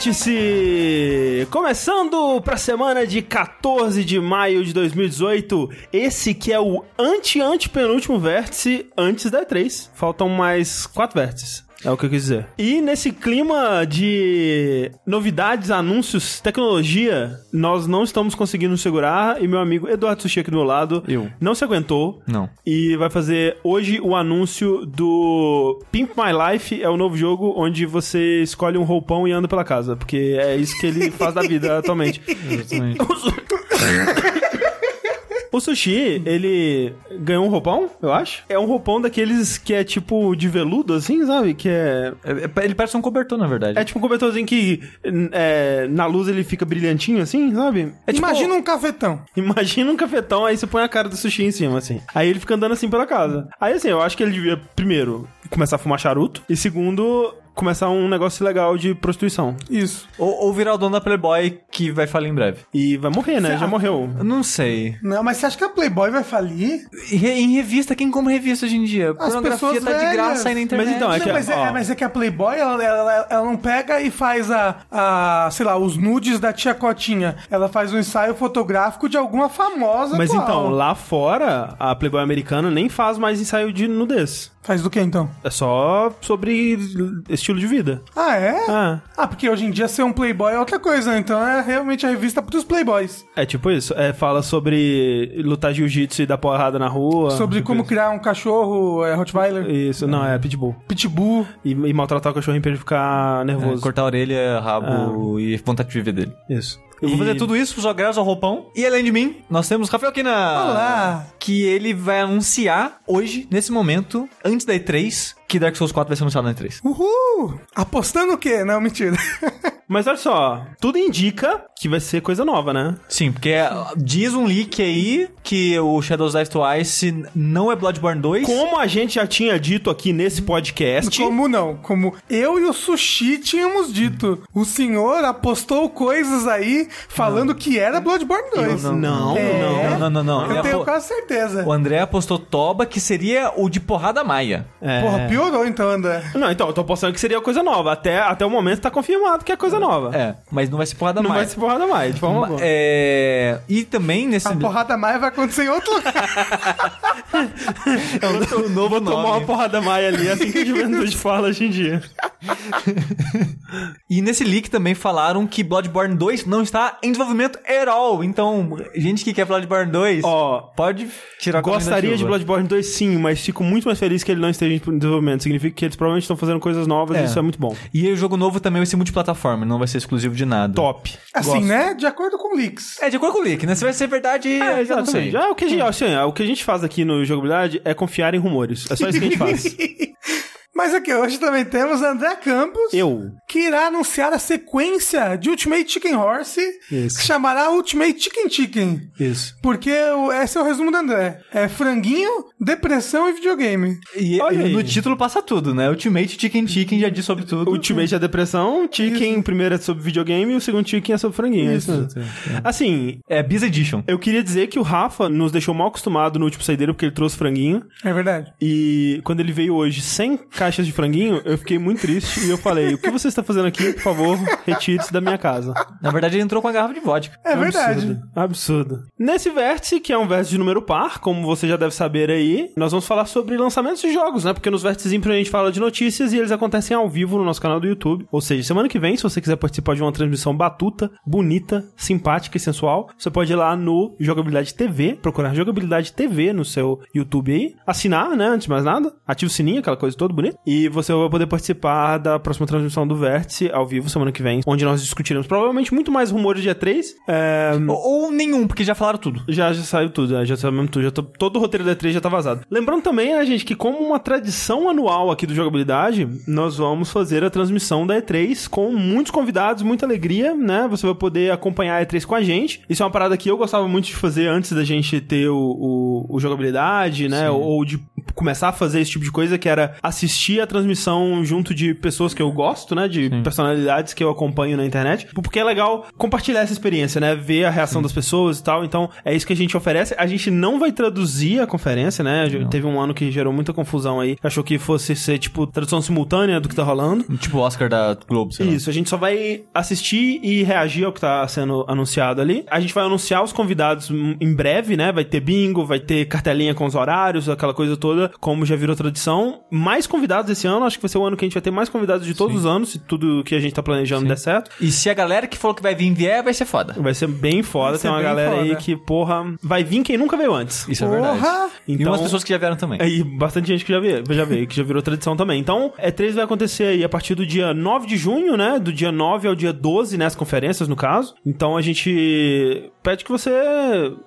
Vértice! Começando pra semana de 14 de maio de 2018, esse que é o anti-antepenúltimo vértice antes da E3. Faltam mais quatro vértices. É o que eu quis dizer. E nesse clima de novidades, anúncios, tecnologia, nós não estamos conseguindo segurar. E meu amigo Eduardo Sushi aqui do meu lado Eu. não se aguentou. Não. E vai fazer hoje o anúncio do Pimp My Life. É o novo jogo onde você escolhe um roupão e anda pela casa. Porque é isso que ele faz da vida atualmente. Exatamente. O Sushi, ele ganhou um roupão, eu acho. É um roupão daqueles que é tipo de veludo, assim, sabe? Que é. É- é- Ele parece um cobertor, na verdade. É tipo um cobertorzinho que é, na luz ele fica brilhantinho, assim, sabe? É tipo- Imagina um cafetão. Imagina um cafetão, aí você põe a cara do sushi em cima, assim. Aí ele fica andando assim pela casa. Aí, assim, eu acho que ele devia, primeiro, começar a fumar charuto. E segundo, começar um negócio legal de prostituição. Isso. Ou, ou virar o dono da Playboy, que vai falir em breve. E vai morrer, né? Já morreu. Eu não sei. Não, mas você acha que a Playboy vai falir? Em, re- em revista, quem compra revista hoje em dia? As Pornografia pessoas tá de velhas. graça aí na internet. Mas então, é não, que- mas, é, ó. mas é que a Playboy, ela, ela, ela não pega e faz a, a, sei lá, os nudes da tia Cotinha. Ela faz um ensaio fotográfico de alguma famosa Mas atual. então, lá fora, a Playboy americana nem faz mais ensaio de nudez. Faz do que então? É só sobre estilo de vida. Ah, é? Ah, Ah, porque hoje em dia ser um playboy é outra coisa, então é realmente a revista pros playboys. é tipo isso. É, fala sobre lutar jiu-jitsu e dar porrada na rua. Sobre como criar um cachorro é, Rottweiler, Isso, não, é pitbull. pitbull. E, e maltratar o cachorrinho pra ele ficar É, nervoso. cortar a orelha, rabo e vontade de viver dele. Isso. Eu vou E- fazer tudo isso, jogar graças ao roupão. E além de mim, nós temos Rafael Kina. Olá. Que ele vai anunciar hoje, nesse momento, antes da E3, que Dark Souls 4 vai ser anunciado na E3. Uhul! Apostando o quê? Não, mentira. Mas olha só, tudo indica que vai ser coisa nova, né? Sim, porque é, diz um leak aí que o Shadows Die Twice não é Bloodborne 2. Como a gente já tinha dito aqui nesse podcast. Como não? Como eu e o Sushi tínhamos dito. O senhor apostou coisas aí falando que era Bloodborne 2. não, não, É. Não, não, não, não. Eu Ele tenho apo- quase certeza. O André apostou Toba, que seria o de porrada maia. É. Porra, piorou então, André. Não, então, eu tô apostando que seria coisa nova. Até, até o momento tá confirmado que é coisa nova. É, mas não vai ser porrada Não maia. vai ser porrada mais, de forma Ma-. É... E também nesse... A porrada maia vai acontecer em outro lugar. é o novo Vou tomar uma nome. porrada maia ali, é assim que a juventude fala hoje em dia. E nesse leak também falaram que Bloodborne 2 não está em desenvolvimento at all. Então, gente que quer Bloodborne 2, Ó, pode tirar Gostaria de. Bloodborne 2 sim, mas fico muito mais feliz que ele não esteja em desenvolvimento. Significa que eles provavelmente estão fazendo coisas novas É. e isso é muito bom. E o jogo novo também vai ser multiplataforma, não vai ser exclusivo de nada. Top. Assim, Gosto. né? De acordo com leaks. É, de acordo com o leak, né? Se vai ser verdade, É, eu já não sei. exatamente. Ah, o, que a gente, assim, é, o que a gente faz aqui no Jogabilidade é confiar em rumores. É só isso que a gente faz. Mas aqui, hoje também temos André Campos. Eu. Que irá anunciar a sequência de Ultimate Chicken Horse, Isso. que chamará Ultimate Chicken Chicken. Isso. Porque esse é o resumo do André. É franguinho, depressão e videogame. E, Olha e no título passa tudo, né? Ultimate Chicken Chicken já diz sobre tudo. Ultimate é depressão, Chicken, o primeiro é sobre videogame e o segundo Chicken é sobre franguinho. é Isso. Assim, É Biz Edition. eu queria dizer que o Rafa nos deixou mal acostumado no último saideiro porque ele trouxe franguinho. É verdade. E quando ele veio hoje sem caixas de franguinho, eu fiquei muito triste e eu falei: O que você está fazendo aqui? Por favor, retire-se da minha casa. Na verdade, ele entrou com a garrafa de vodka. É verdade. Absurdo. Absurdo. Nesse vértice, que é um vértice de número par, como você já deve saber aí, nós vamos falar sobre lançamentos de jogos, né? Porque nos vértices a gente fala de notícias e eles acontecem ao vivo no nosso canal do YouTube. Ou seja, semana que vem, se você quiser participar de uma transmissão batuta, bonita, simpática e sensual, você pode ir lá no Jogabilidade TV, procurar Jogabilidade TV no seu YouTube aí, assinar, né? Antes de mais nada, ativa o sininho, aquela coisa toda bonita, e você vai poder participar da próxima transmissão do Vértice ao vivo semana que vem, onde nós discutiremos provavelmente muito mais rumores de E3. É, Ou, ou nenhum, porque já falaram tudo. já, já saiu tudo, né? já sabemos tudo. Já tô- todo o roteiro da E3 já tá vazado. Lembrando também, né, gente, que como uma tradição anual aqui do Jogabilidade, nós vamos fazer a transmissão da E3 com muitos convidados, muita alegria, né? Você vai poder acompanhar a E3 com a gente. Isso é uma parada que eu gostava muito de fazer antes da gente ter o, o, o Jogabilidade, né? Ou de começar a fazer esse tipo de coisa, que era assistir a transmissão junto de pessoas que eu gosto, né? De personalidades que eu acompanho na internet. Porque é legal compartilhar essa experiência, né? Ver a reação das pessoas e tal. Então, é isso que a gente oferece. A gente não vai traduzir a conferência, né? Teve um ano que gerou muita confusão aí. Achou que fosse ser, tipo, tradução simultânea do que tá rolando. Tipo o Oscar da Globo, sei lá. Isso, a gente só vai assistir e reagir ao que tá sendo anunciado ali. A gente vai anunciar os convidados em breve, né? Vai ter bingo, vai ter cartelinha com os horários, aquela coisa toda, como já virou tradição. Mais convidados esse ano, acho que vai ser o ano que a gente vai ter mais convidados de todos os anos, se tudo que a gente tá planejando der certo. E se a galera que falou que vai vir vier, vai ser foda. Vai ser bem foda, ser tem uma galera aí foda. que, porra, vai vir quem nunca veio antes. Isso é Porra! verdade. E Então- umas pessoas que já vieram também. E bastante gente que já veio, já veio, que já virou tradição também. Então, E3 vai acontecer aí a partir do dia 9 de junho, né? Do dia 9 ao dia 12, né? As conferências, no caso. Então, a gente pede que você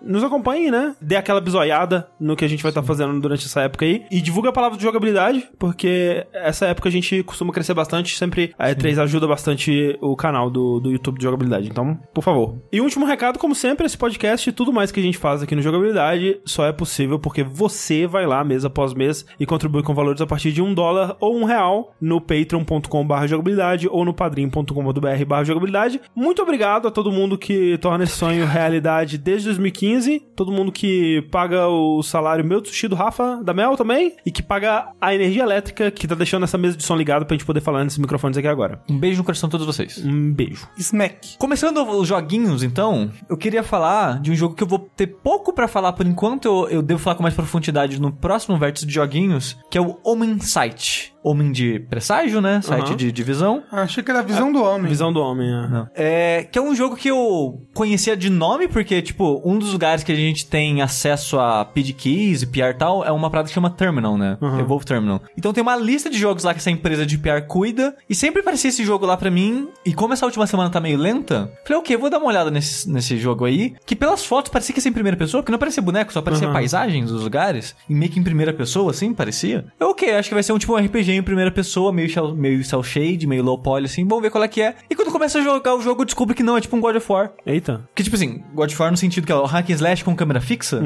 nos acompanhe, né? Dê aquela bisoiada no que a gente vai estar fazendo durante essa época aí. E divulga a palavra de jogabilidade, porque essa época a gente costuma crescer bastante. Sempre a E3 ajuda bastante o canal do, do YouTube de jogabilidade. Então, por favor. E último recado, como sempre, esse podcast e tudo mais que a gente faz aqui no Jogabilidade só é possível porque você vai lá mês após mês e contribui com valores a partir de um dólar ou um real no patreon.com.br jogabilidade ou no padrim.com.br jogabilidade. Muito obrigado a todo mundo que torna esse sonho realidade desde 2015, todo mundo que paga o salário meu do sushi do Rafa, da Mel também, e que paga a energia elétrica que tá deixando essa mesa de som ligada pra gente poder falar nesses microfones aqui agora. Um beijo no coração de todos vocês. Um beijo. Smack. Começando os joguinhos, então, eu queria falar de um jogo que eu vou ter pouco pra falar por enquanto, eu, eu devo falar com mais profundidade no próximo vértice de joguinhos, que é o Omen Sight. Homem de presságio, né? Site Aham. de divisão. Ah, Achei que era a visão do homem. Visão do homem, é. É, que é um jogo que eu conhecia de nome, porque, tipo, um dos lugares que a gente tem acesso a PD Keys e PR e tal é uma parada que chama Terminal, né? Evolve Terminal. Então tem uma lista de jogos lá que essa empresa de PR cuida, e sempre aparecia esse jogo lá pra mim, e como essa última semana tá meio lenta, falei, ok, vou dar uma olhada nesse, nesse jogo aí, que pelas fotos parecia que ia ser em primeira pessoa, porque não parecia boneco, só parecia Uhum. paisagens dos lugares, e meio que em primeira pessoa, assim, parecia. Eu, ok, acho que vai ser um tipo um RPG em primeira pessoa, meio, shell- meio cel shade, meio low poly, assim, vamos ver qual é que é. E quando começa a jogar o jogo, eu descubro que não, é tipo um God of War. Eita. Que, tipo assim, God of War no sentido que é o hack and slash com câmera fixa.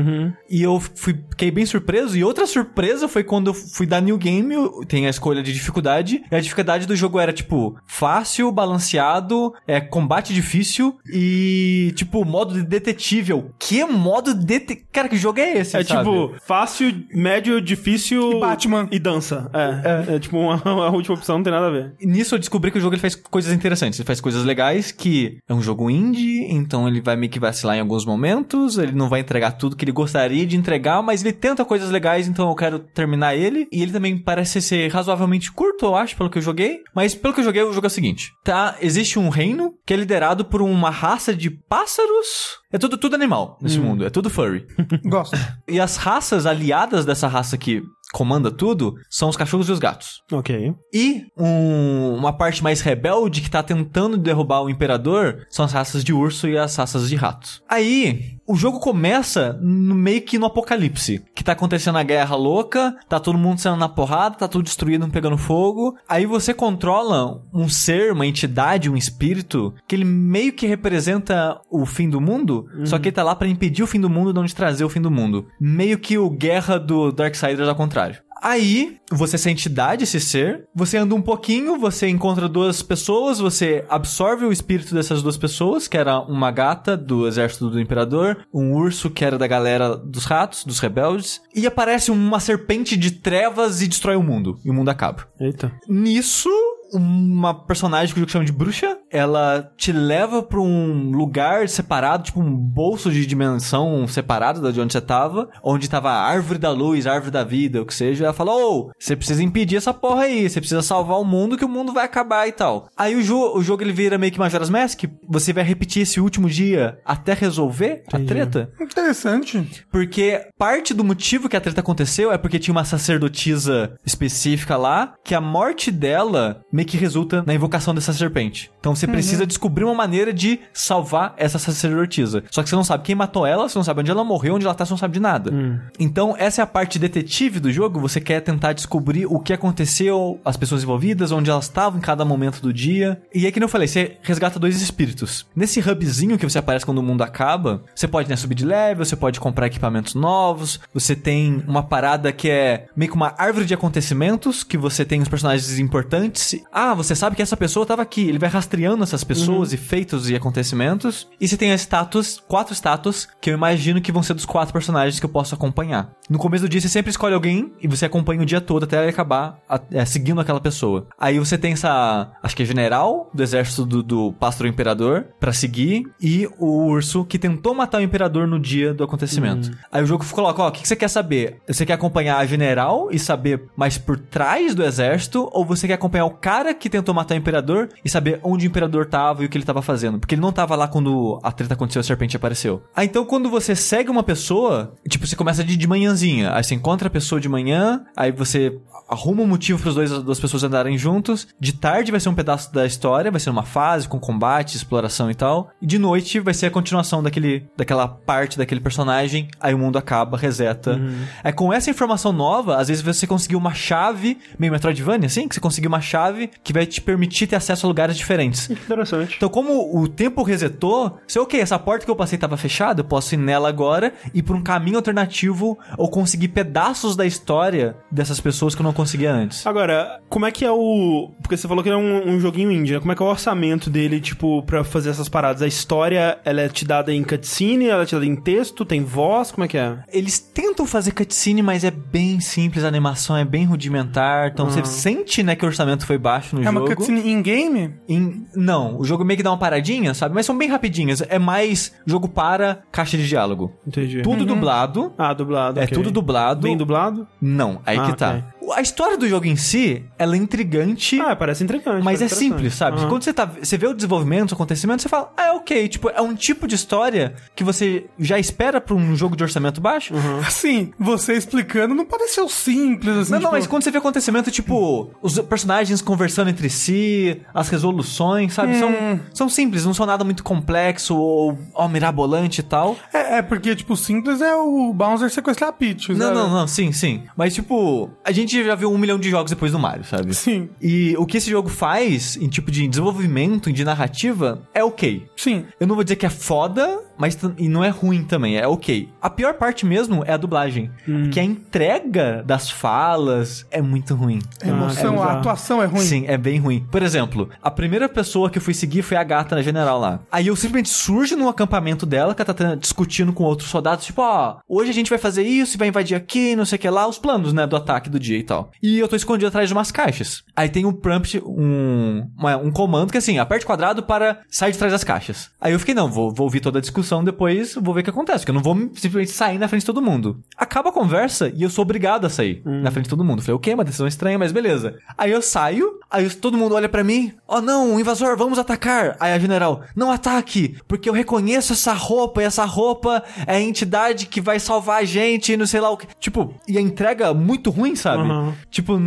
E eu fui, fiquei bem surpreso. E outra surpresa foi quando eu fui dar New Game, tem a escolha de dificuldade. E a dificuldade do jogo era, tipo, fácil, balanceado, é, combate difícil e, tipo, modo de detetível. Que modo de detetível? Cara, que jogo é esse, É sabe? tipo fácil, médio, difícil E Batman. e dança. É, é, tipo uma, a última opção não tem nada a ver. Nisso eu descobri que o jogo ele faz coisas interessantes. Ele faz coisas legais, que é um jogo indie, então ele vai meio que vacilar em alguns momentos, ele não vai entregar tudo que ele gostaria de entregar, mas ele tenta coisas legais, então eu quero terminar ele. E ele também parece ser razoavelmente curto, eu acho, pelo que eu joguei. Mas pelo que eu joguei, o jogo é o seguinte: tá, existe um reino que é liderado por uma raça de pássaros. É tudo, tudo animal nesse mundo, é tudo furry. Gosto. e as raças aliadas dessa raça que comanda tudo são os cachorros e os gatos. Ok. E um- uma parte mais rebelde que tá tentando derrubar o imperador são as raças de urso e as raças de ratos. Aí, o jogo começa no meio que no apocalipse. Que tá acontecendo a guerra louca, tá todo mundo sendo na porrada, tá tudo destruído, pegando fogo. Aí você controla um ser, uma entidade, um espírito, que ele meio que representa o fim do mundo, só que ele tá lá pra impedir o fim do mundo, não de trazer o fim do mundo. Meio que o guerra do Darksiders ao contrário. Aí, você essa entidade, esse ser, você anda um pouquinho, você encontra duas pessoas, você absorve o espírito dessas duas pessoas, que era uma gata do exército do imperador, um urso que era da galera dos ratos, dos rebeldes, e aparece uma serpente de trevas e destrói o mundo, e o mundo acaba. Eita. Nisso, uma personagem que o jogo chama de bruxa, ela te leva pra um lugar separado, tipo um bolso de dimensão separado da de onde você tava, onde tava a árvore da luz, a árvore da vida, o que seja. Ela fala: Ô, você precisa impedir essa porra aí, você precisa salvar o mundo que o mundo vai acabar e tal. Aí o, jo o jogo ele vira meio que Majora's Mask, você vai repetir esse último dia até resolver a treta. Interessante. Porque parte do motivo que a treta aconteceu é porque tinha uma sacerdotisa específica lá, que a morte dela meio que resulta na invocação dessa serpente. Então você precisa descobrir uma maneira de salvar essa sacerdotisa. Só que você não sabe quem matou ela, você não sabe onde ela morreu, onde ela tá, você não sabe de nada. Então essa é a parte detetive do jogo, você quer tentar descobrir o que aconteceu, as pessoas envolvidas, onde elas estavam em cada momento do dia. E é que nem eu falei, você resgata dois espíritos. Nesse hubzinho que você aparece quando o mundo acaba, você pode né, subir de level, você pode comprar equipamentos novos, você tem uma parada que é meio que uma árvore de acontecimentos, que você tem os personagens importantes. Ah, você sabe que essa pessoa estava aqui. Ele vai rastreando essas pessoas e feitos e acontecimentos. E você tem as status, quatro status, que eu imagino que vão ser dos quatro personagens que eu posso acompanhar. No começo do dia, você sempre escolhe alguém e você acompanha o dia todo até ele acabar a- é, seguindo aquela pessoa. Aí você tem essa, acho que é general do exército do, do Pássaro Imperador pra seguir e o urso que tentou matar o imperador no dia do acontecimento. Aí o jogo coloca, ó, o que que você quer saber? Você quer acompanhar a general e saber mais por trás do exército ou você quer acompanhar o cara que tentou matar o imperador e saber onde o imperador tava e o que ele tava fazendo? Porque ele não tava lá quando a treta aconteceu a serpente apareceu. Aí então quando você segue uma pessoa, tipo, você começa de, de manhãzinha, aí você encontra a pessoa de manhã, aí você arruma um motivo para as duas pessoas andarem juntos. De tarde vai ser um pedaço da história, vai ser uma fase com combate, exploração e tal. E de noite vai ser a continuação daquele, daquela parte daquele personagem. Aí o mundo acaba, reseta. É com essa informação nova, às vezes você conseguiu uma chave, meio Metroidvania, assim, que você conseguiu uma chave que vai te permitir ter acesso a lugares diferentes. Que interessante. Então, como o tempo resetou, se ok, essa porta que eu passei estava fechada, eu posso ir nela agora e ir por um caminho alternativo ou conseguir pedaços da história dessas pessoas que eu não conseguia antes. Agora, como é que é o. Porque você falou que ele é um, um joguinho indie, né? Como é que é o orçamento dele, tipo, pra fazer essas paradas? A história, ela é te dada em cutscene, ela é te dada em texto, tem voz, como é que é? Eles tentam fazer cutscene, mas é bem simples, a animação é bem rudimentar, então você sente, né, que o orçamento foi baixo no É jogo. uma cutscene in-game? Em- não, o jogo meio que dá uma paradinha, sabe? Mas são bem rapidinhas. É mais jogo para caixa de diálogo. Entendi. Tudo dublado. Ah, dublado. É ok. tudo dublado. Bem dublado? Não, aí Ah, que tá. ok. A história do jogo em si, ela é intrigante. Ah, parece intrigante. Mas é parece simples, interessante. sabe? Aham. Quando você, tá, você vê o desenvolvimento, o acontecimento, você fala, ah, é ok. Tipo, é um tipo de história que você já espera pra um jogo de orçamento baixo. Assim, você explicando não pareceu simples, assim. Não, não, tipo, mas quando você vê o acontecimento, tipo, os personagens conversando entre si, as resoluções, sabe? Hum. São, são simples, não são nada muito complexo ou, ó, mirabolante e tal. É, é porque, tipo, simples é o Bowser sequestrar a Peach. Não, sabe? não, não, sim, sim. Mas, tipo, a gente já viu um milhão de jogos depois do Mario, sabe? Sim, E o que esse jogo faz, em tipo de desenvolvimento, de narrativa, é ok. sim. Eu não vou dizer que é foda, mas e não é ruim também, é ok. A pior parte mesmo é a dublagem. Que a entrega das falas é muito ruim. A emoção, é a atuação é ruim. Sim, é bem ruim. Por exemplo, a primeira pessoa que eu fui seguir foi a gata na general lá. Aí eu simplesmente surjo no acampamento dela, que ela tá discutindo com outros soldados, tipo, ó, hoje a gente vai fazer isso e vai invadir aqui, não sei o que lá, os planos, né, do ataque do dia tal. E eu tô escondido atrás de umas caixas. Aí tem um prompt, um, uma- um comando que assim, aperte quadrado para sair de trás das caixas. Aí eu fiquei, não, vou, vou ouvir toda a discussão depois, vou ver o que acontece, porque eu não vou simplesmente sair na frente de todo mundo. Acaba a conversa e eu sou obrigado a sair na frente de todo mundo. Falei, o quê? Uma decisão estranha, mas beleza. Aí eu saio, aí todo mundo olha pra mim, oh não, invasor, vamos atacar. Aí a general, não ataque, porque eu reconheço essa roupa, e essa roupa é a entidade que vai salvar a gente, e não sei lá o que. Tipo, e a entrega muito ruim, sabe? Uhum. Tipo,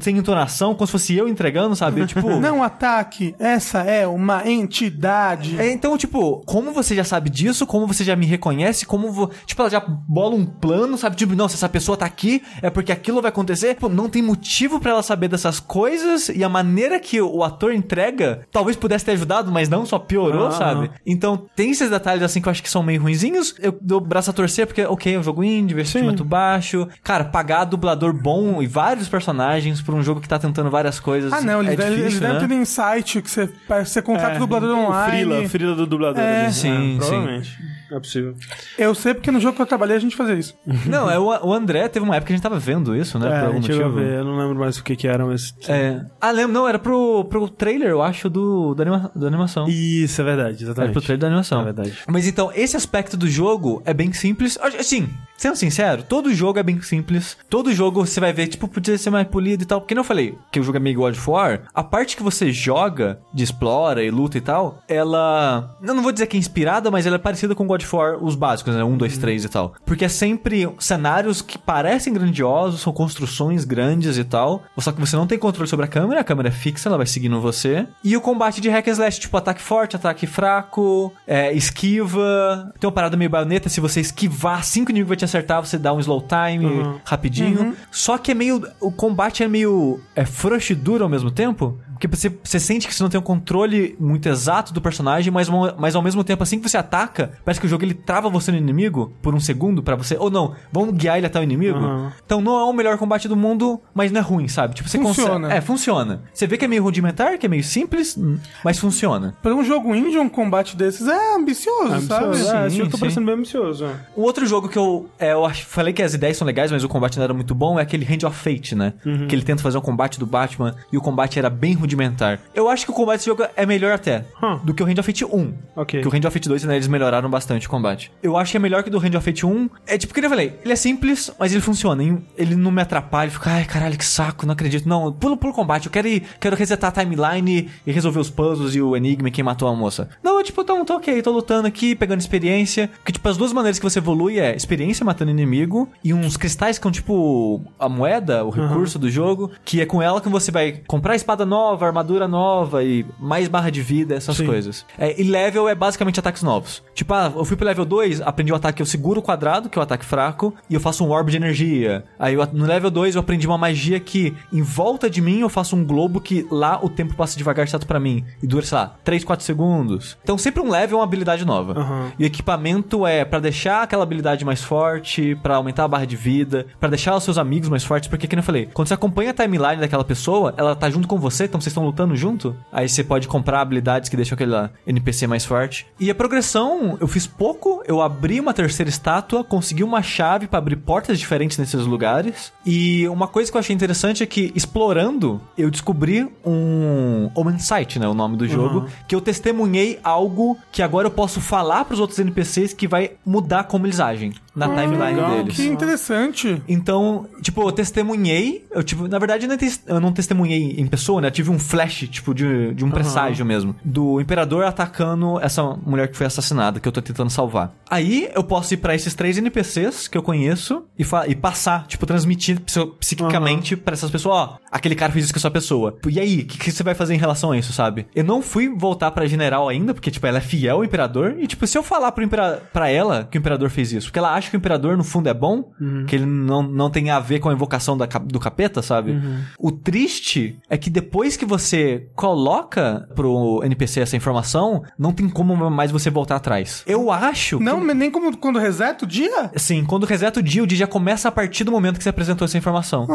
sem entonação, como se fosse eu entregando, sabe? Tipo. Não ataque, essa é uma entidade. É, então, tipo, como você já sabe disso, como você já me reconhece, como. vo- Tipo, ela já bola um plano, sabe? Tipo, não, se essa pessoa tá aqui, é porque aquilo vai acontecer. Pô, não tem motivo pra ela saber dessas coisas e a maneira que o ator entrega talvez pudesse ter ajudado, mas não, só piorou, Ah. sabe? Então, tem esses detalhes assim que eu acho que são meio ruinzinhos. Eu dou o braço a torcer porque, ok, é um jogo indie, investimento baixo. Cara, pagar dublador bom e vários personagens por um jogo que tá tentando várias coisas. Ah, não, eles, é devem- difícil, eles devem né? ter um site que você, você contrata o dublador online. Frila, frila do dublador. É. ali. Sim, sim. Provavelmente. É possível. Eu sei porque no jogo que eu trabalhei a gente fazia isso. Não, é o, o André teve uma época que a gente tava vendo isso, né? é, por algum motivo. ver, eu não lembro mais o que que era, mas... É. Ah, lembro, não, era pro, pro trailer, eu acho, do, da, anima, da animação. Isso, é verdade, Era exatamente. pro trailer da animação. É verdade. Mas então, esse aspecto do jogo é bem simples. Assim, sendo sincero, todo jogo é bem simples. Todo jogo você vai ver, tipo, podia ser mais polido e tal. Porque não eu falei que o jogo é meio God of War, a parte que você joga, de explora e luta e tal, ela. Eu não vou dizer que é inspirada, mas ela é parecida com God God of War, os básicos, né? Um, dois, Uhum. três e tal. Porque é sempre cenários que parecem grandiosos, são construções grandes e tal. Só que você não tem controle sobre a câmera, a câmera é fixa, ela vai seguindo você. E o combate de hack and slash, tipo ataque forte, ataque fraco, é, esquiva. Tem uma parada meio baioneta, se você esquivar, cinco inimigos vai te acertar, você dá um slow time Uhum. rapidinho. Só que é meio. O combate é meio. É frouxo e duro ao mesmo tempo. Porque você, você sente que você não tem um controle muito exato do personagem, mas, mas ao mesmo tempo, assim que você ataca, parece que o jogo ele trava você no inimigo por um segundo pra você. Ou não, vamos guiar ele até o inimigo. Uhum. Então não é o melhor combate do mundo, mas não é ruim, sabe? Tipo, você Funciona. consegue. É, funciona. Você vê que é meio rudimentar, que é meio simples, hum, mas funciona. Pra um jogo indie, um combate desses é ambicioso, É sabe? ambicioso. É, esse Sim, jogo tá sim. parecendo bem ambicioso. é. O outro jogo que eu, é, eu falei que as ideias são legais, mas o combate não era muito bom, é aquele Hand of Fate, né? Uhum. Que ele tenta fazer um combate do Batman e o combate era bem rudimentar. Eu acho que o combate desse jogo é melhor até Hum. do que o Hand of Fate 1. Ok. Que o Hand of Fate 2, né, eles melhoraram bastante o combate. Eu acho que é melhor que o do Hand of Fate 1. É tipo o que eu falei, ele é simples, mas ele funciona. hein? Ele não me atrapalha, fica, ai caralho, que saco, não acredito. Não, pulo pulo combate, eu quero ir, quero resetar a timeline e resolver os puzzles e o enigma e quem matou a moça. Não, eu tipo, tô, tô ok, tô lutando aqui, pegando experiência. Porque, tipo, as duas maneiras que você evolui é experiência matando inimigo e uns cristais que são tipo a moeda, o recurso do jogo, que é com ela que você vai comprar espada nova, armadura nova e mais barra de vida, essas Sim. coisas. É, e level é basicamente ataques novos. Tipo, ah, eu fui pro level 2, aprendi o ataque, eu seguro o quadrado, que é o ataque fraco, e eu faço um orb de energia. Aí eu- no level 2 eu aprendi uma magia que em volta de mim eu faço um globo que lá o tempo passa devagar, exceto pra mim. E dura, sei lá, 3, 4 segundos. Então sempre um level é uma habilidade nova. Aham. E o equipamento é pra deixar aquela habilidade mais forte, pra aumentar a barra de vida, pra deixar os seus amigos mais fortes, porque, como eu falei, quando você acompanha a timeline daquela pessoa, ela tá junto com você, então vocês estão lutando junto, aí você pode comprar habilidades que deixam aquele NPC mais forte. E a progressão, eu fiz pouco, eu abri uma terceira estátua, consegui uma chave pra abrir portas diferentes nesses lugares, e uma coisa que eu achei interessante é que, explorando, eu descobri um Omen Sight, né, o nome do jogo, que eu testemunhei algo que agora eu posso falar pros outros NPCs que vai mudar como eles agem na timeline legal, deles. Que interessante. Então, tipo, eu testemunhei. Eu, tipo, na verdade, eu não, tes- eu não testemunhei em pessoa, né? Eu tive um flash, tipo, de, de um presságio mesmo. Do imperador atacando essa mulher que foi assassinada, que eu tô tentando salvar. Aí eu posso ir pra esses três NPCs que eu conheço e, e passar, tipo, transmitir psi- psiquicamente pra essas pessoas: ó, aquele cara fez isso com essa pessoa. E aí, o que, que você vai fazer em relação a isso, sabe? Eu não fui voltar pra general ainda, porque, tipo, ela é fiel ao imperador. E, tipo, se eu falar pro impera pra ela que o imperador fez isso, porque ela acha que o imperador, no fundo, é bom, que ele não, não tem a ver com a invocação da, do capeta, sabe? O triste é que depois que você coloca pro NPC essa informação, não tem como mais você voltar atrás. Eu acho Não, que... nem como quando reseta o dia? Sim, quando reseta o dia, o dia já começa a partir do momento que você apresentou essa informação.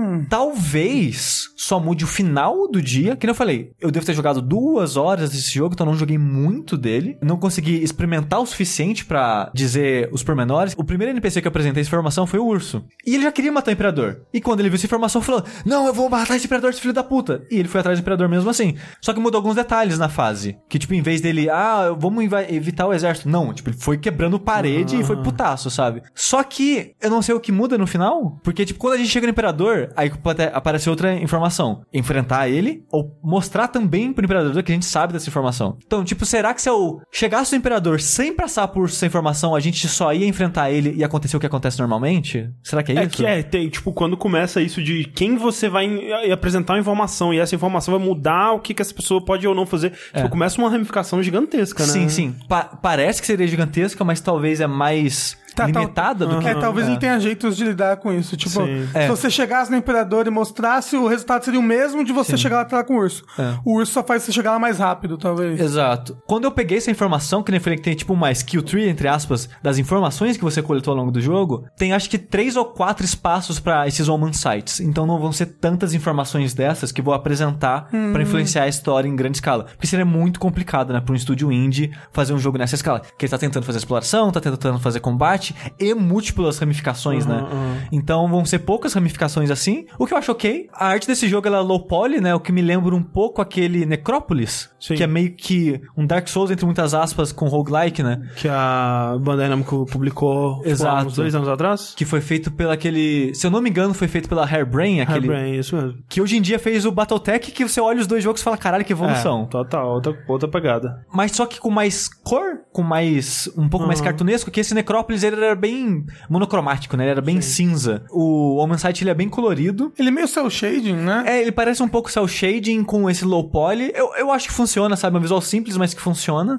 Hum. Talvez só mude o final do dia. Que nem eu falei, eu devo ter jogado duas horas desse jogo, então não joguei muito dele. Não consegui experimentar o suficiente pra dizer os pormenores. O primeiro NPC que eu apresentei essa informação foi o urso. E ele já queria matar o imperador. E quando ele viu essa informação, falou: Não, eu vou matar esse imperador, esse filho da puta. E ele foi atrás do imperador mesmo assim. Só que mudou alguns detalhes na fase. Que, tipo, em vez dele, ah, vamos evitar o exército. Não, tipo, ele foi quebrando parede e foi putaço, sabe? Só que eu não sei o que muda no final. Porque, tipo, quando a gente chega no imperador, aí aparece outra informação. Enfrentar ele ou mostrar também pro imperador que a gente sabe dessa informação. Então, tipo, será que se eu chegasse no imperador sem passar por essa informação, a gente só ia enfrentar ele e acontecer o que acontece normalmente? Será que é, É isso? que é, tem, tipo, quando começa isso de quem você vai em- apresentar uma informação e essa informação vai mudar o que, que essa pessoa pode ou não fazer. Tipo, começa uma ramificação gigantesca, né? Sim, sim. Pa- parece que seria gigantesca, mas talvez é mais Tá, limitada do que. É, talvez é. ele tenha jeitos de lidar com isso. Tipo, Sim. se É. você chegasse no imperador e mostrasse, o resultado seria o mesmo de você chegar lá com o urso. É. O urso só faz você chegar lá mais rápido, talvez. Exato. Quando eu peguei essa informação, que nem falei que tem tipo uma skill tree, entre aspas, das informações que você coletou ao longo do jogo, tem acho que três ou quatro espaços pra esses Omen Sites. Então não vão ser tantas informações dessas que vou apresentar pra influenciar a história em grande escala. Porque seria muito complicado, né, pra um estúdio indie fazer um jogo nessa escala. Que ele tá tentando fazer exploração, tá tentando fazer combate, combate e múltiplas ramificações, né? Então vão ser poucas ramificações assim, o que eu acho ok. A arte desse jogo ela é low poly, né? O que me lembra um pouco aquele Necrópolis, Sim. que é meio que um Dark Souls entre muitas aspas com roguelike, né? Que a Bandai Namco publicou tipo, há Exato. uns dois anos atrás. Que foi feito pela aquele, se eu não me engano, foi feito pela Hairbrain, aquele Hairbrain, isso mesmo. que hoje em dia fez o Battletech, que você olha os dois jogos e fala, caralho, que evolução. É, total, outra, outra pegada. Mas só que com mais cor, com mais. um pouco mais cartunesco, que esse Necrópolis ele era bem monocromático, né? Ele era bem cinza. O Omen Sight ele é bem colorido. Ele é meio cel shading, né? É, ele parece um pouco cel shading com esse low poly. Eu, eu acho que funciona, sabe? Um visual simples, mas que funciona.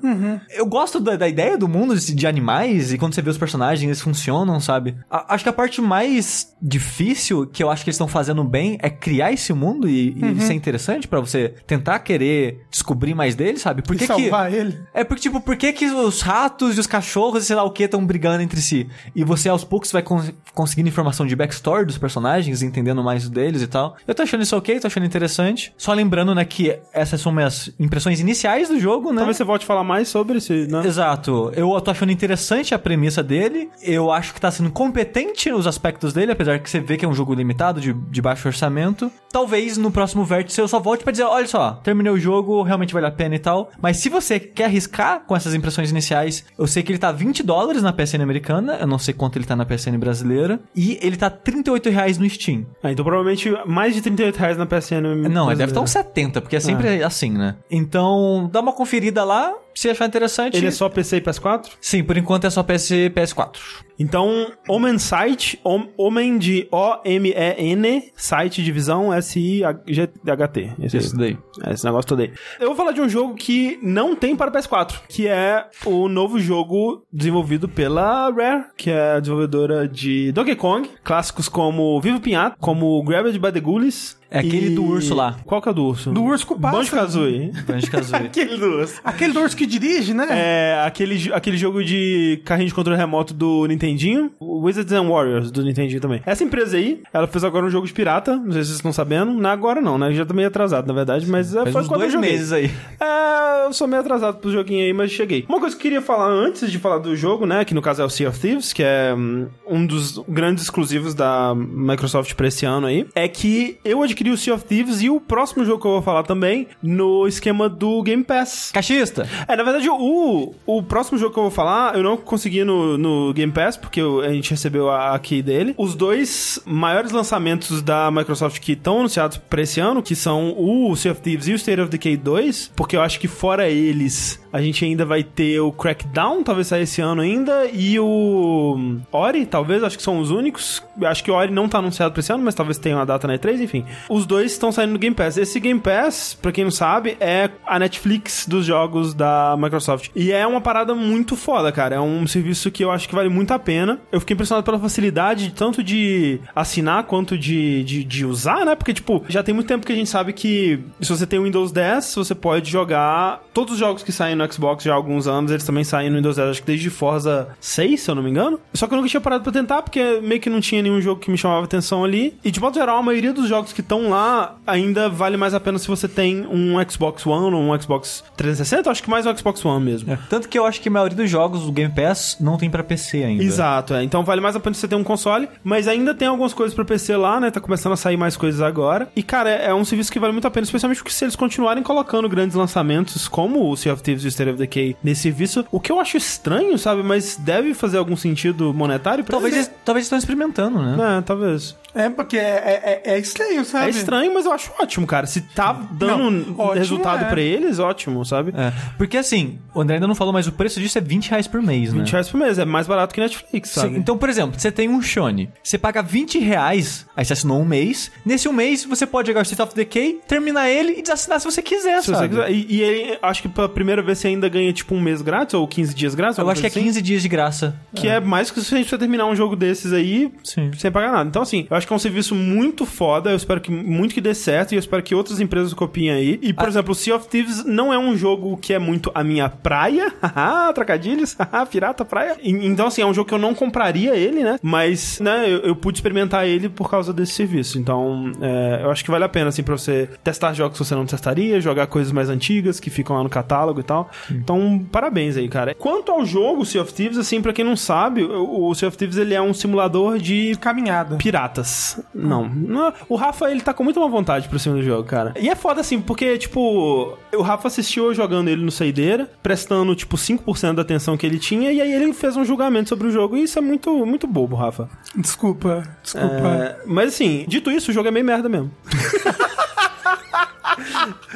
Eu gosto da, da ideia do mundo de, de animais e quando você vê os personagens, eles funcionam, sabe? A- acho que a parte mais difícil que eu acho que eles estão fazendo bem é criar esse mundo e, e ele ser interessante pra você tentar querer descobrir mais dele, sabe? Por E que que... salvar ele. É porque, tipo, por que, que os ratos e os cachorros e sei lá o que estão brigando entre si? E você aos poucos vai cons- conseguindo informação de backstory dos personagens, entendendo mais deles e tal. Eu tô achando isso ok, tô achando interessante. Só lembrando, né, que essas são minhas impressões iniciais do jogo, né? Talvez você volte a falar mais sobre esse, né? Exato. Eu tô achando interessante a premissa dele. Eu acho que tá sendo competente nos aspectos dele, apesar que você vê que é um jogo limitado, de, de baixo orçamento. Talvez no próximo vértice eu só volte pra dizer: olha só, terminei o jogo, realmente vale a pena e tal. Mas se você quer arriscar com essas impressões iniciais, eu sei que ele tá 20 dólares na PSN americana, eu não sei quanto ele tá na PSN brasileira. E ele tá 38 reais no Steam. Ah, então provavelmente mais de 38 reais na PSN. Não, brasileira. deve estar uns 70, porque é sempre assim, né? Então, dá uma conferida lá, se achar interessante. Ele é só PC e PS4? Sim, por enquanto é só PS e PS4. Então, Omen Site, Om- Omen de O-M-E-N, site divisão S-I-H-T. Esse, Isso daí. É, esse negócio todo aí. Eu vou falar de um jogo que não tem para PS4, que é o novo jogo desenvolvido pela Rare, que é a desenvolvedora de Donkey Kong, clássicos como Vivo Pinhata, como Grabbed by the Ghoulies. É aquele e- do urso lá. Qual que é o do urso? Do urso com pássaro. Banjo-Kazooie. Banjo-Kazooie. aquele do urso. Aquele do urso que dirige, né? É aquele, aquele jogo de carrinho de controle remoto do Nintendinho, o Wizards and Warriors do Nintendinho também. Essa empresa aí, ela fez agora um jogo de pirata, não sei se vocês estão sabendo, não é agora não, né? Já tô meio atrasado, na verdade, mas é, Faz foi uns quando dois eu joguei. meses aí. É, eu sou meio atrasado pro joguinho aí, mas cheguei. Uma coisa que eu queria falar antes de falar do jogo, né, que no caso é o Sea of Thieves, que é hum, um dos grandes exclusivos da Microsoft pra esse ano aí, é que eu adquiri o Sea of Thieves e o próximo jogo que eu vou falar também no esquema do Game Pass. Cachista. É, na verdade, o, o próximo jogo que eu vou falar, eu não consegui no, no Game Pass, porque eu- a gente recebeu a, a key dele. Os dois maiores lançamentos da Microsoft que estão anunciados pra esse ano, que são o Sea of Thieves e o State of Decay 2, porque eu acho que fora eles, a gente ainda vai ter o Crackdown, talvez saia esse ano ainda, e o Ori, talvez, acho que são os únicos. Acho que o Ori não tá anunciado pra esse ano, mas talvez tenha uma data na E3, enfim. Os dois estão saindo no Game Pass. Esse Game Pass, pra quem não sabe, é a Netflix dos jogos da Microsoft. E é uma parada muito foda, cara. É um serviço que eu acho que vale muito a pena. Eu fiquei impressionado pela facilidade, tanto de assinar quanto de, de, de usar, né? Porque, tipo, já tem muito tempo que a gente sabe que se você tem o Windows 10, você pode jogar todos os jogos que saem no Xbox já há alguns anos, eles também saem no Windows 10, acho que desde Forza 6, se eu não me engano. Só que eu nunca tinha parado pra tentar, porque meio que não tinha nenhum jogo que me chamava atenção ali. E de modo geral, a maioria dos jogos que estão lá ainda vale mais a pena se você tem um Xbox One ou um Xbox 360. Acho que mais um Xbox One mesmo. Tanto que eu acho que a maioria dos jogos do Game Pass não tem pra PC ainda. Exato, é. Então vale mais a pena você ter um console, mas ainda tem algumas coisas pra PC lá, né? Tá começando a sair mais coisas agora. E, cara, é, é um serviço que vale muito a pena, especialmente porque se eles continuarem colocando grandes lançamentos como o Sea of Thieves o State of Decay nesse serviço, o que eu acho estranho, sabe? Mas deve fazer algum sentido monetário pra Talvez eles. talvez estão experimentando, né? É, talvez. É, porque é, é, é estranho, sabe? É estranho, mas eu acho ótimo, cara. Se tá dando Não, ótimo resultado é. pra eles, ótimo, sabe? É. Porque assim, o André ainda não falou, mas o preço disso é 20 reais por mês, né? 20 reais por mês, é mais barato que Netflix, sabe? Sim, então, por exemplo, você tem um Shone, você paga 20 reais, aí você assinou um mês, nesse um mês você pode jogar o State of Decay, terminar ele e desassinar se você quiser, Se você sabe? quiser. E, e aí, acho que pela primeira vez você ainda ganha, tipo, um mês grátis ou 15 dias grátis. Eu acho que é coisa assim. 15 dias de graça. Que é mais que o suficiente pra terminar um jogo desses aí Sim. sem pagar nada. Então, assim, eu acho que é um serviço muito foda, eu espero que muito que dê certo e eu espero que outras empresas copiem aí. E, por exemplo, o Sea of Thieves não é um jogo que é muito a minha praia, haha, trocadilhos, haha, pirata praia. E- Então, assim, é um jogo que eu não compraria ele, né? Mas, né, eu, eu pude experimentar ele por causa desse serviço. Então, é, eu acho que vale a pena, assim, pra você testar jogos que você não testaria, jogar coisas mais antigas que ficam lá no catálogo e tal. Então, parabéns aí, cara. Quanto ao jogo Sea of Thieves, assim, pra quem não sabe, o, Sea of Thieves, ele é um simulador de Caminhada. piratas. Não. Não, O Rafa, ele tá com muita má vontade pro cima do jogo, cara. E é foda assim, porque, tipo, o Rafa assistiu eu jogando ele no Saideira, prestando, tipo, 5% da atenção que ele tinha, e aí ele fez um julgamento sobre o jogo, e isso é muito, muito bobo, Rafa. Desculpa, desculpa. É, mas assim, dito isso, o jogo é meio merda mesmo.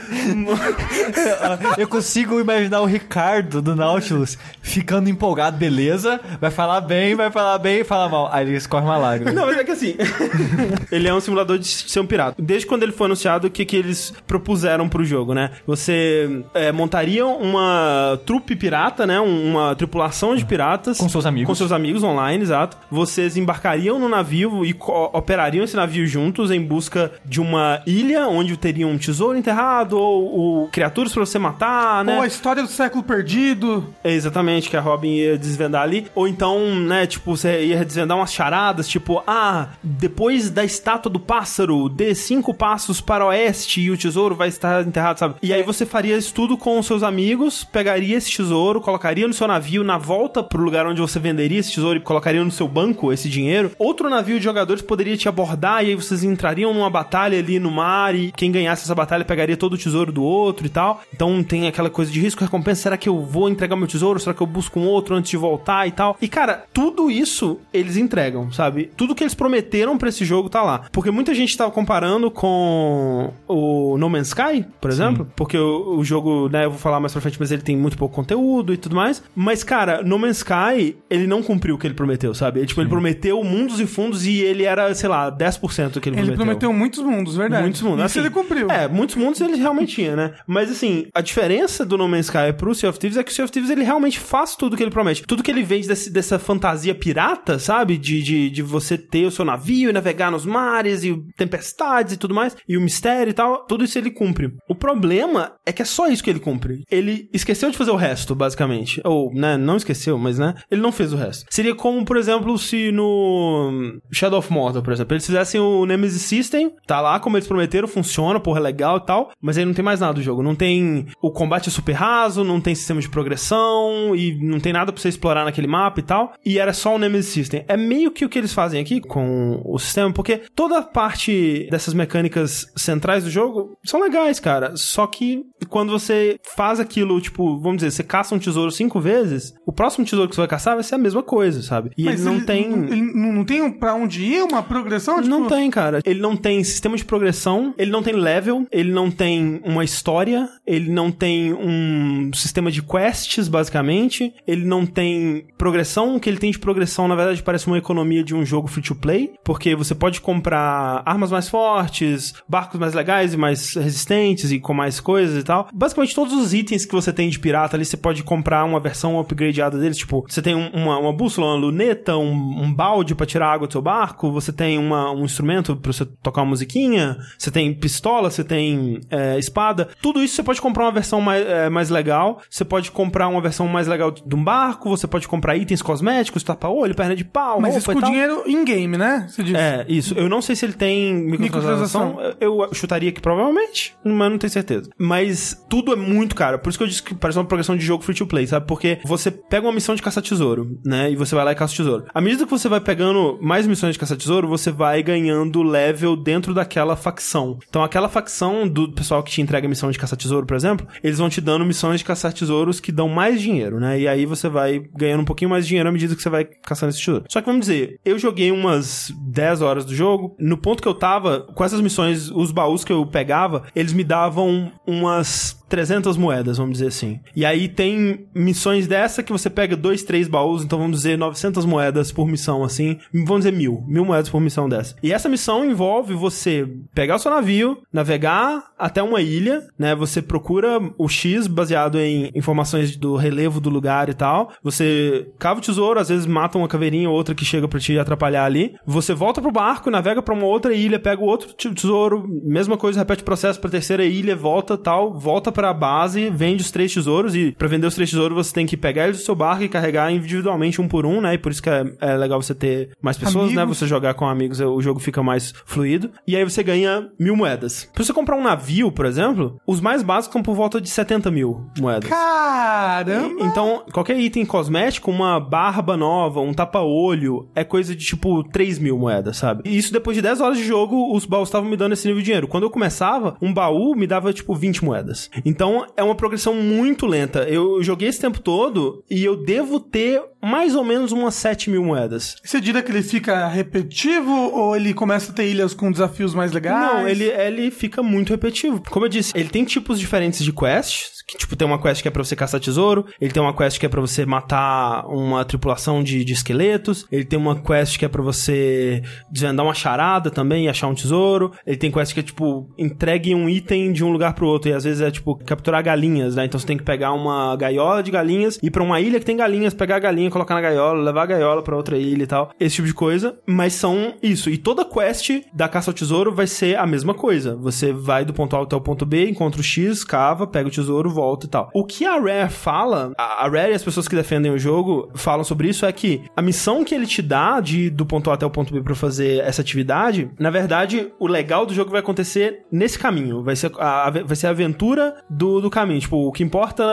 Eu consigo imaginar o Ricardo do Nautilus ficando empolgado, beleza, vai falar bem, vai falar bem e falar mal. Aí ele escorre uma lágrima. Não, mas é que assim, ele é um simulador de ser um pirata. Desde quando ele foi anunciado, o que, que eles propuseram pro jogo, né? Você é, montaria uma trupe pirata, né? Um- Uma tripulação de piratas. Com seus amigos. Com seus amigos online, exato. Vocês embarcariam no navio e operariam esse navio juntos em busca de uma ilha onde teria um tesouro enterrado ou, ou criaturas pra você matar, né? Ou a história do século perdido. É, Exatamente, que a Robin ia desvendar ali. Ou então, né, tipo, você ia desvendar umas charadas, tipo, ah, depois da estátua do pássaro, dê cinco passos para o oeste e o tesouro vai estar enterrado, sabe? E aí você faria isso tudo com os seus amigos, pegaria esse tesouro, colocaria no seu navio, na volta pro lugar onde você venderia esse tesouro e colocaria no seu banco esse dinheiro. Outro navio de jogadores poderia te abordar e aí vocês entrariam numa batalha ali no mar e quem ganhasse essa batalha pegaria todo o tesouro do outro e tal. Então tem aquela coisa de risco e recompensa. Será que eu vou entregar meu tesouro? Será que eu busco um outro antes de voltar e tal? E cara, tudo isso eles entregam, sabe? Tudo que eles prometeram pra esse jogo tá lá. Porque muita gente tava comparando com o No Man's Sky, por exemplo, porque o, o jogo, né, eu vou falar mais pra frente, mas ele tem muito pouco conteúdo e tudo mais. Mas cara, No Man's Sky, ele não cumpriu o que ele prometeu, sabe? Ele, tipo, ele prometeu mundos e fundos e ele era, sei lá, 10% do que ele, Ele prometeu. prometeu muitos mundos, verdade. Muitos mundos. Isso assim, ele cumpriu. É, muitos mundos ele realmente tinha, né? Mas assim, a diferença do No Man's Sky pro Sea of Thieves é que o Sea of Thieves ele realmente faz tudo que ele promete. Tudo que ele vende desse- dessa fantasia pirata, sabe? De, de, de você ter o seu navio e navegar nos mares e tempestades e tudo mais, e o mistério e tal, tudo isso ele cumpre. O problema é que é só isso que ele cumpre. Ele esqueceu de fazer o resto, basicamente. Ou, né, não esqueceu, mas, né, ele não fez o resto. Seria como, por exemplo, se no Shadow of Mordor, por exemplo, eles fizessem o Nemesis System, tá lá como eles prometeram, funciona, porra, é legal e tal, mas aí não tem mais nada do jogo. Não tem o combate é super raso, não tem sistema de progressão e não tem nada pra você explorar naquele mapa e tal. E era só o Nemesis System. É meio que o que eles fazem aqui com o sistema, porque toda a parte dessas mecânicas centrais do jogo são legais, cara. Só que quando você faz aquilo, tipo, vamos dizer, você caça um tesouro cinco vezes, o próximo tesouro que você vai caçar vai ser a mesma coisa, sabe? E Mas ele não tem. Ele não, tem pra onde ir, uma progressão? Tipo, Não tem, cara. Ele não tem sistema de progressão, ele não tem level, ele não tem uma história, ele não tem um sistema de quests, basicamente, ele não tem progressão. O que ele tem de progressão, na verdade, parece uma economia de um jogo free to play, porque você pode comprar armas mais fortes, barcos mais legais e mais resistentes e com mais coisas e tal. Basicamente, todos os itens que você tem de pirata ali, você pode comprar uma versão upgradeada deles. Tipo, você tem um- uma, uma bússola, uma luneta, um, um balde pra tirar água do seu barco, você tem uma- um instrumento pra você tocar uma musiquinha, você tem pistola, você tem é, espada. Tudo isso você pode comprar uma versão mais, é, mais legal. Você pode comprar uma versão mais legal de um barco, você pode comprar itens cosméticos, tapa-olho, perna de pau, Mas isso com dinheiro in-game, né? Você. É, isso. Eu não sei se ele tem microtransação. Eu chutaria que provavelmente, mas não tenho certeza. Mas tudo é muito caro. Por isso que eu disse que parece uma progressão de jogo free to play, sabe? Porque você pega uma missão de caça-tesouro, né? E você vai lá e caça o tesouro. À medida que você vai pegando mais missões de caça-tesouro, você vai ganhando level dentro daquela facção. Então, aquela facção do pessoal que te entrega missão de caça-tesouro, por exemplo, eles vão te dando missões de caçar-tesouros que dão mais dinheiro, né? E aí você vai ganhando um pouquinho mais de dinheiro à medida que você vai caçando esse tesouro. Só que vamos dizer, eu joguei umas 10 horas do jogo. No ponto que eu tava, com essas missões, os baús que eu pegava, eles me davam umas 300 moedas, vamos dizer assim. E aí tem missões dessa que você pega dois, três baús, então vamos dizer 900 moedas por missão, assim. Vamos dizer mil, mil moedas por missão dessa. E essa missão envolve você pegar o seu navio, navegar até uma ilha, né? Você procura o X baseado em informações do relevo do lugar e tal. Você cava o tesouro, às vezes mata uma caveirinha ou outra que chega pra te atrapalhar ali. Você volta pro barco, navega pra uma outra ilha, pega o outro tesouro, mesma coisa, repete o processo pra terceira ilha, volta tal, volta pra base, vende os três tesouros e pra vender os três tesouros você tem que pegar eles do seu barco e carregar individualmente um por um, né? E por isso que é, é legal você ter mais pessoas, né? Amigos. Você jogar com amigos, o jogo fica mais fluido. E aí você ganha mil moedas. Pra você comprar um navio, por exemplo, os mais básicos são por volta de 70 mil moedas. Caramba! Então, qualquer item cosmético, uma barba nova, um tapa-olho, é coisa de tipo 3 mil moedas, sabe? E isso depois de 10 horas de jogo, os baús estavam me dando esse nível de dinheiro. Quando eu começava, um baú me dava tipo 20 moedas. Então, é uma progressão muito lenta. Eu joguei esse tempo todo e eu devo ter mais ou menos umas 7 mil moedas. Você diria que ele fica repetitivo ou ele começa a ter ilhas com desafios mais legais? Não, ele, ele fica muito repetitivo. Como eu disse, ele tem tipos diferentes de quests. Que, tipo, tem uma quest que é pra você caçar tesouro. Ele tem uma quest que é pra você matar uma tripulação de, de esqueletos. Ele tem uma quest que é pra você desvendar uma charada também e achar um tesouro. Ele tem quest que é, tipo, entregue um item de um lugar pro outro. E às vezes é, tipo, capturar galinhas, né? Então você tem que pegar uma gaiola de galinhas, ir pra uma ilha que tem galinhas, pegar a galinha, colocar na gaiola, levar a gaiola pra outra ilha e tal. Esse tipo de coisa. Mas são isso. E toda quest da caça ao tesouro vai ser a mesma coisa. Você vai do ponto A até o ponto B, encontra o X, cava, pega o tesouro, volta e tal. O que a Rare fala, a Rare e as pessoas que defendem o jogo falam sobre isso é que a missão que ele te dá de do ponto A até o ponto B pra fazer essa atividade, na verdade, o legal do jogo vai acontecer nesse caminho. Vai ser a- vai ser a aventura do, do caminho. Tipo, o que importa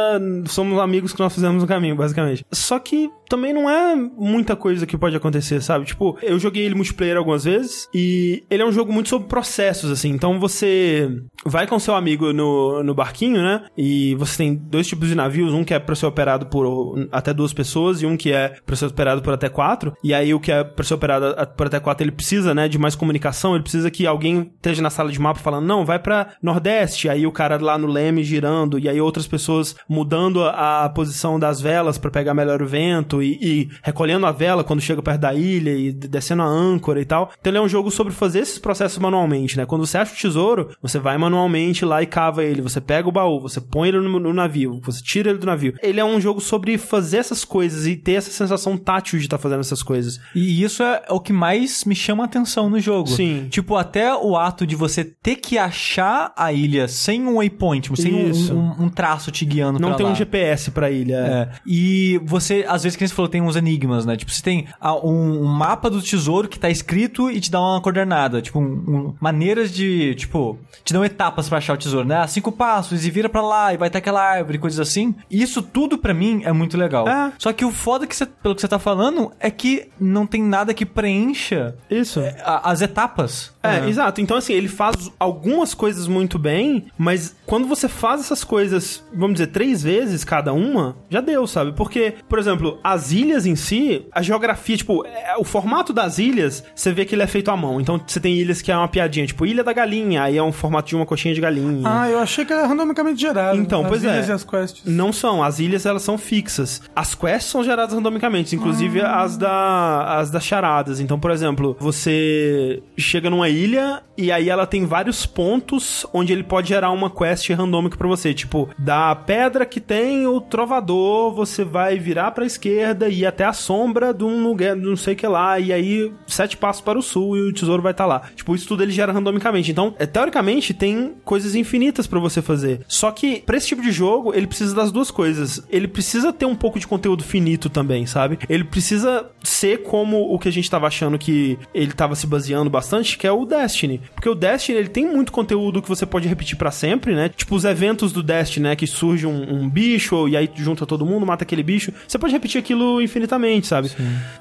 somos amigos que nós fizemos no caminho, basicamente. Só que também não é muita coisa que pode acontecer, sabe? Tipo, eu joguei ele multiplayer algumas vezes e ele é um jogo muito sobre processos, assim. Então você vai com seu amigo no, no barquinho, né? E você tem dois tipos de navios, um que é pra ser operado por até duas pessoas e um que é pra ser operado por até quatro. E aí o que é pra ser operado por até quatro, ele precisa, né, de mais comunicação, ele precisa que alguém esteja na sala de mapa falando, não, vai pra Nordeste, aí o cara lá no leme girando, e aí outras pessoas mudando a, a posição das velas pra pegar melhor o vento e, e recolhendo a vela quando chega perto da ilha e descendo a âncora e tal. Então ele é um jogo sobre fazer esses processos manualmente, né? Quando você acha o tesouro, você vai manualmente lá e cava ele, você pega o baú, você põe ele no, no navio, você tira ele do navio. Ele é um jogo sobre fazer essas coisas e ter essa sensação tátil de estar fazendo essas coisas. E isso é o que mais me chama a atenção no jogo. Sim. Tipo, até o ato de você ter que achar a ilha sem um waypoint, sem um, um- um traço te guiando Não tem lá. um GPS pra ilha. É. E você, às vezes, que você falou, tem uns enigmas, né? Tipo, você tem um, mapa do tesouro que tá escrito e te dá uma coordenada. Tipo, um- um- maneiras de, tipo, te dão etapas pra achar o tesouro, né? Ah, Cinco passos e vira pra lá e vai ter aquela árvore, coisas assim. E isso tudo pra mim é muito legal. É. Só que o foda que você, pelo que você tá falando é que não tem nada que preencha Isso. a- as etapas. É, exato. Então, assim, ele faz algumas coisas muito bem, mas quando você faz essas coisas, vamos dizer, três vezes cada uma, já deu, sabe? Porque, por exemplo, as ilhas em si, a geografia, tipo, é- o formato das ilhas, você vê que ele é feito à mão. Então, você tem ilhas que é uma piadinha, tipo, Ilha da Galinha, aí é um formato de uma coxinha de galinha. Ah, eu achei que era randomicamente gerado. Então, as pois ilhas é. e as quests. Não são, as ilhas elas são fixas. As quests são geradas randomicamente, inclusive as da as das charadas. Então, por exemplo, você chega numa ilha e aí ela tem vários pontos onde ele pode gerar uma quest randômica pra você, tipo, da pedra que tem o trovador, você vai virar pra esquerda e ir até a sombra de um lugar, não sei que lá, e aí sete passos para o sul e o tesouro vai estar lá. Tipo, isso tudo ele gera randomicamente. Então, é, teoricamente tem coisas infinitas pra você fazer. Só que pra esse tipo de jogo, ele precisa das duas coisas. Ele precisa ter um pouco de conteúdo finito também, sabe? Ele precisa ser como o que a gente tava achando que ele tava se baseando bastante, que é o Destiny. Porque o Destiny, ele tem muito conteúdo que você pode repetir pra sempre, né? Tipo os eventos do Destiny, né? Que surge um, um bicho e aí junta todo mundo, mata aquele bicho. Você pode repetir aquilo infinitamente, sabe?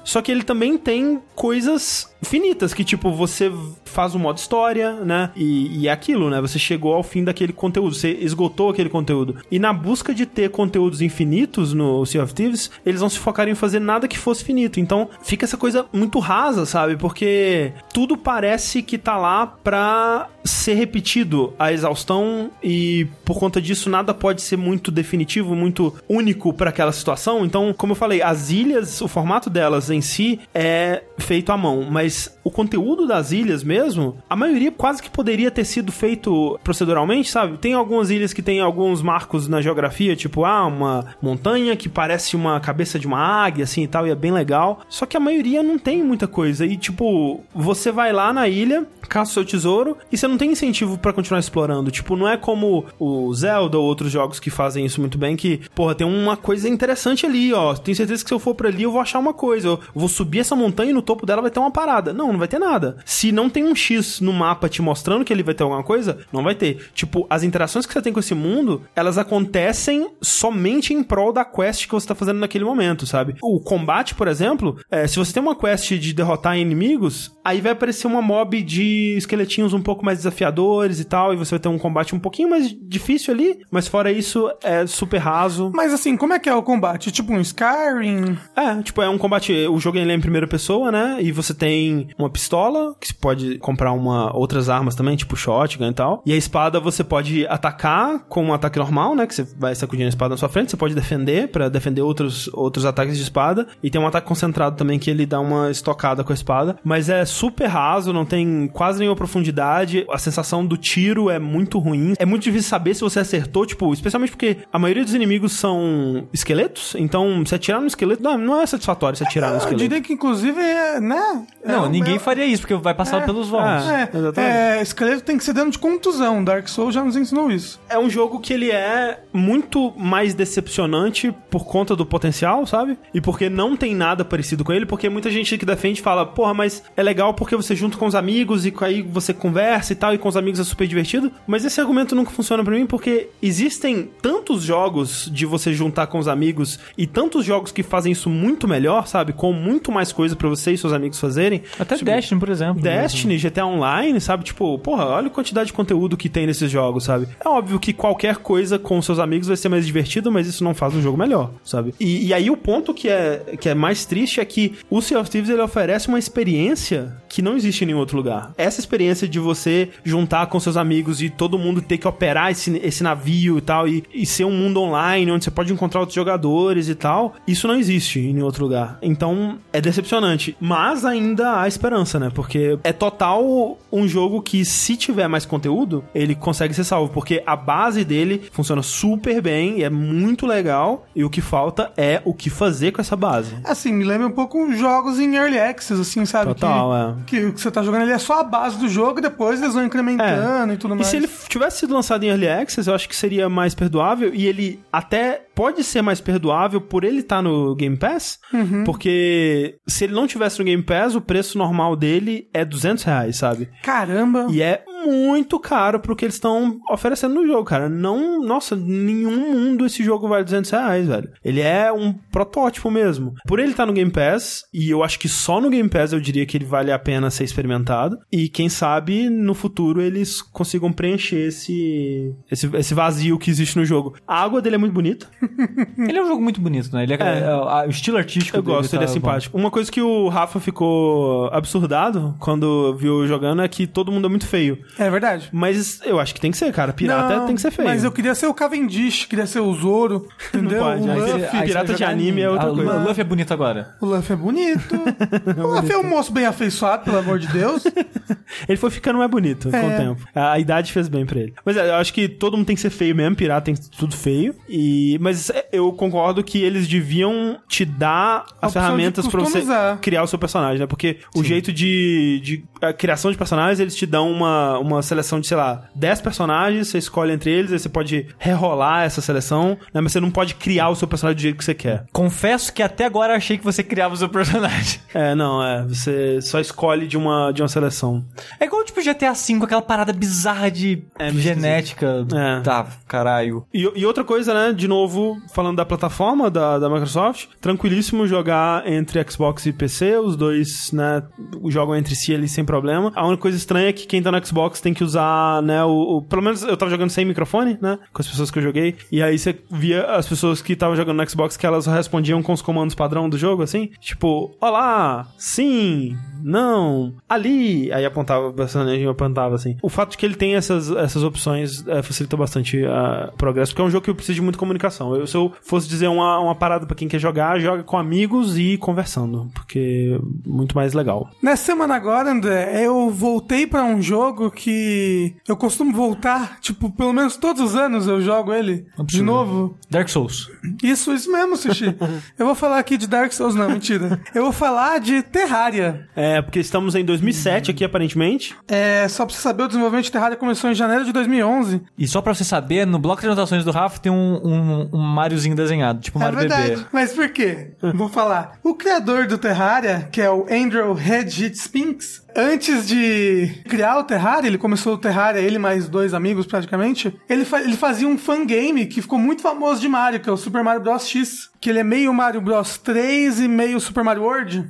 Só que ele também tem coisas finitas, que tipo, você faz o modo história, né? E, e é aquilo, né? Você chegou ao fim daquele conteúdo, você esgotou aquele conteúdo. E na busca de ter conteúdos infinitos no Sea of Thieves, eles não se focaram em fazer nada que fosse finito. Então fica essa coisa muito rasa, sabe? Porque tudo parece que tá lá pra ser repetido a exaustão e por conta disso nada pode ser muito definitivo, muito único para aquela situação. Então, como eu falei, as ilhas, o formato delas em si é feito à mão, mas o conteúdo das ilhas mesmo, a maioria quase que poderia ter sido feito proceduralmente, sabe? Tem algumas ilhas que tem alguns marcos na geografia, tipo, ah, uma montanha que parece uma cabeça de uma águia, assim e tal, e é bem legal. Só que a maioria não tem muita coisa. E, tipo, você vai lá na ilha, caça o seu tesouro, e você não tem incentivo para continuar explorando. Tipo, não é como o Zelda ou outros jogos que fazem isso muito bem, que, porra, tem uma coisa interessante ali, ó. Tenho certeza que se eu for pra ali, eu vou achar uma coisa. Eu vou subir essa montanha e no topo dela vai ter uma parada. Não, não vai ter nada. Se não tem um X no mapa te mostrando que ele vai ter alguma coisa, não vai ter. Tipo, as interações que você tem com esse mundo, elas acontecem somente em prol da quest que você tá fazendo naquele momento, sabe? O combate, por exemplo, é, se você tem uma quest de derrotar inimigos, aí vai aparecer uma mob de esqueletinhos um pouco mais desafiadores e tal, e você vai ter um combate um pouquinho mais difícil ali, mas fora isso, é super raso. Mas assim, como é que é o combate? Tipo um Skyrim? É, tipo, é um combate. O jogo ele é em primeira pessoa, né? E você tem uma pistola, que você pode comprar uma, outras armas também, tipo shotgun e tal. E a espada você pode atacar com um ataque normal, né? Que você vai sacudindo a espada na sua frente. Você pode defender para defender outros, outros ataques de espada. E tem um ataque concentrado também que ele dá uma estocada com a espada. Mas é super raso, não tem quase nenhuma profundidade. A sensação do tiro é muito ruim. É muito difícil saber se você acertou, tipo, especialmente porque a maioria dos inimigos são esqueletos. Então, se atirar no esqueleto, não, não é satisfatório se atirar no Eu esqueleto. diria que inclusive é, né? Não, É, ninguém é, faria isso, porque vai passar pelos vãos. É. É, Exatamente. é, esqueleto tem que ser dano de contusão. Dark Souls já nos ensinou isso. É um jogo que ele é muito mais decepcionante por conta do potencial, sabe? E porque não tem nada parecido com ele, porque muita gente que defende fala, porra, mas é legal porque você junta com os amigos e aí você conversa e tal, e com os amigos é super divertido. Mas esse argumento nunca funciona pra mim porque existem tantos jogos de você juntar com os amigos e tantos jogos que fazem isso muito melhor, sabe? Com muito mais coisa pra você e seus amigos fazerem. Até Tipo, Destiny, por exemplo. Destiny, GTA Online, sabe? Tipo, porra, olha a quantidade de conteúdo que tem nesses jogos, sabe? É óbvio que qualquer coisa com seus amigos vai ser mais divertido, mas isso não faz um jogo melhor, sabe? E, e aí o ponto que é, que é mais triste é que o Sea of Thieves ele oferece uma experiência que não existe em nenhum outro lugar. Essa experiência de você juntar com seus amigos e todo mundo ter que operar esse, esse navio e tal, e, e ser um mundo online onde você pode encontrar outros jogadores e tal, isso não existe em nenhum outro lugar. Então é decepcionante. Mas ainda há esperança, né? Porque é total um jogo que, se tiver mais conteúdo, ele consegue ser salvo. Porque a base dele funciona super bem e é muito legal. E o que falta é o que fazer com essa base. Assim, me lembra um pouco jogos em Early Access, assim, sabe? Total, que, é. que o que você tá jogando ali é só a base do jogo e depois eles vão incrementando e tudo É. E mais. se ele tivesse sido lançado em Early Access, eu acho que seria mais perdoável. E ele até pode ser mais perdoável por ele estar no Game Pass. Uhum. Porque se ele não tivesse no Game Pass, o preço normal dele é 200 reais, sabe? Caramba! E é muito caro pro que eles estão oferecendo no jogo, cara. Não, nossa, nenhum mundo esse jogo vale 200 reais, velho. Ele é um protótipo mesmo. Por ele estar no Game Pass, e eu acho que só no Game Pass eu diria que ele vale a pena ser experimentado. E quem sabe no futuro eles consigam preencher esse, esse, esse vazio que existe no jogo. A água dele é muito bonita. Ele é um jogo muito bonito, né? Ele é, É. é, o estilo artístico Eu dele gosto, tá ele é bom. simpático. Uma coisa que o Rafa ficou absurdado quando viu jogando é que todo mundo é muito feio. É verdade. Mas eu acho que tem que ser, cara. Pirata Não, tem que ser feio. Mas eu queria ser o Cavendish, queria ser o Zoro, entendeu? pode, o, Luffy, Aí pirata de anime em- é outra Ah, o coisa. Luffy é bonito agora. o Luffy é bonito. o Luffy é um moço bem afeiçoado, pelo amor de Deus. Ele foi ficando mais bonito com o É. tempo. A, a idade fez bem pra ele. Mas é, eu acho que todo mundo tem que ser feio mesmo, pirata tem que ser tudo feio. E, mas é, eu concordo que eles deviam te dar A as ferramentas pra você criar o seu personagem, né? Porque o jeito de, de a criação de personagens, eles te dão uma, uma seleção de, sei lá, 10 personagens, você escolhe entre eles, aí você pode rerolar essa seleção, né? Mas você não pode criar o seu personagem do jeito que você quer. Confesso que até agora eu achei que você criava o seu personagem. É, não, é. Você só escolhe de uma, de uma seleção. É igual tipo GTA V, aquela parada bizarra de É, genética. É. Tá, caralho. E, e outra coisa, né? De novo, novo, falando da plataforma da, da Microsoft, tranquilíssimo jogar entre Xbox e PC, os dois, né, jogam entre si ali sem problema. A única coisa estranha é que quem tá no Xbox tem que usar, né, o, o- pelo menos eu tava jogando sem microfone, né, com as pessoas que eu joguei, e aí você via as pessoas que estavam jogando no Xbox que elas respondiam com os comandos padrão do jogo, assim, tipo, olá, sim, não, ali, aí apontava o personagem apontava assim. O fato de que ele tem essas, essas opções é, facilita bastante a progresso, porque é um jogo que precisa de muita comunicação. Eu, se eu fosse dizer uma, uma parada pra quem quer jogar, joga com amigos e conversando, porque é muito mais legal. Nessa semana agora, André, eu voltei pra um jogo que eu costumo voltar, tipo, pelo menos todos os anos eu jogo ele de Absurdo. novo. Dark Souls. Isso, isso mesmo, Sushi. eu vou falar aqui de Dark Souls, não, mentira. Eu vou falar de Terraria. É, porque estamos em 2007 aqui, aparentemente. É, só pra você saber, o desenvolvimento de Terraria começou em janeiro de 2011. E só pra você saber, no bloco de anotações do Rafa tem um, um, um Mariozinho desenhado, tipo É Mario verdade. Bebê. Mas por quê? Vou falar. O criador do Terraria, que é o Andrew Hedgett Spinks, antes de criar o Terraria, ele começou o Terraria, ele mais dois amigos praticamente, ele, fa- ele fazia um fangame que ficou muito famoso de Mario, que é o Super Mario Bros. X. Que ele é meio Mario Bros 3 e meio Super Mario World.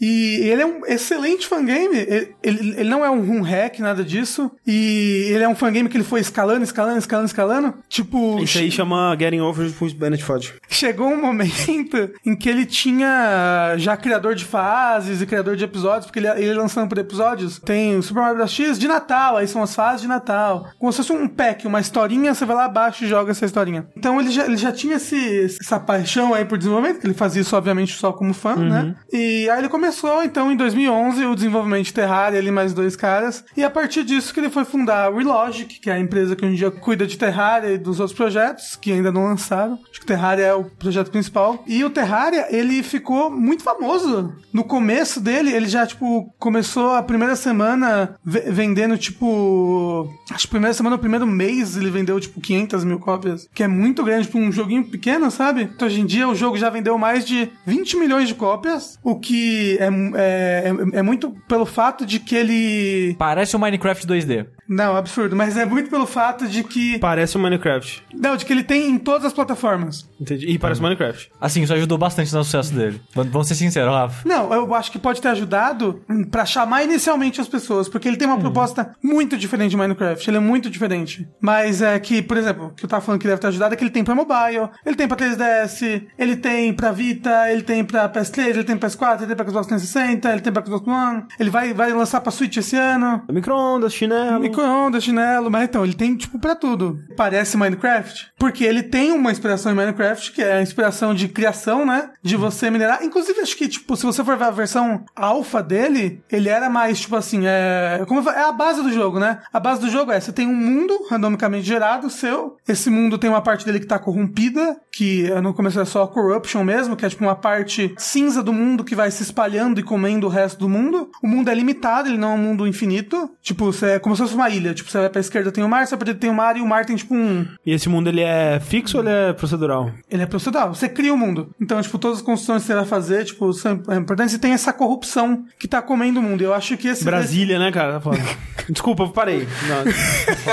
E ele é um excelente fangame. Ele, ele, ele não é um room hack, nada disso. E ele é um fangame que ele foi escalando, escalando, escalando, escalando. Tipo, Isso aí chama Getting Over with Bennett Fudge. chegou um momento em que ele tinha já criador de fases e criador de episódios, porque ele, ele lançando por episódios. Tem o Super Mario Bros. X de Natal, aí são as fases de Natal. Como se fosse um pack, uma historinha, você vai lá abaixo e joga essa historinha. Então ele já, ele já tinha esse, essa paixão aí por desenvolvimento, que ele fazia isso obviamente só como fã, né? E aí ele começou, então, em 2011, o desenvolvimento de Terraria, ele e mais dois caras. E a partir disso que ele foi fundar a Relogic, que é a empresa que hoje em dia cuida de Terraria e dos outros projetos, que ainda não lançaram. Acho que Terraria é o projeto principal. E o Terraria, ele ficou muito famoso. No começo dele, ele já, tipo, começou a primeira semana ve- vendendo, tipo... Acho que primeira semana, o primeiro mês, ele vendeu, tipo, 500 mil cópias. Que é muito grande pra um joguinho pequeno, sabe? Então, hoje em dia, o jogo já vendeu mais de 20 milhões de cópias. O que é, é, é, é muito pelo fato de que ele... Parece um Minecraft 2D. Não, absurdo. Mas é muito pelo fato de que... Parece um Minecraft. Não, de que ele tem em todas as plataformas. Entendi. E parece um Minecraft. Assim, isso ajudou bastante no sucesso dele. Vamos ser sinceros, Rafa. Não, eu acho que pode ter ajudado pra chamar inicialmente as pessoas, porque ele tem uma proposta muito diferente de Minecraft. Ele é muito diferente. Mas é que, por exemplo, o que eu tava falando que deve ter ajudado é que ele tem pra mobile, ele tem pra 3DS, ele tem pra Vita, ele tem pra PS3, ele tem pra PS4, ele tem pra Xbox 360, ele tem pra Xbox One, ele vai, vai lançar pra Switch esse ano. Micro-ondas, chinelo. Micro-ondas, chinelo, mas então, ele tem, tipo, pra tudo. Parece Minecraft, porque ele tem uma inspiração em Minecraft, que é a inspiração de criação, né? De você minerar. Inclusive, acho que, tipo, se você for ver a versão alfa dele, ele era mais, tipo assim, é... Como é a base do jogo, né? A base do jogo é, você tem um mundo randomicamente gerado, seu. Esse mundo tem uma parte dele que tá corrompida, que no começo é só corruption mesmo, que é, tipo, uma parte cinza do mundo que vai se espalhando e comendo o resto do mundo. O mundo é limitado, ele não é um mundo infinito. Tipo, você é como se fosse uma ilha. Tipo, você vai pra esquerda tem o mar, você pra direita tem o mar, e o mar tem, tipo, um... E esse mundo, ele é fixo ou ele é procedural? Ele é procedural. Você cria o mundo. Então, tipo, todas as construções que você vai fazer, tipo, são importantes. E tem essa corrupção que tá comendo o mundo. Eu acho que esse... Brasília, né, cara? Tá. Desculpa, parei. Não.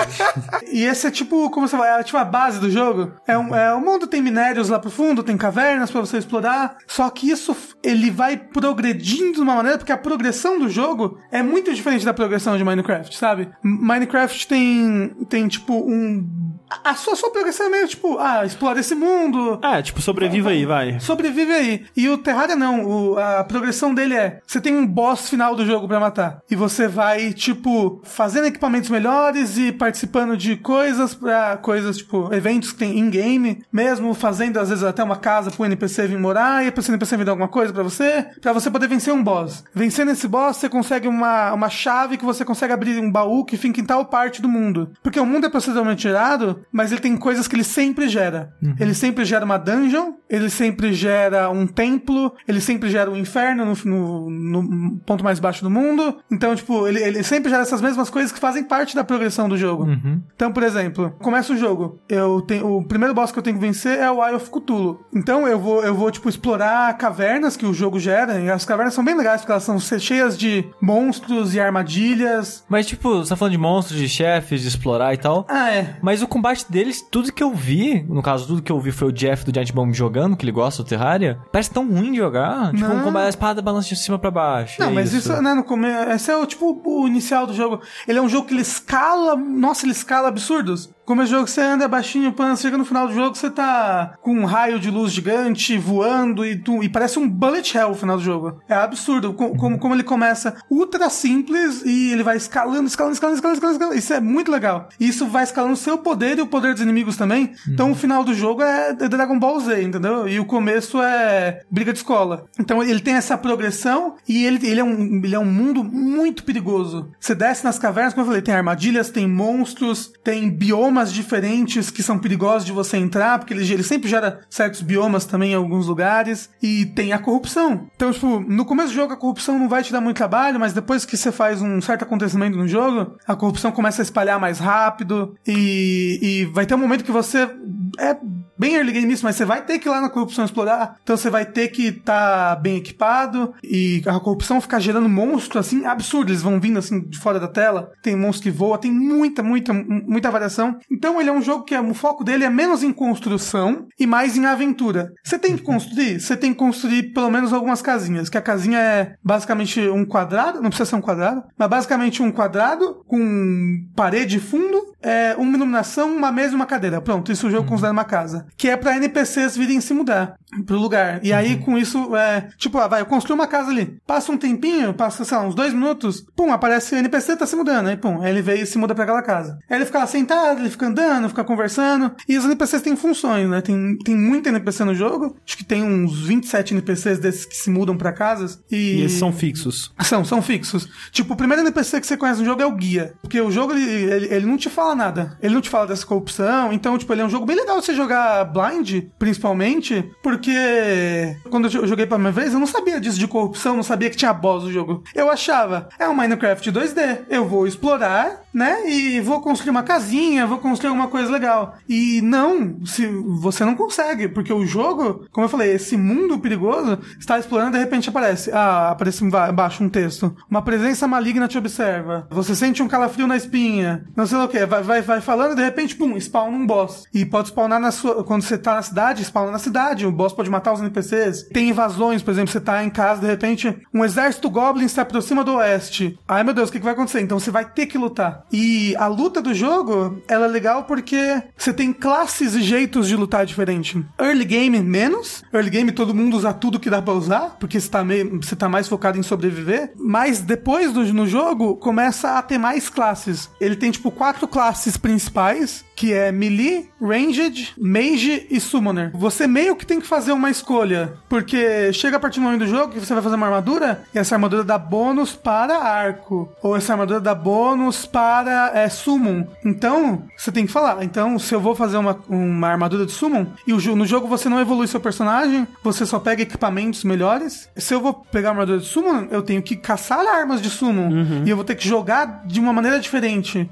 e esse é tipo, como você vai, é tipo a base do jogo. É um, é, o mundo tem minérios lá pro fundo, tem cavernas pra você explorar. Só que isso, ele vai progredindo de uma maneira, porque a progressão do jogo é muito diferente da progressão de Minecraft, sabe? Minecraft tem, tem tipo, um... A sua, a sua progressão é meio tipo, ah, explora esse mundo, É, tipo, sobreviva aí, vai. Sobrevive aí. E o Terraria não. O- a progressão dele é: você tem um boss final do jogo pra matar. E você vai, tipo, fazendo equipamentos melhores e participando de coisas pra coisas, tipo, eventos que tem in-game, mesmo fazendo, às vezes, até uma casa pro NPC vir morar, e pessoa- NPC vir dar alguma coisa pra você, pra você poder vencer um boss. Vencendo esse boss, você consegue uma, uma chave que você consegue abrir um baú que fica em tal parte do mundo. Porque o mundo é proceduralmente gerado, mas ele tem coisas que ele sempre gera. Ele sempre gera uma dungeon, ele sempre gera um templo, ele sempre gera um inferno no, no- no ponto mais baixo do mundo. Então, tipo, ele, ele sempre gera essas mesmas coisas que fazem parte da progressão do jogo. Então, por exemplo, começa o jogo. Eu tenho o primeiro boss que eu tenho que vencer é o Eye of Cthulhu. Então, eu vou eu vou tipo explorar cavernas que o jogo gera. E as cavernas são bem legais porque elas são cheias de monstros e armadilhas. Mas, tipo, você tá falando de monstros, de chefes, de explorar e tal. Ah, é. Mas o combate combate deles, tudo que eu vi, no caso, tudo que eu vi foi o Jeff do Giant Bomb jogando, que ele gosta do Terraria, parece tão ruim de jogar. Tipo, um combate, a espada balança de cima pra baixo. Não, é mas isso, né, no começo. Esse é o tipo o inicial do jogo. Ele é um jogo que ele escala. Nossa, ele escala absurdos. Como é jogo que você anda baixinho, pan, chega no final do jogo, você tá com um raio de luz gigante voando e, tu, e parece um bullet hell no final do jogo. É absurdo. Co- Como, como ele começa ultra simples e ele vai escalando, escalando, escalando, escalando, escalando, escalando. Isso é muito legal. E isso vai escalando o seu poder e o poder dos inimigos também. Então o final do jogo é Dragon Ball Z, entendeu? E o começo é briga de escola. Então ele tem essa progressão e ele, ele, é, um, ele é um mundo muito perigoso. Você desce nas cavernas, como eu falei, tem armadilhas, tem monstros, tem biomas diferentes que são perigosos de você entrar, porque ele, ele sempre gera certos biomas também em alguns lugares. E tem a corrupção. Então, tipo, no começo do jogo a corrupção não vai te dar muito trabalho, mas depois que você faz um certo acontecimento no jogo, a corrupção começa a espalhar mais rápido e, e vai ter um momento que você é bem early game isso, mas você vai ter que ir lá na corrupção explorar. Então você vai ter que estar bem equipado e a corrupção ficar gerando monstros assim absurdos. Eles vão vindo assim de fora da tela. Tem monstro que voa, tem muita, muita, muita variação. Então ele é um jogo que é, o foco dele é menos em construção e mais em aventura. Você tem que construir, você tem que construir pelo menos algumas casinhas. Que a casinha é basicamente um quadrado, não precisa ser um quadrado, mas basicamente um quadrado com parede e fundo, é, uma iluminação, uma mesa e uma cadeira. Pronto, isso o jogo considera uma casa. Que é pra NPCs virem se mudar pro lugar. E aí, com isso, é, tipo, ah, vai, eu construí uma casa ali. Passa um tempinho, passa, sei lá, uns dois minutos, pum, aparece o NPC tá se mudando. Aí, pum, aí ele veio e se muda pra aquela casa. Aí ele fica lá sentado, ele fica andando, fica conversando. E os NPCs têm funções, né? Tem, tem muito NPC no jogo. Acho que tem uns 27 NPCs desses que se mudam pra casas. E, E esses são fixos. são, são fixos. Tipo, o primeiro NPC que você conhece no jogo é o guia. Porque o jogo, ele, ele, ele não te fala nada. Ele não te fala dessa corrupção. Então, tipo, ele é um jogo bem legal de você jogar blind, principalmente, porque quando eu joguei pela minha vez, eu não sabia disso de corrupção, não sabia que tinha boss no jogo. Eu achava, é um Minecraft 2D. Eu vou explorar, né? E vou construir uma casinha, vou construir alguma coisa legal. E não, se você não consegue, porque o jogo, como eu falei, esse mundo perigoso, está explorando, de repente aparece, ah, aparece emba- embaixo um texto. Uma presença maligna te observa. Você sente um calafrio na espinha. Não sei o que. Vai, vai, vai falando, de repente, pum, spawna um boss. E pode spawnar na sua. Quando você tá na cidade, spawna na cidade. O boss pode matar os NPCs. Tem invasões, por exemplo, você tá em casa, de repente, um exército goblin se aproxima do oeste. Ai meu Deus, o que, que vai acontecer? Então você vai ter que lutar. E a luta do jogo, ela é legal porque você tem classes e jeitos de lutar diferente. Early game, menos. Early game, todo mundo usa tudo que dá pra usar, porque você tá, meio, você tá mais focado em sobreviver. Mas depois do, no jogo, começa a ter mais classes. Ele tem, tipo, quatro classes principais, que é Melee, Ranged, Mage e Summoner. Você meio que tem que fazer uma escolha, porque chega a partir do momento do jogo que você vai fazer uma armadura, e essa armadura dá bônus para arco, ou essa armadura dá bônus para é, Summon. Então, você tem que falar. Então, se eu vou fazer uma, uma armadura de Summon, e o, no jogo você não evolui seu personagem, você só pega equipamentos melhores. Se eu vou pegar uma armadura de Summon, eu tenho que caçar armas de Summon, e eu vou ter que jogar de uma maneira diferente,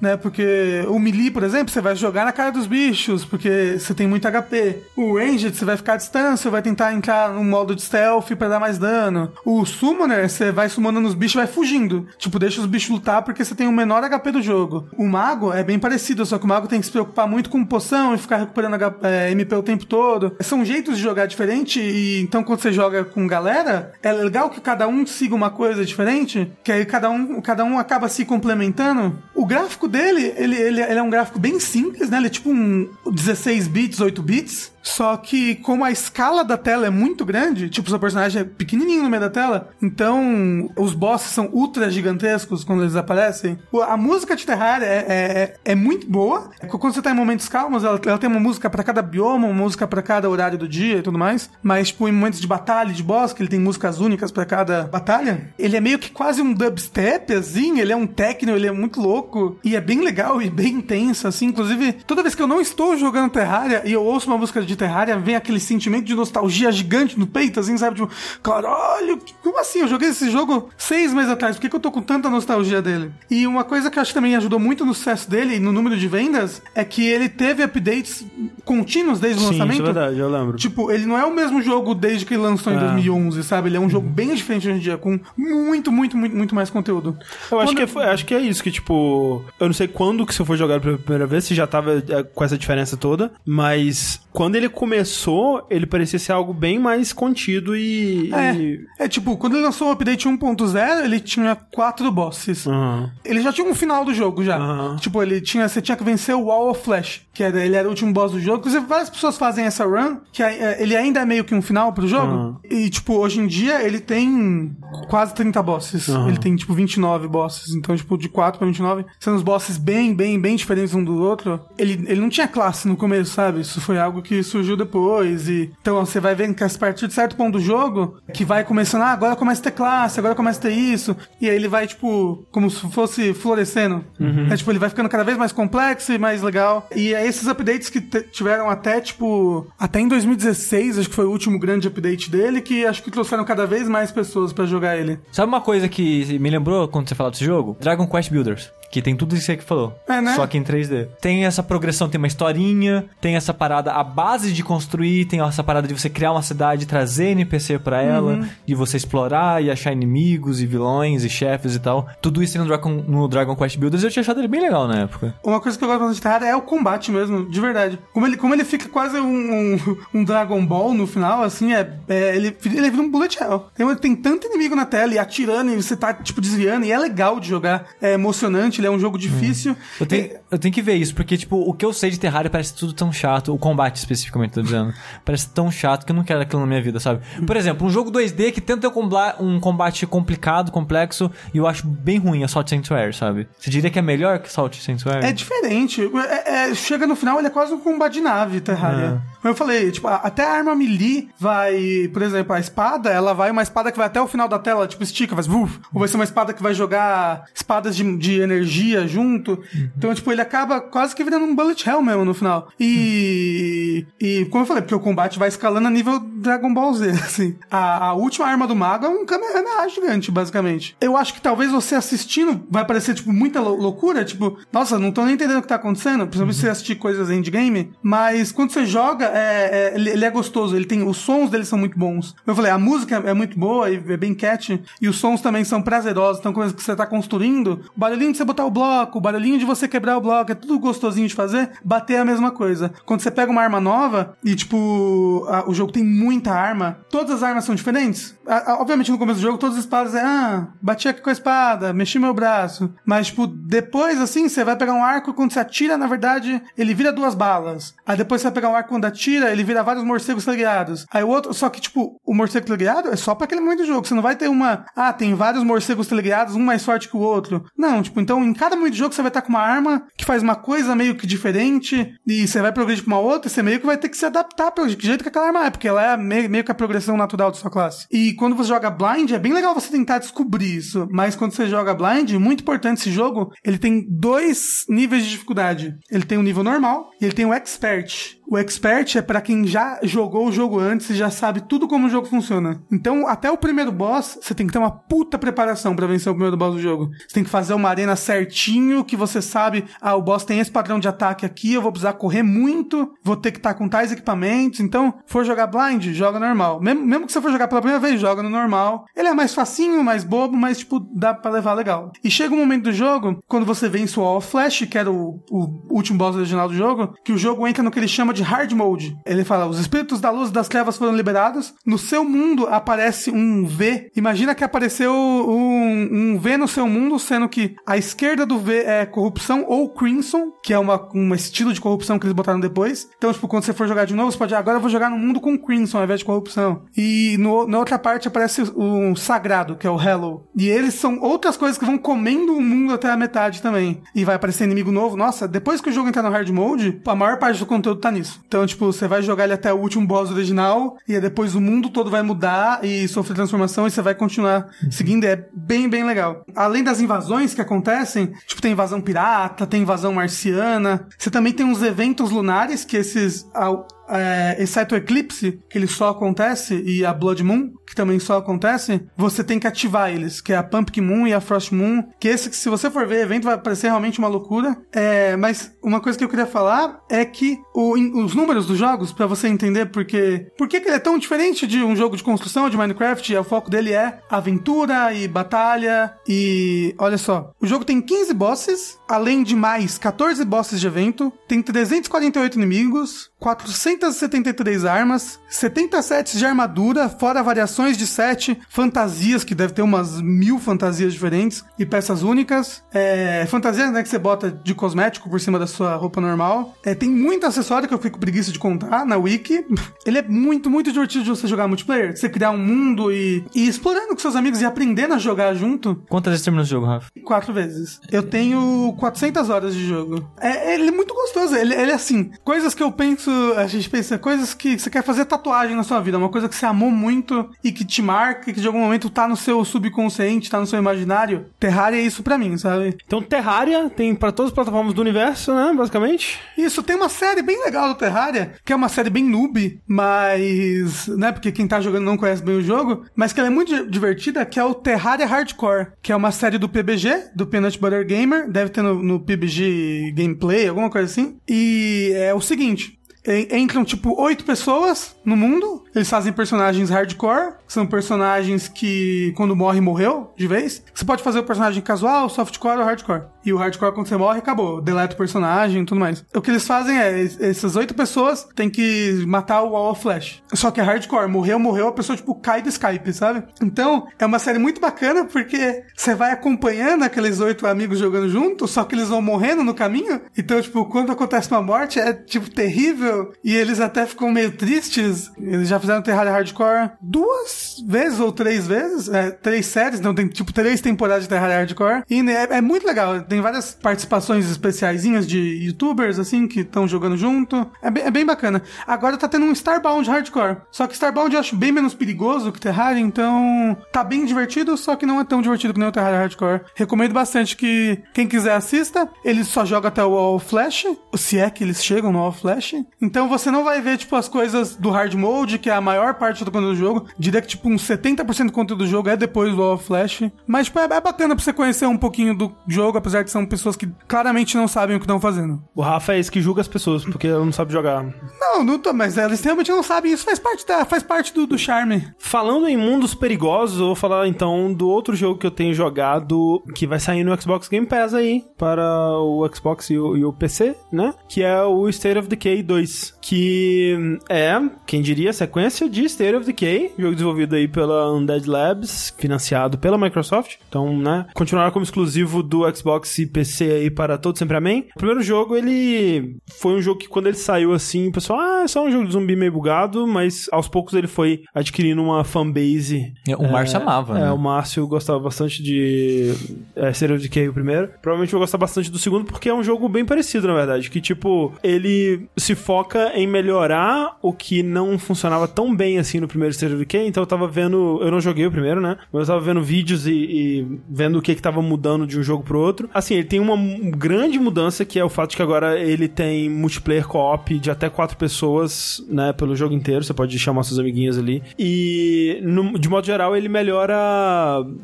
né? Porque o melee, por exemplo, você vai jogar na cara dos bichos, porque você tem muito HP. O ranged, você vai ficar à distância, vai tentar entrar no modo de stealth pra dar mais dano. O summoner, você vai summonando nos bichos e vai fugindo. Tipo, deixa os bichos lutar porque você tem o menor HP do jogo. O mago é bem parecido, só que o mago tem que se preocupar muito com poção e ficar recuperando é, MP o tempo todo. São jeitos de jogar diferente e então quando você joga com galera, é legal que cada um siga uma coisa diferente, que aí cada um, cada um acaba se complementando. O gráfico dele, ele, ele, ele é um gráfico bem simples, né? Ele é tipo um 16 bits, 8 bits. Só que como a escala da tela é muito grande, tipo, seu personagem é pequenininho no meio da tela, então os bosses são ultra gigantescos quando eles aparecem. A música de Terraria é, é, é muito boa. Quando você tá em momentos calmos, ela, ela tem uma música pra cada bioma, uma música pra cada horário do dia e tudo mais. Mas, tipo, em momentos de batalha, de boss, que ele tem músicas únicas pra cada batalha, ele é meio que quase um dubstep, assim, ele é um techno, ele é muito louco. E é bem legal e bem intenso, assim. Inclusive, toda vez que eu não estou jogando Terraria e eu ouço uma música de Terraria, vem aquele sentimento de nostalgia gigante no peito, assim, sabe? Tipo, caralho, como assim? Eu joguei esse jogo seis meses atrás, por que, que eu tô com tanta nostalgia dele? E uma coisa que eu acho que também ajudou muito no sucesso dele e no número de vendas é que ele teve updates contínuos desde o Sim, lançamento. isso é verdade, eu lembro. Tipo, ele não é o mesmo jogo desde que ele lançou em É. 2011, sabe? Ele é um jogo bem diferente hoje em dia, com muito, muito, muito, muito mais conteúdo. Eu acho Quando- que, é, acho que é isso, que tipo, eu não sei quando que você foi jogar pela primeira vez, se já tava é, com essa diferença toda, mas quando ele começou, ele parecia ser algo bem mais contido e... e- É, é tipo, quando ele lançou o update 1.0, ele tinha quatro bosses. Aham. Ele já tinha um final do jogo já. Aham. Tipo, ele tinha, você tinha que vencer o Wall of Flash, que era, ele era o último boss do jogo. Inclusive, várias pessoas fazem essa run, que é- ele ainda é meio que um final pro jogo. Aham. E, tipo, hoje em dia ele tem quase 30 bosses. Ele tem, tipo, 29 bosses. Então, tipo, de 4 pra 29, sendo os bosses bem, bem, bem diferentes um do outro. Ele, ele não tinha classe no começo, sabe? Isso foi algo que surgiu depois. E, então, você vai vendo que a partir de certo ponto do jogo, que vai começando, ah, agora começa a ter classe, agora começa a ter isso. E aí ele vai, tipo, como se fosse florescendo. É, tipo, ele vai ficando cada vez mais complexo e mais legal. E é esses updates que tiveram até, tipo, até em 2016, acho que foi o último grande update dele, que acho que trouxeram cada vez mais pessoas pra jogar ele. Sabe uma coisa que me lembrou quando você falou desse jogo? Dragon Quest Builders. Que tem tudo isso aí que falou. É, né? Só que em 3D. Tem essa progressão, tem uma historinha, tem essa parada, a base de construir, tem essa parada de você criar uma cidade, trazer NPC pra ela, Uhum. de você explorar e achar inimigos e vilões e chefes e tal. Tudo isso tem no Dragon, no Dragon Quest Builders eu tinha achado ele bem legal na época. Uma coisa que eu gosto bastante de Terraria é o combate mesmo, de verdade. Como ele, como ele fica quase um, um, um Dragon Ball no final, assim, é, é- ele, ele vira um bullet hell. Tem, tem tanto inimigo na tela e atirando e você tá, tipo, desviando e é legal de jogar. É emocionante, ele é um jogo difícil. Eu tenho, eu tenho que ver isso, porque, tipo, o que eu sei de Terraria parece tudo tão chato. O combate, especificamente, tô dizendo. parece tão chato que eu não quero aquilo na minha vida, sabe? Por exemplo, um jogo 2D que tenta um comba- combate complicado, complexo, e eu acho bem ruim a Salt Sanctuary, sabe? Você diria que é melhor que Salt Sanctuary? É diferente. É- é- chega no final, ele é quase um combate de nave, Terraria. Como eu falei, tipo, até a arma melee vai, por exemplo, a espada, ela vai uma espada que vai até o final da tela, tipo, estica, faz vuf, ou vai ser uma espada que vai jogar espadas de, de energia junto. Então, tipo, ele acaba quase que virando um bullet hell mesmo no final. E, e como eu falei, porque o combate vai escalando a nível Dragon Ball Z, assim. A, a última arma do mago é um Kamehameha gigante, basicamente. Eu acho que talvez você assistindo vai parecer, tipo, muita lou- loucura, tipo, nossa, não tô nem entendendo o que tá acontecendo, principalmente se você assistir coisas endgame, mas quando você joga, é, é- ele, ele é gostoso, ele tem, os sons dele são muito bons. Eu falei, a música é muito boa e é bem catchy, e os sons também são prazerosos, então coisas que você tá construindo, o barulhinho de você botar o bloco, o barulhinho de você quebrar o é tudo gostosinho de fazer, bater é a mesma coisa. Quando você pega uma arma nova, e tipo, a- o jogo tem muita arma, todas as armas são diferentes. A- a- obviamente no começo do jogo, todas as espadas é, ah, bati aqui com a espada, mexi meu braço. Mas, tipo, depois, assim, você vai pegar um arco, quando você atira, na verdade, ele vira duas balas. Aí depois você vai pegar um arco, quando atira, ele vira vários morcegos teleguiados. Aí o outro, só que, tipo, o morcego teleguiado é só pra aquele momento do jogo. Você não vai ter uma, ah, tem vários morcegos teleguiados, um mais forte que o outro. Não, tipo, então em cada momento do jogo você vai estar com uma arma que faz uma coisa meio que diferente, e você vai progredir pra uma outra, você meio que vai ter que se adaptar pelo jeito que aquela arma é, porque ela é meio, meio que a progressão natural da sua classe. E quando você joga blind, é bem legal você tentar descobrir isso, mas quando você joga blind, muito importante esse jogo, ele tem dois níveis de dificuldade. Ele tem o nível normal e ele tem o expert. O expert é pra quem já jogou o jogo antes e já sabe tudo como o jogo funciona. Então, até o primeiro boss, você tem que ter uma puta preparação pra vencer o primeiro boss do jogo. Você tem que fazer uma arena certinho, que você sabe, ah, o boss tem esse padrão de ataque aqui, eu vou precisar correr muito, vou ter que estar com tais equipamentos. Então, for jogar blind, joga normal. Mesmo, mesmo que você for jogar pela primeira vez, joga no normal. Ele é mais facinho, mais bobo, mas, tipo, dá pra levar legal. E chega um momento do jogo, quando você vence o All Flash, que era o, o último boss original do jogo, que o jogo entra no que ele chama de hard mode. Ele fala: os espíritos da luz das trevas foram liberados. No seu mundo aparece um V. Imagina que apareceu um, um V no seu mundo, sendo que a esquerda do V é corrupção ou Crimson, que é uma, um estilo de corrupção que eles botaram depois. Então, tipo, quando você for jogar de novo, você pode, agora eu vou jogar no mundo com Crimson ao invés de corrupção. E no, na outra parte aparece o sagrado, que é o Hello. E eles são outras coisas que vão comendo o mundo até a metade também. E vai aparecer inimigo novo. Nossa, depois que o jogo entrar no hard mode, a maior parte do conteúdo tá nisso. Então, tipo, você vai jogar ele até o último boss original, e aí depois o mundo todo vai mudar e sofrer transformação, e você vai continuar seguindo. É bem, bem legal. Além das invasões que acontecem, tipo, tem invasão pirata, tem invasão marciana. Você também tem uns eventos lunares que esses. ao- é, exceto o Eclipse, que ele só acontece, e a Blood Moon, também só acontece, você tem que ativar eles, que é a Pumpkin Moon e a Frost Moon, que esse se você for ver evento vai parecer realmente uma loucura. É, mas uma coisa que eu queria falar é que o- os números dos jogos, pra você entender porque, por que ele é tão diferente de um jogo de construção de Minecraft, o foco dele é aventura e batalha e olha só, o jogo tem 15 bosses, além de mais 14 bosses de evento, tem 348 inimigos, 473 armas, 70 sets de armadura, fora variações de set, fantasias, que deve ter umas mil fantasias diferentes, e peças únicas. É, fantasias né, que você bota de cosmético por cima da sua roupa normal. É, tem muito acessório que eu fico preguiça de contar na wiki. Ele é muito, muito divertido de você jogar multiplayer. Você criar um mundo e, e explorando com seus amigos e aprendendo a jogar junto. Quantas vezes terminou o jogo, Rafa? Quatro vezes. Eu tenho 400 horas de jogo. É, ele é muito gostoso. Ele, ele é assim, coisas que eu penso, a gente pensa, coisas que você quer fazer tatuagem na sua vida, uma coisa que você amou muito e que te marca, e que de algum momento tá no seu subconsciente, tá no seu imaginário. Terraria é isso pra mim, sabe? Então, Terraria tem pra todas as plataformas do universo, né? Basicamente. Isso, tem uma série bem legal do Terraria, que é uma série bem noob, mas, né, porque quem tá jogando não conhece bem o jogo, mas que ela é muito di- divertida, que é o Terraria Hardcore, que é uma série do PBG, do Peanut Butter Gamer, deve ter no, no PBG Gameplay, alguma coisa assim, e é o seguinte... en- Entram, tipo, oito pessoas no mundo. Eles fazem personagens hardcore. São personagens que, quando morre, morreu de vez. Você pode fazer o personagem casual, softcore ou hardcore. E o hardcore, quando você morre, acabou. Deleta o personagem e tudo mais. O que eles fazem é, es- essas oito pessoas têm que matar o Wall of Flash. Só que é hardcore. Morreu, morreu, a pessoa, tipo, cai do Skype, sabe? Então, é uma série muito bacana porque você vai acompanhando aqueles oito amigos jogando junto, só que eles vão morrendo no caminho. Então, tipo, quando acontece uma morte, é, tipo, terrível. E eles até ficam meio tristes. Eles já fizeram Terraria Hardcore duas vezes ou três vezes. É, três séries, não tem, tipo, três temporadas de Terraria Hardcore. E né, é, é muito legal. Tem várias participações especiaisinhas de youtubers, assim, que estão jogando junto. É bem, é bem bacana. Agora tá tendo um Starbound Hardcore. Só que Starbound eu acho bem menos perigoso que Terraria, então tá bem divertido, só que não é tão divertido que nem o Terraria Hardcore. Recomendo bastante que quem quiser assista. Ele só joga até o Wall Flash, se é que eles chegam no Wall Flash. Então você não vai ver, tipo, as coisas do hard mode, que é a maior parte do jogo. Diria que, tipo, uns 70% do conteúdo do jogo é depois do Wall Flash. Mas, tipo, é, é bacana pra você conhecer um pouquinho do jogo, apesar de são pessoas que claramente não sabem o que estão fazendo. O Rafa é esse que julga as pessoas, porque ela não sabe jogar. Não, não tô, mas eles realmente não sabem. Isso faz parte da, faz parte do, do charme. Falando em mundos perigosos, eu vou falar então do outro jogo que eu tenho jogado, que vai sair no Xbox Game Pass aí, para o Xbox e o, e o PC, né? Que é o State of Decay 2. Que é, quem diria, sequência de State of Decay, jogo desenvolvido aí pela Undead Labs, financiado pela Microsoft. Então, né, continuará como exclusivo do Xbox e PC aí para todo sempre amém. O primeiro jogo, ele foi um jogo que quando ele saiu assim, o pessoal, ah, é só um jogo de zumbi meio bugado, mas aos poucos ele foi adquirindo uma fanbase O Márcio amava, é, né? o Márcio gostava bastante de é, of Decay, o primeiro. Provavelmente eu vou gostar bastante do segundo, porque é um jogo bem parecido, na verdade. Que, tipo, ele se foca em melhorar o que não funcionava tão bem assim no primeiro of Decay. Então eu tava vendo. Eu não joguei o primeiro, né? Mas eu tava vendo vídeos e, e vendo o que que tava mudando de um jogo pro outro. Assim, ele tem uma grande mudança, que é o fato de que agora ele tem multiplayer co-op de até quatro pessoas, né? Pelo jogo inteiro. Você pode chamar seus amiguinhos ali. E, no- de modo geral, ele melhora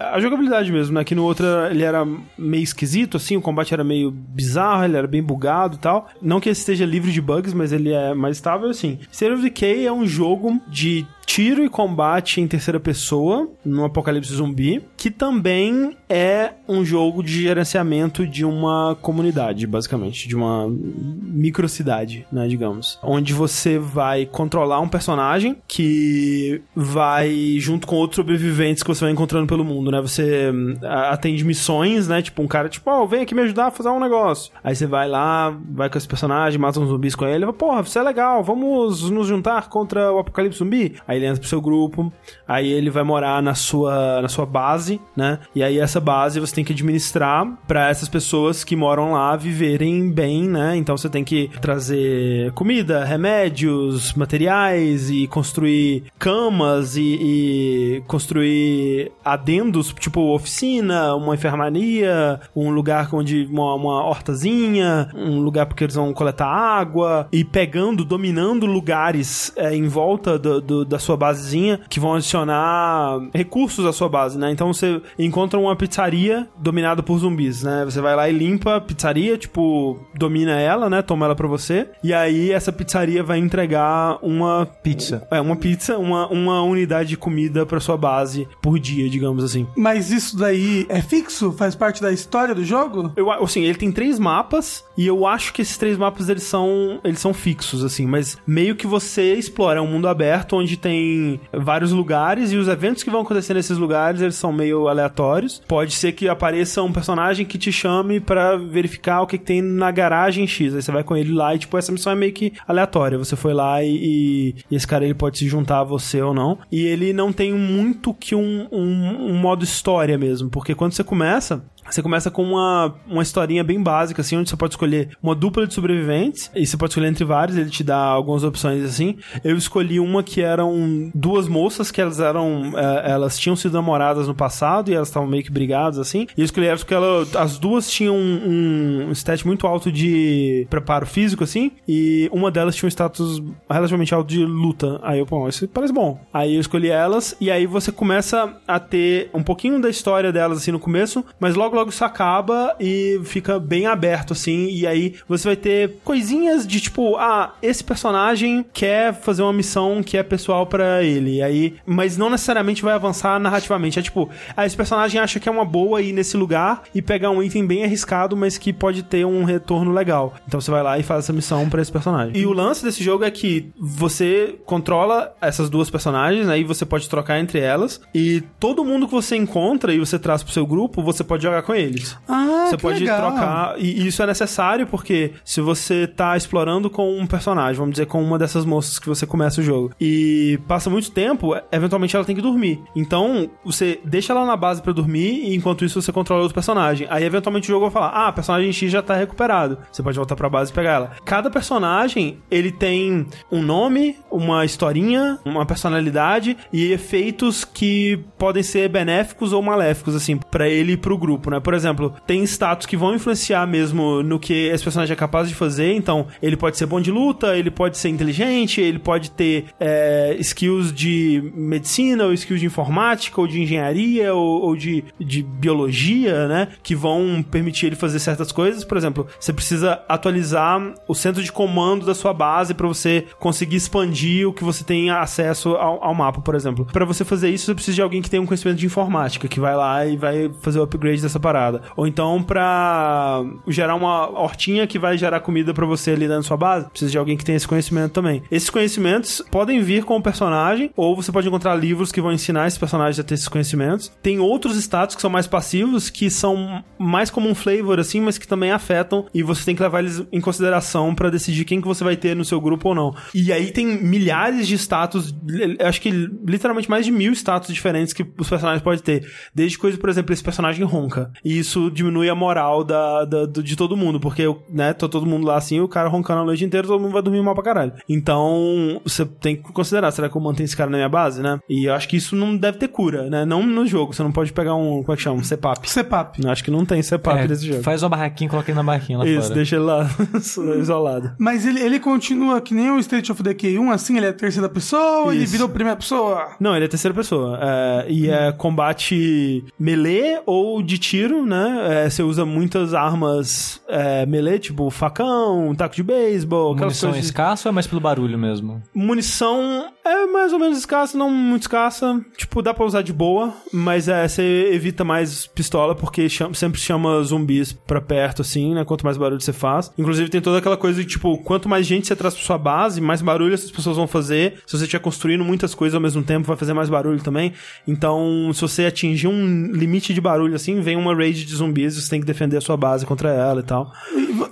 a jogabilidade mesmo, né? Que no outro ele era meio esquisito, assim, o combate era meio bizarro, ele era bem bugado e tal. Não que ele esteja livre de bugs, mas ele é mais estável, assim. State of Decay é um jogo de tiro e combate em terceira pessoa, no apocalipse zumbi, que também é um jogo de gerenciamento de uma comunidade, basicamente, de uma microcidade, né, digamos, onde você vai controlar um personagem que vai junto com outros sobreviventes que você vai encontrando pelo mundo, né? Você hum, atende missões, né? Tipo, um cara, tipo, ó, vem aqui me ajudar a fazer um negócio. Aí você vai lá, vai com esse personagem, mata uns zumbis com ele, e fala, porra, você é legal, vamos nos juntar contra o apocalipse zumbi? Aí ele entra pro seu grupo, aí ele vai morar na sua, na sua base, base, né? E aí essa base você tem que administrar para essas pessoas que moram lá viverem bem, né? Então você tem que trazer comida, remédios, materiais e construir camas e, e construir adendos, tipo oficina, uma enfermaria, um lugar onde uma, uma hortazinha, um lugar porque eles vão coletar água e pegando, dominando lugares é, em volta do, do, da sua basezinha que vão adicionar recursos à sua base, né? Então você encontra uma pizzaria dominada por zumbis, né? Você vai lá e limpa a pizzaria, tipo, domina ela, né? Toma ela pra você. E aí essa pizzaria vai entregar uma Pizza. é, uma pizza, uma, uma unidade de comida pra sua base por dia, digamos assim. Mas isso daí é fixo? Faz parte da história do jogo? Eu, assim, ele tem três mapas e eu acho que esses três mapas eles são eles são fixos assim, mas meio que você explora é um mundo aberto onde tem vários lugares e os eventos que vão acontecer nesses lugares eles são meio aleatórios. Pode ser que apareça um personagem que te chame pra verificar o que, que tem na garagem X. Aí você vai com ele lá e tipo essa missão é meio que aleatória. Você foi lá e, e- e esse cara ele pode se juntar a você ou não. E ele não tem muito que um, um, um modo história mesmo, porque quando você começa você começa com uma, uma historinha bem básica, assim, onde você pode escolher uma dupla de sobreviventes, e você pode escolher entre vários, ele te dá algumas opções, assim. Eu escolhi uma que eram duas moças, que elas eram, eh, elas tinham sido namoradas no passado, e elas estavam meio que brigadas, assim. E eu escolhi elas porque ela, as duas tinham um, um stat muito alto de preparo físico, assim, e uma delas tinha um status relativamente alto de luta. Aí eu, pô, isso parece bom. Aí eu escolhi elas, e aí você começa a ter um pouquinho da história delas, assim, no começo, mas logo, logo isso acaba e fica bem aberto, assim, e aí você vai ter coisinhas de tipo, ah, esse personagem quer fazer uma missão que é pessoal pra ele, e aí, mas não necessariamente vai avançar narrativamente. É tipo, ah, esse personagem acha que é uma boa ir nesse lugar e pegar um item bem arriscado, mas que pode ter um retorno legal. Então você vai lá e faz essa missão pra esse personagem. E o lance desse jogo é que você controla essas duas personagens, aí você pode trocar entre elas, e todo mundo que você encontra e você traz pro seu grupo, você pode jogar com eles. Ah, Você pode legal. trocar, e isso é necessário porque se você tá explorando com um personagem, vamos dizer, com uma dessas moças que você começa o jogo, e passa muito tempo, eventualmente ela tem que dormir. Então, você deixa ela na base pra dormir, e enquanto isso você controla outro personagem. Aí, eventualmente, o jogo vai falar: ah, personagem X já tá recuperado. Você pode voltar pra base e pegar ela. Cada personagem, ele tem um nome, uma historinha, uma personalidade e efeitos que podem ser benéficos ou maléficos, assim, pra ele e pro grupo, né? Por exemplo, tem status que vão influenciar mesmo no que esse personagem é capaz de fazer. Então, ele pode ser bom de luta, ele pode ser inteligente, ele pode ter é, skills de medicina, ou skills de informática, ou de engenharia, ou, ou de, de biologia, né? Que vão permitir ele fazer certas coisas. Por exemplo, você precisa atualizar o centro de comando da sua base para você conseguir expandir o que você tem acesso ao, ao mapa, por exemplo. Para você fazer isso, você precisa de alguém que tenha um conhecimento de informática, que vai lá e vai fazer o upgrade dessa parada. Ou então, pra gerar uma hortinha que vai gerar comida para você ali dentro da sua base, precisa de alguém que tenha esse conhecimento também. Esses conhecimentos podem vir com o personagem, ou você pode encontrar livros que vão ensinar esse personagem a ter esses conhecimentos. Tem outros status que são mais passivos, que são mais como um flavor, assim, mas que também afetam, e você tem que levar eles em consideração pra decidir quem que você vai ter no seu grupo ou não. E aí tem milhares de status, acho que literalmente mais de mil status diferentes que os personagens podem ter. Desde coisa, por exemplo, esse personagem ronca. E isso diminui a moral da, da- do- de todo mundo, porque, né, tá todo mundo lá assim, o cara roncando a noite inteira, todo mundo vai dormir mal pra caralho. Então, você tem que considerar, será que eu mantenho esse cara na minha base, né? E eu acho que isso não deve ter cura, né? Não no jogo, você não pode pegar um, como é que chama? Um CPAP. CPAP. Eu Acho que não tem CPAP É, nesse jogo. Faz uma barraquinha e coloca ele na barraquinha lá Isso, fora. deixa ele lá isolado. Mas ele, ele continua que nem o State of Decay 1, assim, ele é terceira pessoa, ele Isso. virou primeira pessoa. Não, ele é terceira pessoa. É, e é combate melee ou de tiro, né? É, você usa muitas armas é, melee, tipo facão, taco de beisebol, aquelas Munição coisas. de- escassa ou é mais pelo barulho mesmo? Munição é mais ou menos escassa, não muito escassa. Tipo, dá pra usar de boa, mas é, você evita mais pistola porque chama- sempre chama zumbis pra perto, assim, né? Quanto mais barulho você faz. Inclusive, tem toda aquela coisa de, tipo, quanto mais gente você traz pra sua base, mais barulho essas pessoas vão fazer. Se você estiver construindo muitas coisas ao mesmo tempo, vai fazer mais barulho também. Então, se você atingir um limite de barulho, assim, vem uma uma raid de zumbis, você tem que defender a sua base contra ela e tal.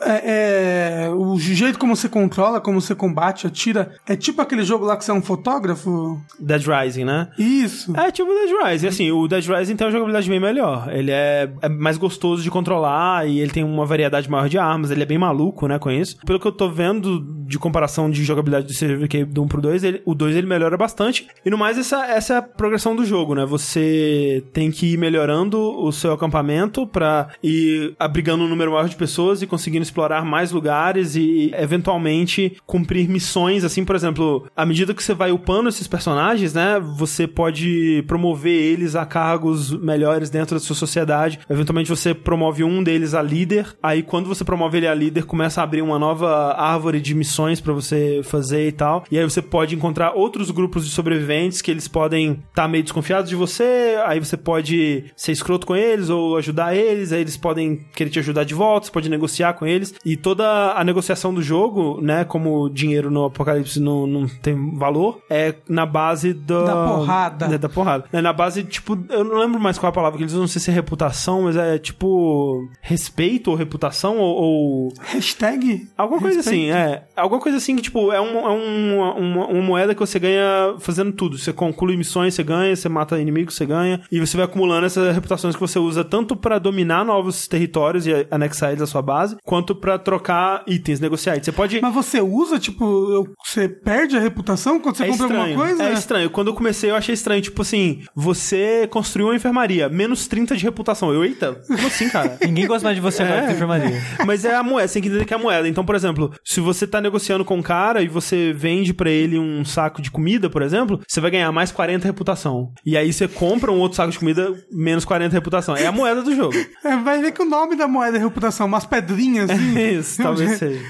É, é, o jeito como você controla, como você combate, atira, é tipo aquele jogo lá que você é um fotógrafo? Dead Rising, né? Isso. É tipo Dead Rising. Assim, o Dead Rising tem uma jogabilidade bem melhor. Ele é, é mais gostoso de controlar e ele tem uma variedade maior de armas. Ele é bem maluco, né, com isso. Pelo que eu tô vendo de comparação de jogabilidade do Survivor Cave do 1 pro 2, ele, o 2 ele melhora bastante. E no mais, essa, essa é a progressão do jogo, né? Você tem que ir melhorando o seu acampamento pra ir abrigando um número maior de pessoas e conseguindo explorar mais lugares e eventualmente cumprir missões, assim, por exemplo, à medida que você vai upando esses personagens, né, você pode promover eles a cargos melhores dentro da sua sociedade. Eventualmente você promove um deles a líder, aí quando você promove ele a líder, começa a abrir uma nova árvore de missões pra você fazer e tal. E aí você pode encontrar outros grupos de sobreviventes que eles podem estar tá meio desconfiados de você, aí você pode ser escroto com eles ou ajudar eles, aí eles podem querer te ajudar de volta, você pode negociar com eles. E toda a negociação do jogo, né, como dinheiro no Apocalipse não, não tem valor, é na base do, Da porrada. É, da porrada. É na base, tipo, eu não lembro mais qual é a palavra que eles usam, não sei se é reputação, mas é tipo respeito ou reputação ou, ou Hashtag? Alguma coisa Respeito. assim, é. Alguma coisa assim que, tipo, é, um, é um- uma, uma moeda que você ganha fazendo tudo. Você conclui missões, você ganha, você mata inimigos, você ganha. E você vai acumulando essas reputações que você usa tanto pra dominar novos territórios e anexar eles à sua base, quanto pra trocar itens, negociar. itens. Você pode. Mas você usa, tipo, eu- você perde a reputação quando você é compra estranho. alguma coisa? É estranho. Quando eu comecei, eu achei estranho. Tipo assim, você construiu uma enfermaria, menos 30 de reputação. Eu, eita, como assim, cara? Ninguém gosta mais de você agora que tem enfermaria. Mas é a moeda, você tem que entender que é a moeda. Então, por exemplo, se você tá negociando com um cara e você vende pra ele um saco de comida, por exemplo, você vai ganhar mais 40 reputação. E aí você compra um outro saco de comida, menos 40 reputação. É a moeda do jogo. É, vai ver que o nome da moeda é reputação, umas pedrinhas assim. Isso, talvez seja.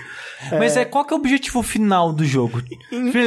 Mas é qual que é o objetivo final do jogo?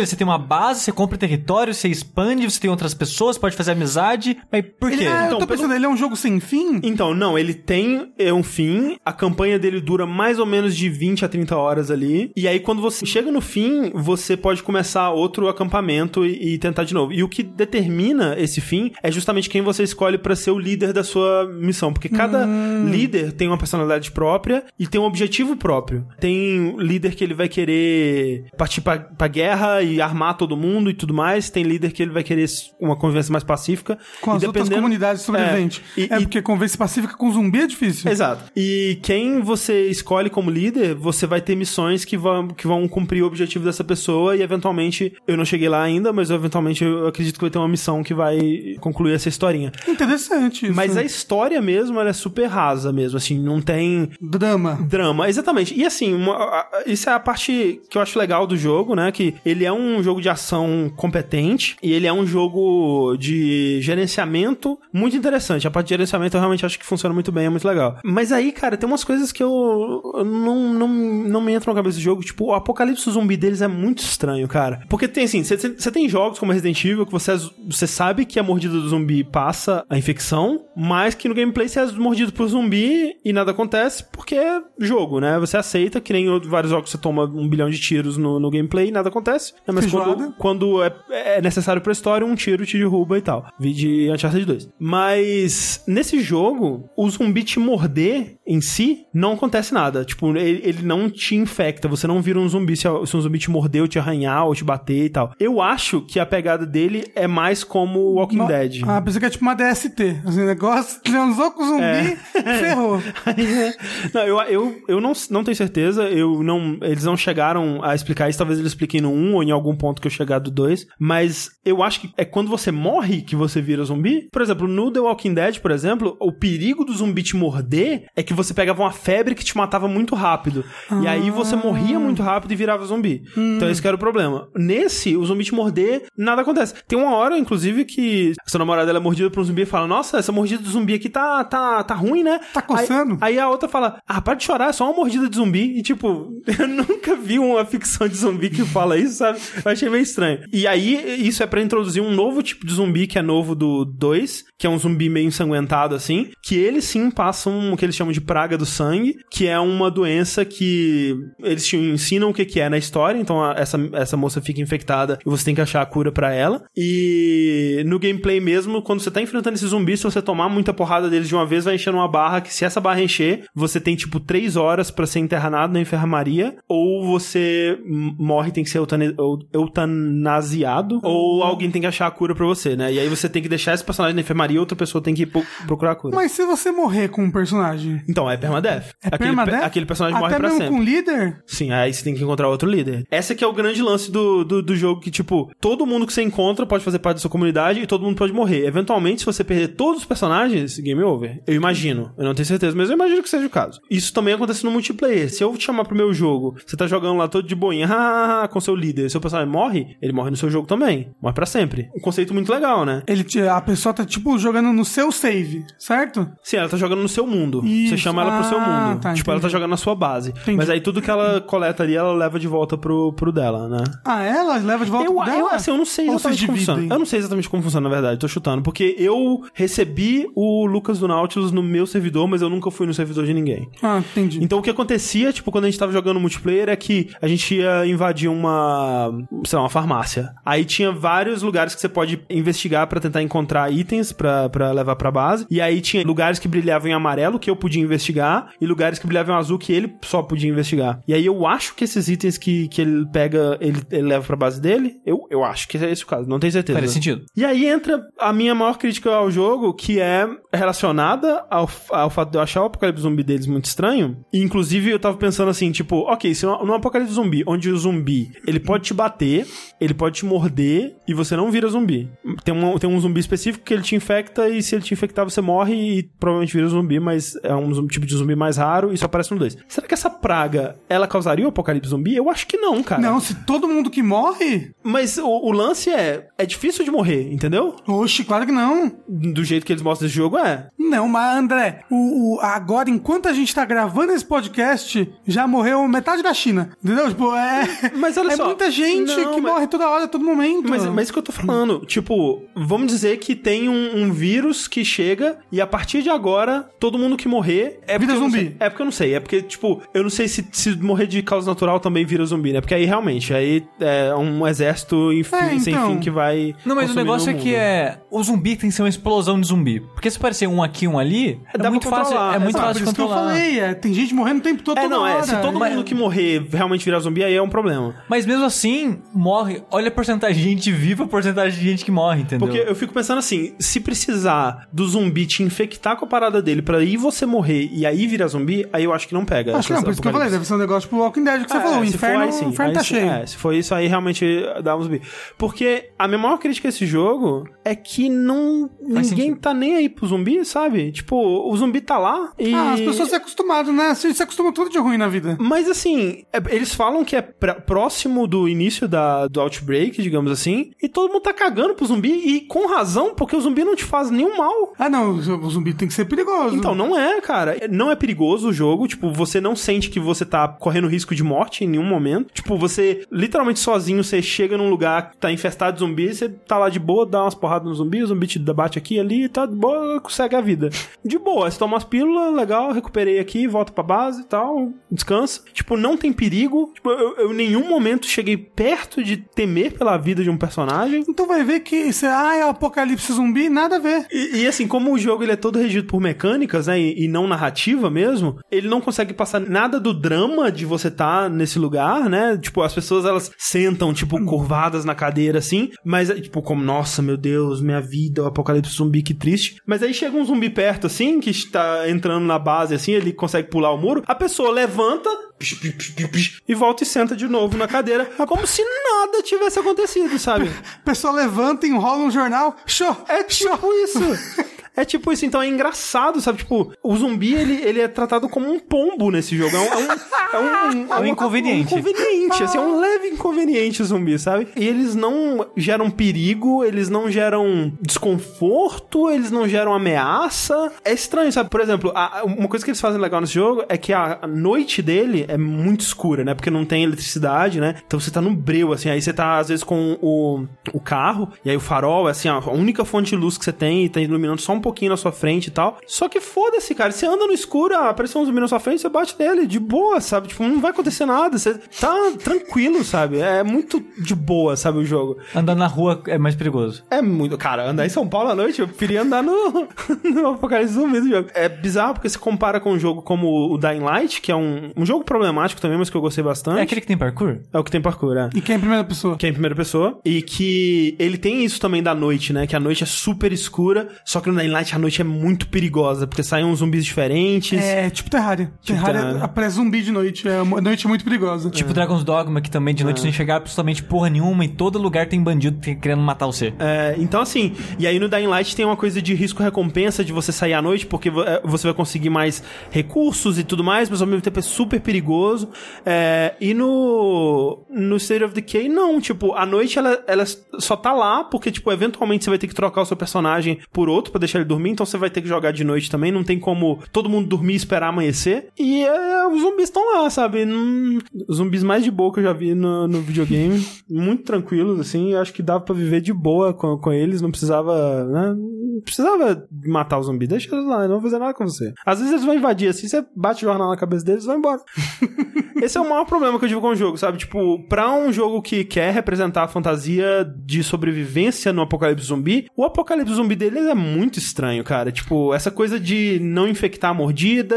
Você tem uma base, você compra território, você expande, você tem outras pessoas, pode fazer amizade. Mas por quê? Ele, ah, eu Então, tô pelo- pensando, ele é um jogo sem fim? Então, não, ele tem é, um fim, a campanha dele dura mais ou menos de 20 a 30 horas ali, e aí quando você chega no fim, você pode começar outro acampamento e, e tentar de novo. E o que determina esse fim é justamente quem você escolhe pra ser o líder da sua missão, porque cada líder tem uma personalidade própria e tem um objetivo próprio. Tem líder que ele vai querer partir pra, pra guerra e armar todo mundo e tudo mais, tem líder que ele vai querer uma convivência mais pacífica. Com E as outras comunidades sobreviventes. É, É, e- e porque convivência pacífica com zumbi é difícil. Exato. E quem você escolhe como líder, você vai ter missões que vão, que vão cumprir o objetivo dessa pessoa e eventualmente, eu não cheguei lá ainda, mas eventualmente eu acredito que vai ter uma missão que vai concluir essa historinha. Interessante isso. Mas a história mesmo, ela é super rasa mesmo, assim, não tem Drama. drama. Exatamente. E assim, uma- isso é a parte que eu acho legal do jogo, né? Que ele é um jogo de ação competente e ele é um jogo de gerenciamento muito interessante. A parte de gerenciamento eu realmente acho que funciona muito bem, é muito legal. Mas aí, cara, tem umas coisas que eu não, não, não me entram na cabeça do jogo. Tipo, o apocalipse zumbi deles é muito estranho, cara. Porque tem assim, você- tem jogos como Resident Evil que você, você sabe que a mordida do zumbi passa a infecção, mas que no gameplay você é mordido por zumbi e nada acontece porque é jogo, né? Você aceita que nem vários jogos você toma um bilhão de tiros no, no gameplay e nada acontece. né? Mas quando, quando é, é necessário pra história, um tiro te derruba e tal. Vi de Uncharted 2. Mas nesse jogo, o zumbi te morder em si, não acontece nada. Tipo, ele, ele não te infecta. Você não vira um zumbi se, se um zumbi te morder ou te arranhar ou te bater e tal. Eu acho que a pegada dele é mais como Walking Dead. Ah, pensei que é tipo uma DST. Assim, negócio, transou com zumbi, É. ferrou. não, eu, eu, eu não, não tenho certeza. Eu não, eles não chegaram a explicar isso. Talvez eles expliquem no 1 ou em algum ponto que eu chegar do 2. Mas eu acho que é quando você morre que você vira zumbi. Por exemplo, no The Walking Dead, por exemplo, o perigo do zumbi te morder é que você pegava uma febre que te matava muito rápido. E aí você morria muito rápido e virava zumbi. Então esse que era o problema. Nesse, o zumbi te morder, nada acontece. Tem uma hora, inclusive, que sua namorada ela é mordida por um zumbi e fala: Nossa, essa mordida do zumbi aqui tá, tá, tá ruim, né? Tá coçando. Aí, aí a outra fala: Ah, para de chorar, é só uma mordida de zumbi. E tipo, Eu nunca vi uma ficção de zumbi que fala isso, sabe? Eu achei meio estranho. E aí, isso é pra introduzir um novo tipo de zumbi que é novo do 2, que é um zumbi meio ensanguentado assim, que eles sim passam o que eles chamam de praga do sangue, que é uma doença que eles te ensinam o que que é na história, então a- essa, essa moça fica infectada e você tem que achar a cura pra ela. E no gameplay mesmo, quando você tá enfrentando esses zumbis, se você tomar muita porrada deles de uma vez, vai enchendo uma barra que se essa barra encher, você tem tipo 3 horas pra ser internado na enfermaria, ou você morre tem que ser eutanasiado, ou alguém tem que achar a cura pra você, né? E aí você tem que deixar esse personagem na enfermaria outra pessoa tem que procurar a cura. Mas se você morrer com um personagem. Então, é permadeath. É aquele, pe- permadeath? aquele personagem Até morre pra mesmo sempre. com o líder? Sim, aí você tem que encontrar outro líder. Esse aqui é o grande lance do, do, do jogo, que, tipo, todo mundo que você encontra pode fazer parte da sua comunidade e todo mundo pode morrer. Eventualmente, se você perder todos os personagens, game over. Eu imagino. Eu não tenho certeza, mas eu imagino que seja o caso. Isso também acontece no multiplayer. Se eu te chamar pro meu jogo, você tá jogando lá todo de boinha, com seu líder, seu personagem morre, ele morre no seu jogo também. Morre pra sempre. Um conceito muito legal, né? Ele, a pessoa tá, tipo, jogando no seu save, certo? Sim, ela tá jogando no seu mundo. Isso. Você chama ela pro seu Ah, mundo. tá, tipo, ela tá entendi. jogando na sua base. Entendi. Mas aí tudo que ela coleta ali, ela leva de volta pro, pro dela, né? Ah, ela leva de volta Eu, pro dela? eu, assim, eu não sei Ou exatamente como funciona. Eu não sei exatamente como funciona, na verdade, tô chutando. Porque eu recebi o Lucas do Nautilus no meu servidor, mas eu nunca fui no servidor de ninguém. Ah, entendi. Então o que acontecia, tipo, quando a gente tava jogando multiplayer, é que a gente ia invadir uma, sei lá, uma farmácia. Aí tinha vários lugares que você pode investigar pra tentar encontrar itens pra pra levar pra base. E aí tinha lugares que brilhavam em amarelo que eu podia investigar e lugares que brilhavam azul que ele só podia investigar. E aí eu acho que esses itens que, que ele pega, ele, ele leva pra base dele. Eu, eu acho que é esse o caso, não tenho certeza. Faz sentido. E aí entra a minha maior crítica ao jogo, que é relacionada ao, ao fato de eu achar o apocalipse zumbi deles muito estranho. E, inclusive, eu tava pensando assim, tipo, ok, se no apocalipse zumbi, onde o zumbi, ele pode te bater, ele pode te morder e você não vira zumbi. Tem um, tem um zumbi específico que ele te infecta e se ele te infectar você morre e provavelmente vira zumbi, mas é um zum- tipo de zumbi mais raro e só aparece no 2. Será que essa praga, ela causaria o apocalipse zumbi? Eu acho que não, cara. Não, se todo mundo que morre... Mas o, o lance é, é difícil de morrer, entendeu? Oxe, claro que não. do jeito que eles mostram esse jogo, é. Não, mas André, o, o- agora, enquanto a gente tá gravando esse podcast, já morreu metade da China. Entendeu? Tipo, é. Mas olha é só. muita gente Não, que mas- morre toda hora, todo momento. Mas, mas isso que eu tô falando, tipo, vamos dizer que tem um, um vírus que chega e a partir de agora, todo mundo que morrer é Vira porque eu não zumbi. sei. É porque eu não sei. É porque, tipo, eu não sei se, se morrer de causa natural também vira zumbi, né? Porque aí realmente, aí é um exército enfim, É, sem então. fim que vai. Não, mas o negócio é mundo. que é. O zumbi tem que ser uma explosão de zumbi. Porque se parecer um aqui, um ali, é Dá pra muito fácil. controlar, É muito Ah, exato. fácil que eu controlar. falei, é, tem gente morrendo o tempo todo, É, toda não, é. hora. Se todo mundo que morrer realmente virar zumbi, aí é um problema. Mas mesmo assim, morre. Olha a porcentagem de gente viva, a porcentagem de gente que morre, entendeu? Porque eu fico pensando assim, se precisar do zumbi te infectar com a parada dele pra aí você morrer e aí virar zumbi, aí eu acho que não pega. Acho que não, por isso que eu falei, deve ser um negócio pro Walking Dead que você É, falou. O se for inferno, aí, inferno Aí tá cheio. É, se for isso aí, realmente dá uns bi. Porque a minha maior crítica a esse jogo é que não. ninguém sentido. tá nem aí pro zumbi, sabe? Tipo, o zumbi tá lá e. Ah, as pessoas se acostumam, né? Se, se acostumam tudo de ruim na vida. Mas assim, é- eles falam que é pra- próximo do início da, do Outbreak, digamos assim, e todo mundo tá cagando pro zumbi, e com razão, porque o zumbi não te faz nenhum mal. Ah, não, o zumbi tem que ser perigoso. Então, não é, cara. Não é perigoso o jogo. Tipo, você não sente que você tá correndo risco de morte em nenhum momento. Tipo, você, literalmente sozinho, você chega num lugar que tá infestado de zumbi, você tá lá de boa, dá umas porradas no zumbi, o zumbi te bate aqui e ali, tá de boa, consegue a vida. De boa, você toma umas pílulas, legal, recuperei aqui, volta pra base e tal, descansa. Tipo, não tem perigo. Tipo, eu, eu em nenhum momento cheguei perto de temer pela vida de um personagem. Então vai ver que isso é, ah, é apocalipse zumbi, nada a ver. E, e, assim, como o jogo ele é todo regido por mecânicas, né, e, e não narrativa mesmo, ele não consegue passar nada do drama de você estar nesse lugar, né? Tipo, as pessoas elas sentam, tipo, curvadas na cadeira assim, mas é, tipo, como, nossa, meu Deus, minha vida, o apocalipse zumbi, que triste. Mas aí chega um zumbi perto assim, que está entrando na base assim, ele consegue pular o muro, a pessoa levanta e volta e senta de novo na cadeira, como se nada tivesse acontecido, sabe? A pessoa levanta, enrola um jornal, show, É tipo isso. É tipo isso, então é engraçado, sabe? Tipo, o zumbi, ele, ele é tratado como um pombo nesse jogo. É um, é um, é um, É um inconveniente. um inconveniente, assim, é um leve inconveniente os zumbis, sabe? E eles não geram perigo, eles não geram desconforto, eles não geram ameaça. É estranho, sabe? Por exemplo, a- uma coisa que eles fazem legal nesse jogo é que a, a noite dele é muito escura, né? Porque não tem eletricidade, né? Então você tá no breu, assim, aí você tá às vezes com o, o carro, e aí o farol é assim, a única fonte de luz que você tem e tá iluminando só um pouquinho na sua frente e tal. Só que foda-se, cara. Você anda no escuro, ah, apareceu um zumbi na sua frente, você bate nele, de boa, sabe? Tipo, não vai acontecer nada. Você tá tranquilo, sabe? É muito de boa, sabe, o jogo. Andar na rua é mais perigoso. É muito. Cara, andar em São Paulo à noite, eu preferia andar no, no Apocalipse Zumbi do jogo. É bizarro porque se compara com um jogo como o Dying Light, que é um, um jogo problemático também, mas que eu gostei bastante. É aquele que tem parkour? É o que tem parkour, é. E quem é em primeira pessoa? Que é em primeira pessoa. E que ele tem isso também da noite, né? Que a noite é super escura, só que no Dying Light a noite é muito perigosa, porque saem uns zumbis diferentes. É, tipo Terraria. Tipo Terraria Terraria. aparece zumbi de noite. É, a noite é muito perigosa. Tipo Dragon's Dogma, que também de noite você não enxergar absolutamente porra nenhuma, em todo lugar tem bandido que- querendo matar você. É, então assim, e aí no Dying Light tem uma coisa de risco-recompensa de você sair à noite, porque é, você vai conseguir mais recursos e tudo mais, mas ao mesmo tempo é super perigoso. É, e no, no State of Decay, não, tipo, a noite ela, ela só tá lá, porque, tipo, eventualmente você vai ter que trocar o seu personagem por outro pra deixar ele dormir, então você vai ter que jogar de noite também, não tem como todo mundo dormir e esperar amanhecer. E é, os zumbis estão lá, sabe? Não- os zumbis mais de boa que eu já vi no, no videogame, muito tranquilos, assim, eu acho que dava pra viver de boa com, com eles, não precisava, né? Não precisava matar os zumbis, deixa eles lá, não vão fazer nada com você. Às vezes eles vão invadir, assim, você bate o jornal na cabeça deles e vai embora. Esse é o maior problema que eu tive com o jogo, sabe? Tipo, pra um jogo que quer representar a fantasia de sobrevivência no apocalipse zumbi, o apocalipse zumbi deles é muito estranho, cara. Tipo, essa coisa de não infectar a mordida,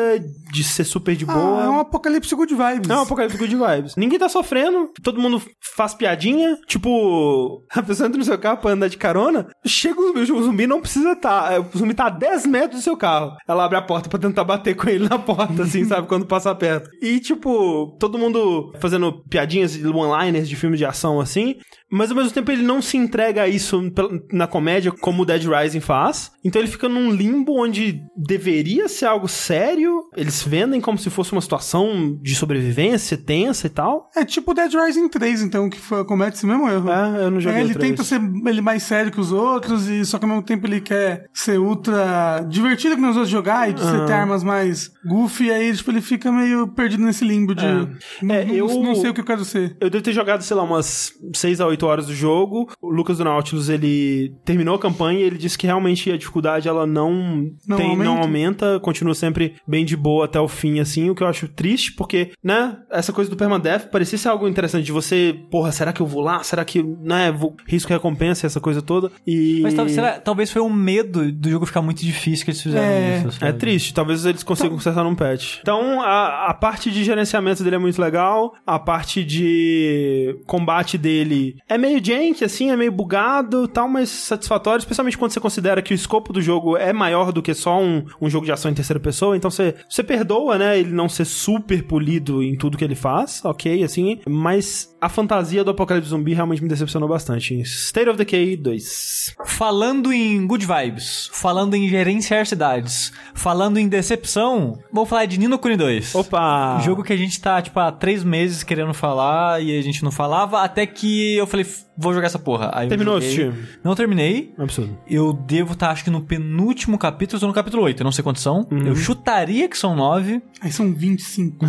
de ser super de boa. Ah, é um apocalipse good vibes. É um apocalipse good vibes. Ninguém tá sofrendo, todo mundo faz piadinha. Tipo, a pessoa entra no seu carro pra andar de carona, chega o zumbi, o zumbi não precisa estar. o zumbi tá a 10 metros do seu carro. Ela abre a porta pra tentar bater com ele na porta, assim, sabe? Quando passa perto. E, tipo, todo mundo fazendo piadinhas, one-liners de filme de ação, assim. Mas ao mesmo tempo ele não se entrega a isso na comédia como o Dead Rising faz. Então ele fica num limbo onde deveria ser algo sério. Eles vendem como se fosse uma situação de sobrevivência tensa e tal. É tipo Dead Rising 3, então, que foi, comete esse mesmo erro. É, eu não joguei É, ele tenta ser ele mais sério que os outros, e só que ao mesmo tempo ele quer ser ultra divertido que nos outros jogar e de Ah. ter armas mais goofy, e aí tipo, ele fica meio perdido nesse limbo de. Não, É, não- eu- não sei o que eu quero ser. Eu devo ter jogado, sei lá, umas 6 a 8 horas do jogo. O Lucas do Nautilus, ele terminou a campanha e ele disse que realmente a dificuldade ela não, Não tem, não aumenta? aumenta, continua sempre bem de boa até o fim, assim, o que eu acho triste, porque, né, essa coisa do permadeath parecia ser algo interessante de você, porra, será que eu vou lá? Será que, né, vou, risco recompensa, essa coisa toda. E Mas tal- será- talvez foi um medo do jogo ficar muito difícil que eles fizeram É. isso. É triste, talvez eles consigam consertar num patch. Então, a, a parte de gerenciamento dele é muito legal, a parte de combate dele é meio jank, assim, é meio bugado e tal, mas satisfatório, especialmente quando você considera que o escopo do jogo é maior do que só um, um jogo de ação em terceira pessoa, então você, você perdoa, né, ele não ser super polido em tudo que ele faz, ok, assim, mas a fantasia do Apocalipse Zumbi realmente me decepcionou bastante. State of Decay 2. Falando em good vibes, falando em gerenciar cidades, falando em decepção, vamos falar de Nino Kuni 2. Opa! Jogo que a gente tá, tipo, há três meses querendo falar e a gente não falava, até que eu falei, "F- vou jogar essa porra. Aí Terminou. Steve? Não terminei. Absurdo. Eu devo estar, acho que no penúltimo capítulo, tô no capítulo 8, eu não sei quantos são. Uhum. Eu chutaria que são nove. Aí são 25.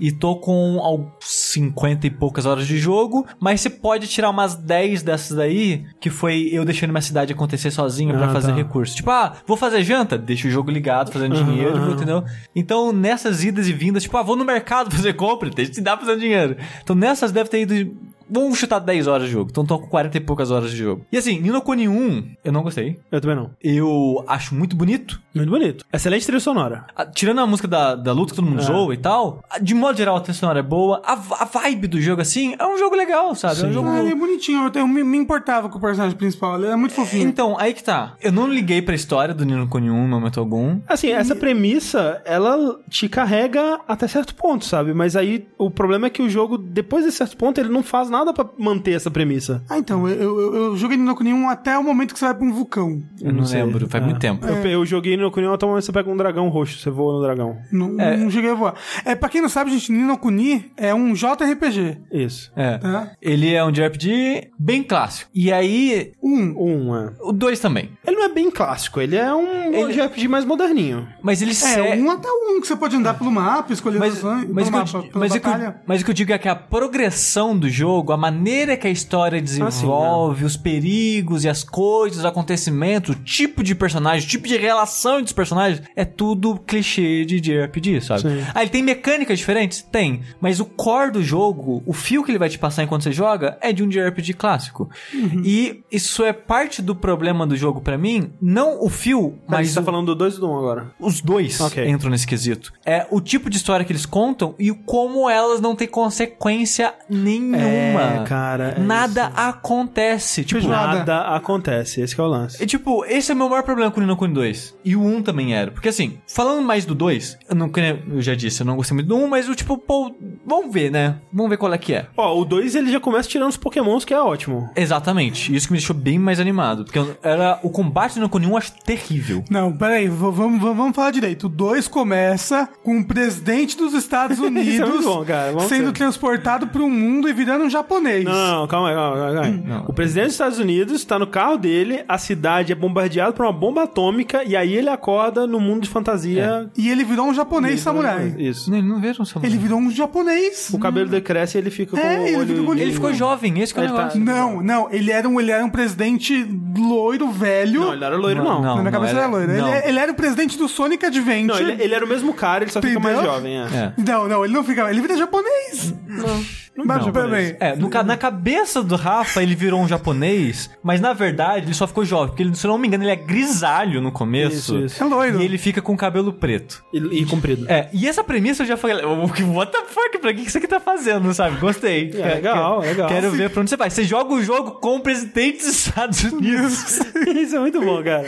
e tô com al- 50 e poucas horas de jogo, mas você pode tirar umas 10 dessas daí, que foi eu deixando minha cidade acontecer sozinho pra Ah, fazer tá. recurso. Tipo, ah, vou fazer janta, deixa o jogo ligado, fazendo dinheiro, aham. entendeu? Então, nessas idas e vindas, tipo, ah, vou no mercado fazer compra, deixa de dar fazendo dinheiro. Então, nessas deve ter ido Vamos chutar 10 horas de jogo. Então tô com 40 e poucas horas de jogo. E assim, Nino Kuni 1, eu não gostei. Eu também não. Eu acho muito bonito. Muito bonito. Excelente trilha sonora. Ah, Tirando a música da, da luta que todo mundo É. zoa e tal, ah, de modo geral a trilha sonora é boa. A, a vibe do jogo, assim, é um jogo legal, sabe? É um Sim. jogo. Ah, ele é bonitinho, eu, eu me, me importava com o personagem principal, ele é muito fofinho. Então, aí que tá. Eu não liguei pra história do Nino Kuni 1 no momento algum. Assim, essa premissa, ela te carrega até certo ponto, sabe? Mas aí o problema é que o jogo, depois de certo ponto, ele não faz nada pra manter essa premissa. Ah, então, eu, eu, eu joguei no Kuni 1 até o momento que você vai pra um vulcão. Eu não, sei. lembro, faz É. muito tempo. Eu, eu joguei no Kuni, até o momento que você pega um dragão roxo, você voa no dragão. Não, não cheguei a voar. É, pra quem não sabe, gente, Nino Kuni é um JRPG. Isso. É. Tá? Ele é um JRPG bem clássico. E aí, Um. Um, é. o 2 também. Ele não é bem clássico, ele é um Ele- JRPG mais moderninho. Mas ele É, se- um até um que você pode andar pelo mapa, escolher Mas, mas, mapa, mas, o que eu, mas o que eu digo é que a progressão do jogo, a maneira que a história desenvolve, os perigos e as coisas, os acontecimentos, o tipo de personagem, o tipo de relação entre os personagens, é tudo clichê de JRPG, sabe? Sim. Ah, ele tem mecânicas diferentes? Tem. Mas o core do jogo, o fio que ele vai te passar enquanto você joga, é de um JRPG clássico. E isso é parte do problema do jogo pra mim, não o fio, Mas mas você tá o- falando do 2 e do 1 um agora. os dois Ok. entram nesse quesito. É o tipo de história que eles contam e como elas não têm consequência nenhuma. É, cara, é Nada isso. acontece. Tipo, Feijoada. Nada acontece, esse que é o lance. é, tipo, esse é o meu maior problema com o Nino Kuni 2. E o 1 também era. Porque assim, falando mais do 2, eu não eu já disse, eu não gostei muito do 1, mas o tipo, pô, vamos ver, né? Vamos ver qual é que é. Ó, o 2 ele já começa tirando os pokémons, que é ótimo. Exatamente. Isso que me deixou bem mais animado. Porque era o combate do Nino Kuni 1 eu acho terrível. Não, peraí, vamos, vamos, vamos falar direito. O 2 começa com o presidente dos Estados Unidos Isso é muito bom, cara. Vamos sendo ser- transportado pro mundo e virando um japonês. Não, não, não, calma aí, calma aí, calma aí. Não. O presidente dos Estados Unidos tá no carro dele, a cidade é bombardeada por uma bomba atômica e aí ele acorda no mundo de fantasia. E ele virou um japonês Ele- samurai. Isso. Não, ele não vejo um samurai. Ele virou um japonês. O cabelo dele cresce e ele fica com É, o ele olho... com olho- Ele ficou jovem, esse que é o Ele tá-. Não, não, ele era um, ele era um presidente loiro, velho. Não, ele não era loiro, não. Não, Na minha cabeça ele era- era loiro. Ele, não. ele era o presidente do Sonic Adventure. Não, ele, ele era o mesmo cara, ele só fica mais Entendeu? jovem, é. É. Não, não, ele não fica. Ele vira japonês. Não, não, japonês. bem. É, no na cabeça do Rafa ele virou um japonês, mas na verdade ele só ficou jovem, porque ele, se eu não me engano ele é grisalho no começo. Isso, isso. É loiro. E ele fica com cabelo preto. E, e comprido. É, e essa premissa eu já falei, "Oh, what the fuck, pra que que isso aqui tá fazendo, sabe? Gostei. É, legal, Quero- legal. Quero ver pra onde você vai. Você joga o jogo com o presidente dos Estados Unidos. Isso é muito bom, cara.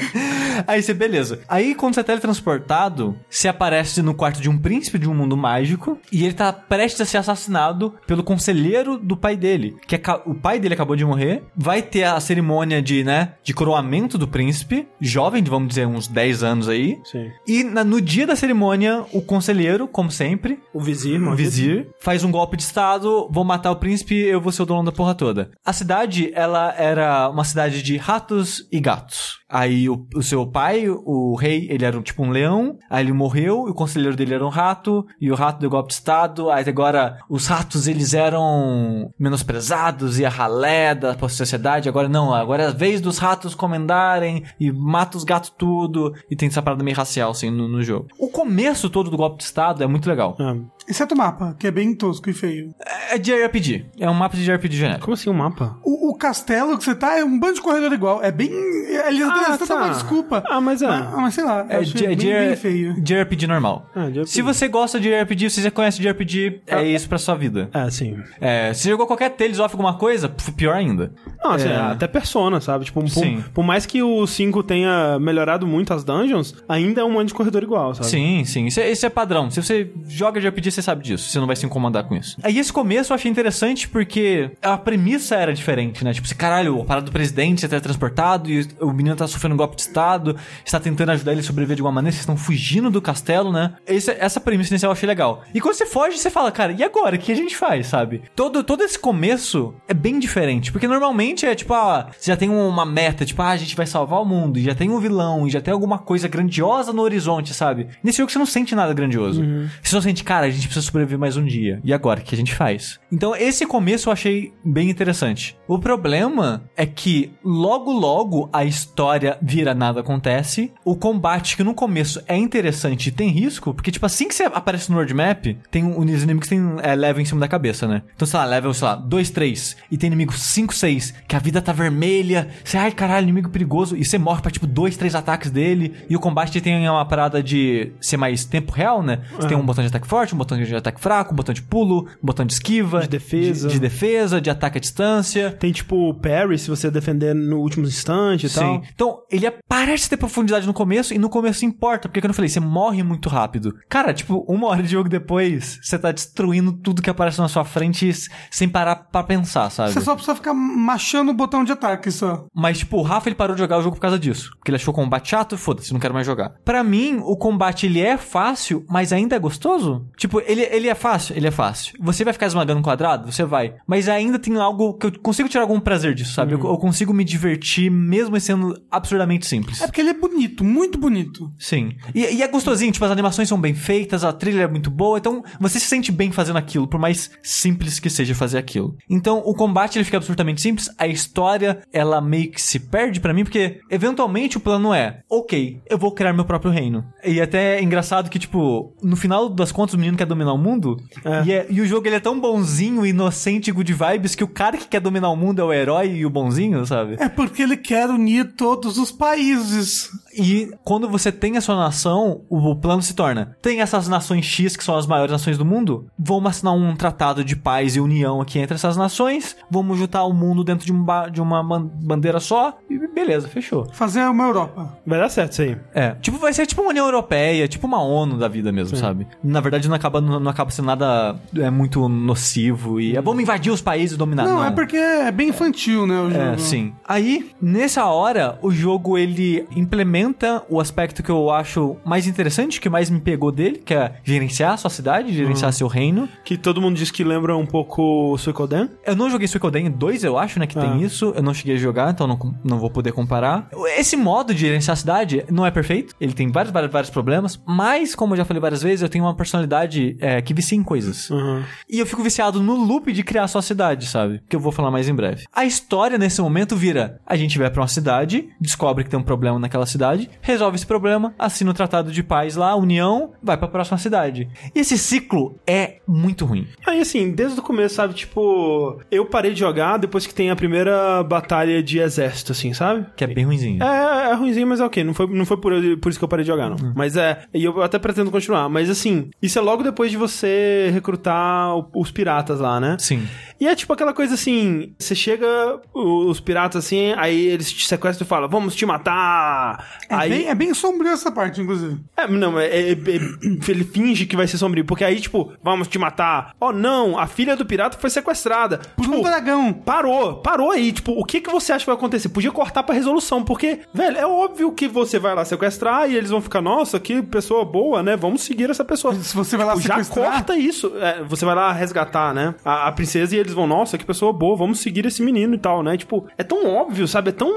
Aí você, beleza. Aí quando você é teletransportado, você aparece no quarto de um príncipe de um mundo mágico e ele tá prestes a ser assassinado pelo conselheiro do pai dele. Que é o pai dele acabou de morrer. Vai ter a cerimônia de, né, de coroamento do príncipe, jovem, de, vamos dizer, uns 10 anos aí. Sim. E na- no dia da cerimônia, o conselheiro, como sempre, O vizir, o vizir, faz um golpe de estado, vou matar o príncipe, eu vou ser o dono da porra toda. A cidade, ela era uma cidade de ratos e gatos. Aí o, o seu pai, o rei, ele era tipo um leão, aí ele morreu, e o conselheiro dele era um rato, e o rato deu golpe de estado, aí agora os ratos eles eram menosprezados e a ralé da sociedade, agora não, agora é a vez dos ratos comendarem e mata os gatos tudo, e tem essa parada meio racial assim no, no jogo. O começo todo do golpe de estado é muito legal. Ah, Exceto o mapa, que é bem tosco e feio. É de RPG. É um mapa de RPG genérico. como assim um mapa? O, o castelo que você tá é um bando de corredor igual. É bem. Ele Ah, ah, tá. uma desculpa. Ah, mas é. Ah, mas sei lá. É achei é bem, de, bem feio. de RPG normal. Ah, de RPG. Se você gosta de RPG, se você conhece de RPG, é isso pra sua vida. É, sim. É, se jogou qualquer Tales of alguma coisa, pior ainda. Não, assim, É. até Persona, sabe? Tipo, por, Sim. por mais que o 5 tenha melhorado muito as dungeons, ainda é um monte de corredor igual, sabe? Sim, sim. Isso é, isso é padrão. Se você joga de RPG, você sabe disso. Você não vai se incomodar com isso. Aí esse começo eu achei interessante porque a premissa era diferente, né? Tipo, você, caralho, a parada do presidente, tá transportado e o menino tá sofrendo um golpe de estado, você tá tentando ajudar ele a sobreviver de alguma maneira, vocês estão fugindo do castelo, né? Esse- essa premissa inicial eu achei legal. E quando você foge, você fala, cara, e agora? O que a gente faz, sabe? Todo, todo esse começo é bem diferente, porque normalmente é tipo, ah, você já tem uma meta, tipo, ah, a gente vai salvar o mundo, e já tem um vilão, e já tem alguma coisa grandiosa no horizonte, sabe? Nesse jogo você não sente nada grandioso. Você só sente, cara, a gente precisa sobreviver mais um dia. E agora, o que a gente faz? Então, esse começo eu achei bem interessante. O problema é que logo logo a história vira nada acontece. O combate, que no começo é interessante e tem risco, porque, tipo, assim que você aparece no roadmap, tem um, os inimigos tem é, level em cima da cabeça, né? Então, sei lá, level, sei lá, 2, 3, e tem inimigo 5, 6, que a vida tá vermelha, você, ai caralho, inimigo perigoso, e você morre pra, tipo, 2, 3 ataques dele, e o combate tem uma parada de ser mais tempo real, né? Você tem um botão de ataque forte, um botão botão de ataque fraco, botão de pulo, botão de esquiva, De defesa. de, de defesa, de ataque à distância. Tem tipo parry se você defender no último instante e tal. Sim. Então, ele parece ter profundidade no começo e no começo importa, porque quando eu falei, você morre muito rápido. Cara, tipo, uma hora de jogo depois, você tá destruindo tudo que aparece na sua frente sem parar pra pensar, sabe? Você só precisa ficar machando o botão de ataque só. Mas, tipo, o Rafa ele parou de jogar o jogo por causa disso. Porque ele achou o combate chato, foda-se, não quero mais jogar. Pra mim, o combate ele é fácil, mas ainda é gostoso? Tipo, ele, ele é fácil? Ele é fácil. Você vai ficar esmagando um quadrado? Você vai. Mas ainda tem algo que eu consigo tirar algum prazer disso, sabe? Eu, eu consigo me divertir mesmo sendo absurdamente simples. É porque ele é bonito, muito bonito. Sim. E, e é gostosinho, tipo, as animações são bem feitas, a trilha é muito boa, então você se sente bem fazendo aquilo, por mais simples que seja fazer aquilo. Então, o combate ele fica absurdamente simples, a história, ela meio que se perde pra mim, porque eventualmente o plano é, ok, eu vou criar meu próprio reino. E até é engraçado que, tipo, no final das contas o menino quer dominar o mundo, É. e, é- e o jogo ele é tão bonzinho, inocente e good vibes, que o cara que quer dominar o mundo é o herói e o bonzinho, sabe? É porque ele quer unir todos os países. E quando você tem a sua nação, o, o plano se torna: tem essas nações X, que são as maiores nações do mundo, vamos assinar um tratado de paz e união aqui entre essas nações, vamos juntar o mundo dentro de, um ba- de uma ban- bandeira só, e beleza, fechou. Fazer uma Europa. Vai dar certo isso aí. É, tipo, vai ser tipo uma União Europeia, tipo uma ONU da vida mesmo, sabe? Na verdade, não acaba, não, não acaba sendo nada é, muito nocivo e é, vamos invadir os países e dominar. Não, é porque é bem infantil, né, o jogo. É, sim. Aí, nessa hora, o jogo ele implementa o aspecto que eu acho mais interessante, que mais me pegou dele, que é gerenciar a sua cidade, gerenciar seu reino. Que todo mundo diz que lembra um pouco o Suikoden. Eu não joguei Suikoden 2, eu acho, né, que Ah. tem isso. Eu não cheguei a jogar, então não, não vou poder comparar. Esse modo de gerenciar a cidade não é perfeito. Ele tem vários, vários, vários problemas. Mas, como eu já falei várias vezes, eu tenho uma personalidade é, que vicia em coisas. Uhum. E eu fico viciado no loop de criar sua cidade, sabe? Que eu vou falar mais em breve. A história nesse momento vira: a gente vai pra uma cidade, descobre que tem um problema naquela cidade, resolve esse problema, assina o tratado de paz lá, união, vai pra próxima cidade. E esse ciclo é muito ruim. Aí, assim, desde o começo, sabe? Tipo, eu parei de jogar depois que tem a primeira batalha de exército, assim, sabe? Que é bem ruimzinho. É, é ruimzinho, mas é ok. Não foi, não foi por, por isso que eu parei de jogar, não. Mas é. E eu até pretendo continuar. Mas assim, isso é logo depois de você recrutar os piratas lá, né? Sim. E é tipo aquela coisa assim: você chega, os piratas assim, aí eles te sequestram e falam, vamos te matar. É, aí. bem, é bem sombrio essa parte, inclusive. É, não, é, é- é- ele finge que vai ser sombrio, porque aí, tipo, vamos te matar. Oh, não, a filha do pirata foi sequestrada. Por Tipo, um dragão. Parou, parou aí. Tipo, o que que você acha que vai acontecer? Podia cortar pra resolução, porque, velho, é óbvio que você vai lá sequestrar e eles vão ficar, nossa, que pessoa boa, né? Vamos seguir essa pessoa. Se você vai lá Tipo, já sequestrar- corta isso. É, você vai lá resgatar, né? A, a princesa e eles vão, nossa, que pessoa boa, vamos seguir esse menino e tal, né? Tipo, é tão óbvio, sabe? É tão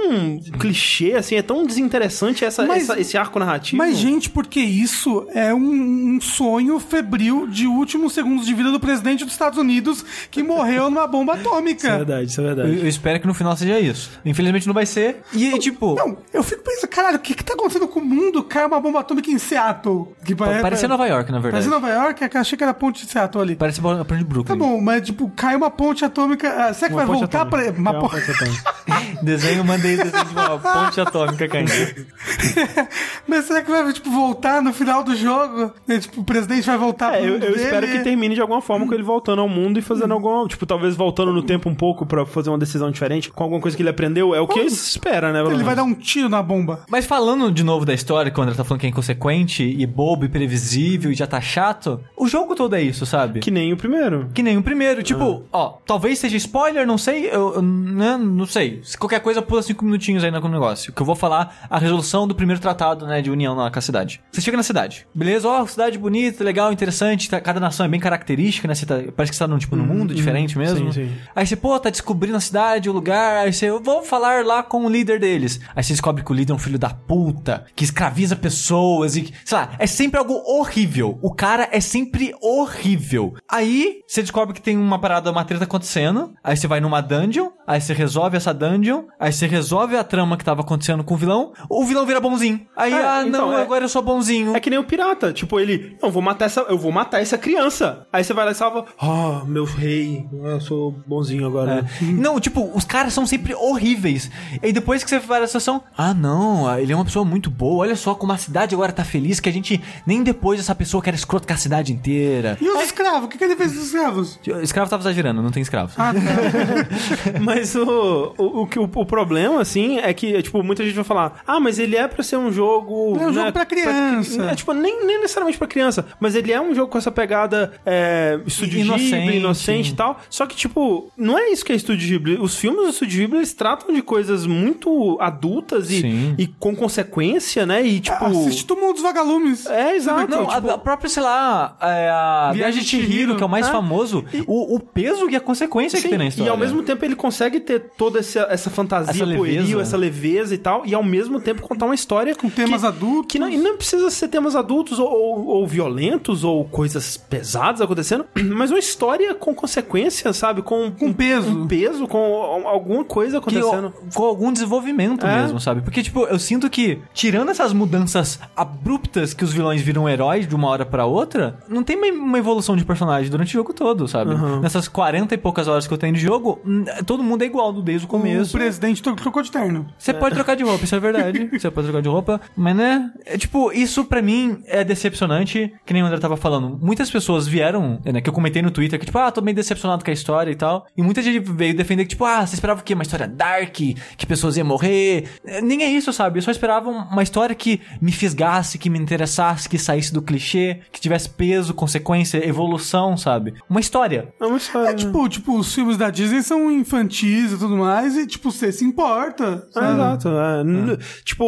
clichê, assim, é tão desinteressante essa, Mas- essa- esse arco narrativo. Mas, gente, porque isso é um, um sonho febril de últimos segundos de vida do presidente dos Estados Unidos que morreu numa bomba Isso é atômica. verdade, isso é Eu, verdade. eu espero que no final seja isso. Infelizmente não vai ser. E, tipo, Não, eu fico pensando, caralho, o que que tá acontecendo com o mundo? Cai uma bomba atômica em Seattle. Que parece, Nova York, na verdade. Parece Nova York, que achei que era a ponte de Seattle ali. Parece a ponte de Tá Brooklyn. bom, mas tipo, cai uma ponte atômica. ah, será que Uma vai ponte voltar atômica. pra. Uma É uma ponte... atômica. Desenho, mandei desenho de uma ponte atômica caindo. mas será que vai, tipo, voltar no final do jogo? E, tipo, o presidente vai voltar É, pro eu, eu dele? espero que termine de alguma forma com ele voltando ao mundo e fazendo alguma. Tipo, talvez voltando no tempo um pouco pra fazer uma decisão diferente, com alguma coisa que ele aprendeu. É o que se espera, né? Ele vai dar um tiro na bomba. Mas falando de novo da história, que o André tá falando que é inconsequente e bobo e previsível e já tá chato, o jogo todo é isso, sabe? Que nem o primeiro. Que nem o primeiro. Tipo, ó, talvez seja spoiler, não sei, eu, eu, né, não sei. Se qualquer coisa, pula cinco minutinhos aí no negócio. Que eu vou falar a resolução do primeiro tratado, né, de união lá com a cidade. Você chega na cidade, beleza? Ó, cidade bonita, legal, interessante. tá- cada nação é bem característica, né? Você tá, parece que você tá num, tipo, num mundo diferente mesmo. sim, sim. Aí você, pô, tá descobrindo a cidade, o lugar. Aí você, eu vou falar lá com o líder deles. Aí você descobre que o líder é um filho da puta, que escraviza pessoas e, sei lá, é sempre algo horrível. O cara é sempre horrível. Aí você descobre que tem uma parada, uma treta acontecendo. Aí você vai numa dungeon, aí você resolve essa dungeon, aí você resolve a trama que tava acontecendo com o vilão. O vilão vira bonzinho. Aí, É, ah, então, não, é- agora eu sou bonzinho. É que nem o pirata. Tipo, ele. Não, vou matar essa. Eu vou matar essa criança. Aí você vai lá e salva. Ah, meu rei. Eu sou bonzinho agora. É. Não, tipo, os caras são sempre horríveis. E depois que você vai na situação, ah, não, ele é uma pessoa muito boa. Olha só como a cidade agora tá feliz que a gente nem depois dessa pessoa que era escroto com a cidade inteira. E os escravos? O que, que ele fez dos escravos? Escravo tava exagerando, não tem escravo. Ah, tá. Mas o, o, o, que- o, problema, assim, é que, tipo, muita gente vai falar, ah, mas ele é pra ser um jogo. É um jogo pra criança. é, tipo, nem, nem necessariamente pra criança, mas ele é um jogo com essa pegada é, estúdio Inocente. Ghibli, inocente e tal. Só que, tipo, não é isso que é estúdio Ghibli. Os filmes do estúdio Ghibli, eles tratam de coisas muito adultas e, Sim. e com consequência, né? E, tipo. Assiste todo mundo dos vagalumes. É, exato. Não, tipo, a, a própria, sei lá, é, a Viagem de Chihiro, que é o mais É. famoso, o, o peso e a consequência que Sim, tem na e história. ao mesmo tempo ele consegue ter toda essa, essa fantasia Essa pueril, leveza. essa leveza e tal, e ao mesmo tempo contar uma história Com temas que, adultos. que não, e não precisa ser temas adultos ou, ou- ou violentos ou coisas pesadas acontecendo, mas uma história com consequência, sabe? Com, Com peso. Um peso, com alguma coisa que, acontecendo. com algum desenvolvimento É. mesmo, sabe? Porque, tipo, eu sinto que, tirando essas mudanças abruptas que os vilões viram heróis de uma hora pra outra, não tem uma, evolução de personagem durante o jogo todo, sabe? Nessas 40 e poucas horas que eu tenho de jogo, todo mundo é igual desde o O começo. presidente tro- trocou de terno. Você pode trocar de roupa, isso é verdade. Você pode trocar de roupa, mas né? É, tipo, isso pra mim é decepcionante, que nem o André tava falando. Muitas pessoas vieram, né, que eu comentei no Twitter, que tipo, ah, tô meio decepcionado com a história e tal. E muita gente veio defender que, tipo, ah, você esperava o quê? Uma história dark, que pessoas iam morrer. É, Nem é isso, sabe? Eu só esperava um- uma história que me fisgasse, que me interessasse, que saísse do clichê, que tivesse peso, consequência, evolução, sabe? Uma história. É uma história. É tipo, tipo, os filmes da Disney são infantis e tudo mais, e tipo, você se importa. É, exato. é. Tipo,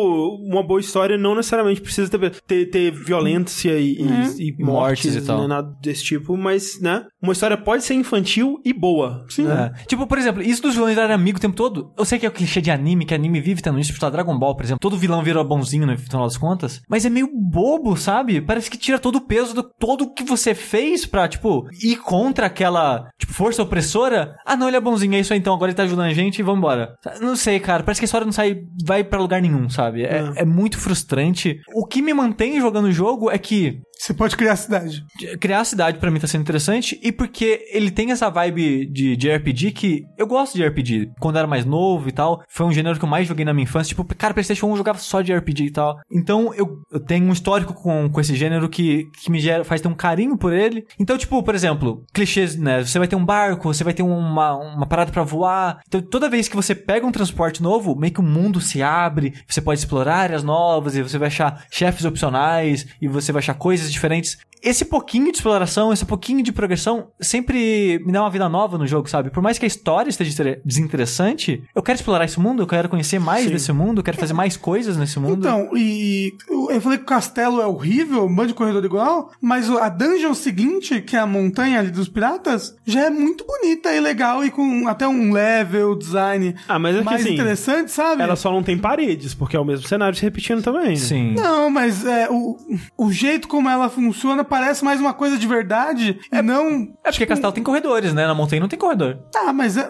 uma boa história não necessariamente precisa ter, ter, ter violência e, e- e mortes, Mortes e tal. né, nada desse tipo, mas, né? Uma história pode ser infantil e boa. Sim. É. Tipo, por exemplo, isso dos vilões darem amigo o tempo todo. Eu sei que é o clichê de anime, que anime vive tendo isso, tipo, Dragon Ball, por exemplo. Todo vilão vira bonzinho no final das contas. Mas é meio bobo, sabe? Parece que tira todo o peso do todo que você fez pra, tipo, ir contra aquela, tipo, força opressora. Ah, não, ele é bonzinho, é isso aí então, agora ele tá ajudando a gente e vambora. Não sei, cara. Parece que a história não sai, vai pra lugar nenhum, sabe? É, é muito frustrante. O que me mantém jogando o jogo é que Você pode criar a cidade. criar a cidade pra mim tá sendo interessante e porque ele tem essa vibe de, de RPG que eu gosto de RPG. Quando era mais novo e tal, foi um gênero que eu mais joguei na minha infância. Tipo, cara, PlayStation 1 eu jogava só de RPG e tal. Então eu, eu tenho um histórico com, com esse gênero que, que me gera, faz ter um carinho por ele. Então, tipo, por exemplo, clichês, né? Você vai ter um barco, você vai ter uma, uma parada pra voar. Então, toda vez que você pega um transporte novo, meio que o mundo se abre, você pode explorar áreas novas e você vai achar chefes opcionais e você vai achar coisas diferentes. Esse pouquinho de exploração, esse pouquinho de progressão sempre me dá uma vida nova no jogo, sabe? Por mais que a história esteja inter- desinteressante, eu quero explorar esse mundo, eu quero conhecer mais Sim. desse mundo, eu quero fazer mais coisas nesse mundo. Então, e eu falei que o castelo é horrível, um monte de corredor igual, mas o- a dungeon seguinte, que é a montanha ali dos piratas, já é muito bonita e legal e com até um level, design Ah, mas é que mais assim, interessante, sabe? ela só não tem paredes, porque é o mesmo cenário se repetindo também. né? Sim. Não, mas é, o, o jeito como ela funciona parece mais uma coisa de verdade e não... É porque Castelo tem corredores, né? Na montanha não tem corredor. Ah, mas... É...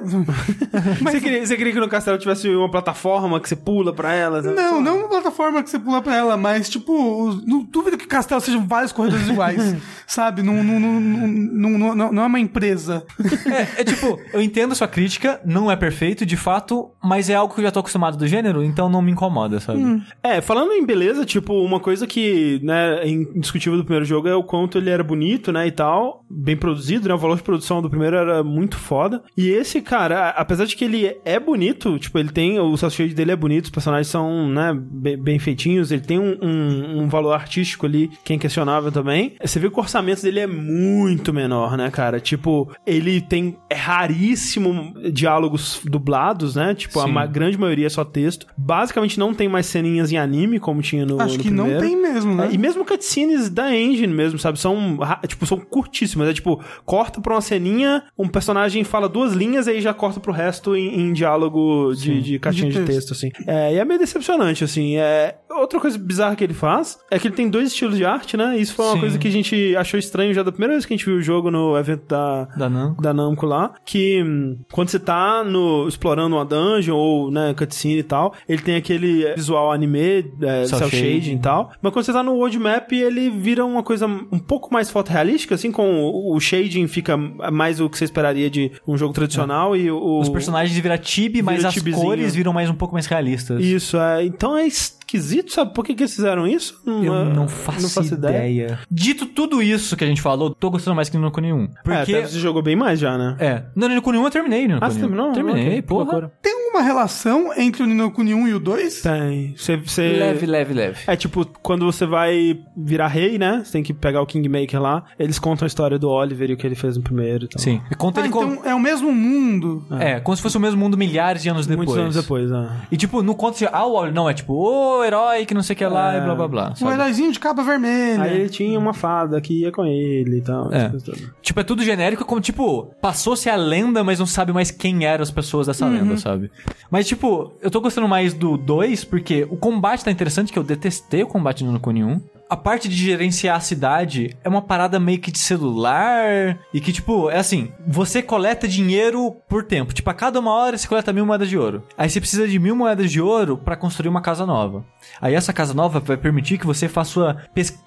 mas Você, queria, você queria que no castelo tivesse uma plataforma que você pula pra ela? né? Não, não uma plataforma que você pula pra ela, mas tipo, não duvido que Castelo sejam vários corredores iguais, sabe? Não, não, não, não, não, é uma empresa. É, é tipo, eu entendo a sua crítica, não é perfeito, de fato, mas é algo que eu já tô acostumado do gênero, então não me incomoda, sabe? É, falando em beleza, tipo, uma coisa que, né, é indiscutível do primeiro jogo é o quanto ele era bonito, né, e tal, bem produzido, né, o valor de produção do primeiro era muito foda. E esse, cara, a- apesar de que ele é bonito, tipo, ele tem, o shade dele é bonito, os personagens são, né, bem, bem feitinhos, ele tem um, um- um valor artístico ali que é inquestionável também. Você vê que o orçamento dele é muito menor, né, cara? Tipo, ele tem, é raríssimo diálogos dublados, né, tipo, a Sim. ma- grande maioria é só texto. Basicamente não tem mais ceninhas em anime, como tinha no Acho no que não primeiro. tem mesmo, né? É, e mesmo cutscenes da engine mesmo, sabe? São, tipo, são curtíssimas. É tipo, corta pra uma ceninha, um personagem fala duas linhas e aí já corta pro resto em, em diálogo de, de caixinha De de texto. texto, assim. É, e é meio decepcionante, assim. É, outra coisa bizarra que ele faz é que ele tem dois estilos de arte, né? Isso foi uma Sim. coisa que a gente achou estranho já da primeira vez que a gente viu o jogo no evento da, Da Namco. da Namco lá, que hum, quando você tá no, explorando uma dungeon ou, né, cutscene e tal, ele tem aquele visual anime, é, Cel shading. e tal, mas quando você tá no world map, ele vira uma coisa um pouco mais fotorrealística, assim, com o, o shading fica mais o que você esperaria de um jogo tradicional e o... Os personagens viram tibi, mas Vira as tibizinho. cores viram mais um pouco mais realistas. Isso, é, então é esquisito, sabe? Por que, que eles fizeram isso? Eu é, não faço, ideia. Dito tudo isso que a gente falou, tô gostando mais que no Kuni 1. É, Porque. até você jogou bem mais já, né? É. No Nino Kuni 1 eu terminei, Nino Ah, você 1. terminou? Terminei, Ok, que porra. Tem alguma relação entre o Nino Kuni 1 e o 2? Tem. Você, você... Leve, leve, leve. É tipo, quando você vai virar rei, né? Você tem que pegar o Kingmaker lá. Eles contam a história do Oliver e o que ele fez no primeiro e tal. Sim. E conta Ah, ele então com... é o mesmo mundo. É, como se fosse o mesmo mundo milhares de anos depois. Muitos anos depois, né? E tipo, não conta se, ah, o Oliver, não, é tipo, o herói que não sei o que lá É. e blá blá blá. Sabe? heróizinho de capa vermelha. Aí ele tinha uma fada que ia com ele e tal. É. Tipo, é tudo genérico, como, tipo, passou-se a lenda, mas não sabe mais quem eram as pessoas dessa lenda, sabe? Mas, tipo, eu tô gostando mais do 2, porque o combate tá interessante, que eu detestei o combate no Kuni 1. A parte de gerenciar a cidade é uma parada meio que de celular. E que, tipo, é assim: você coleta dinheiro por tempo. Tipo, a cada uma hora você coleta mil moedas de ouro. Aí você precisa de mil moedas de ouro pra construir uma casa nova. Aí essa casa nova vai permitir que você faça sua.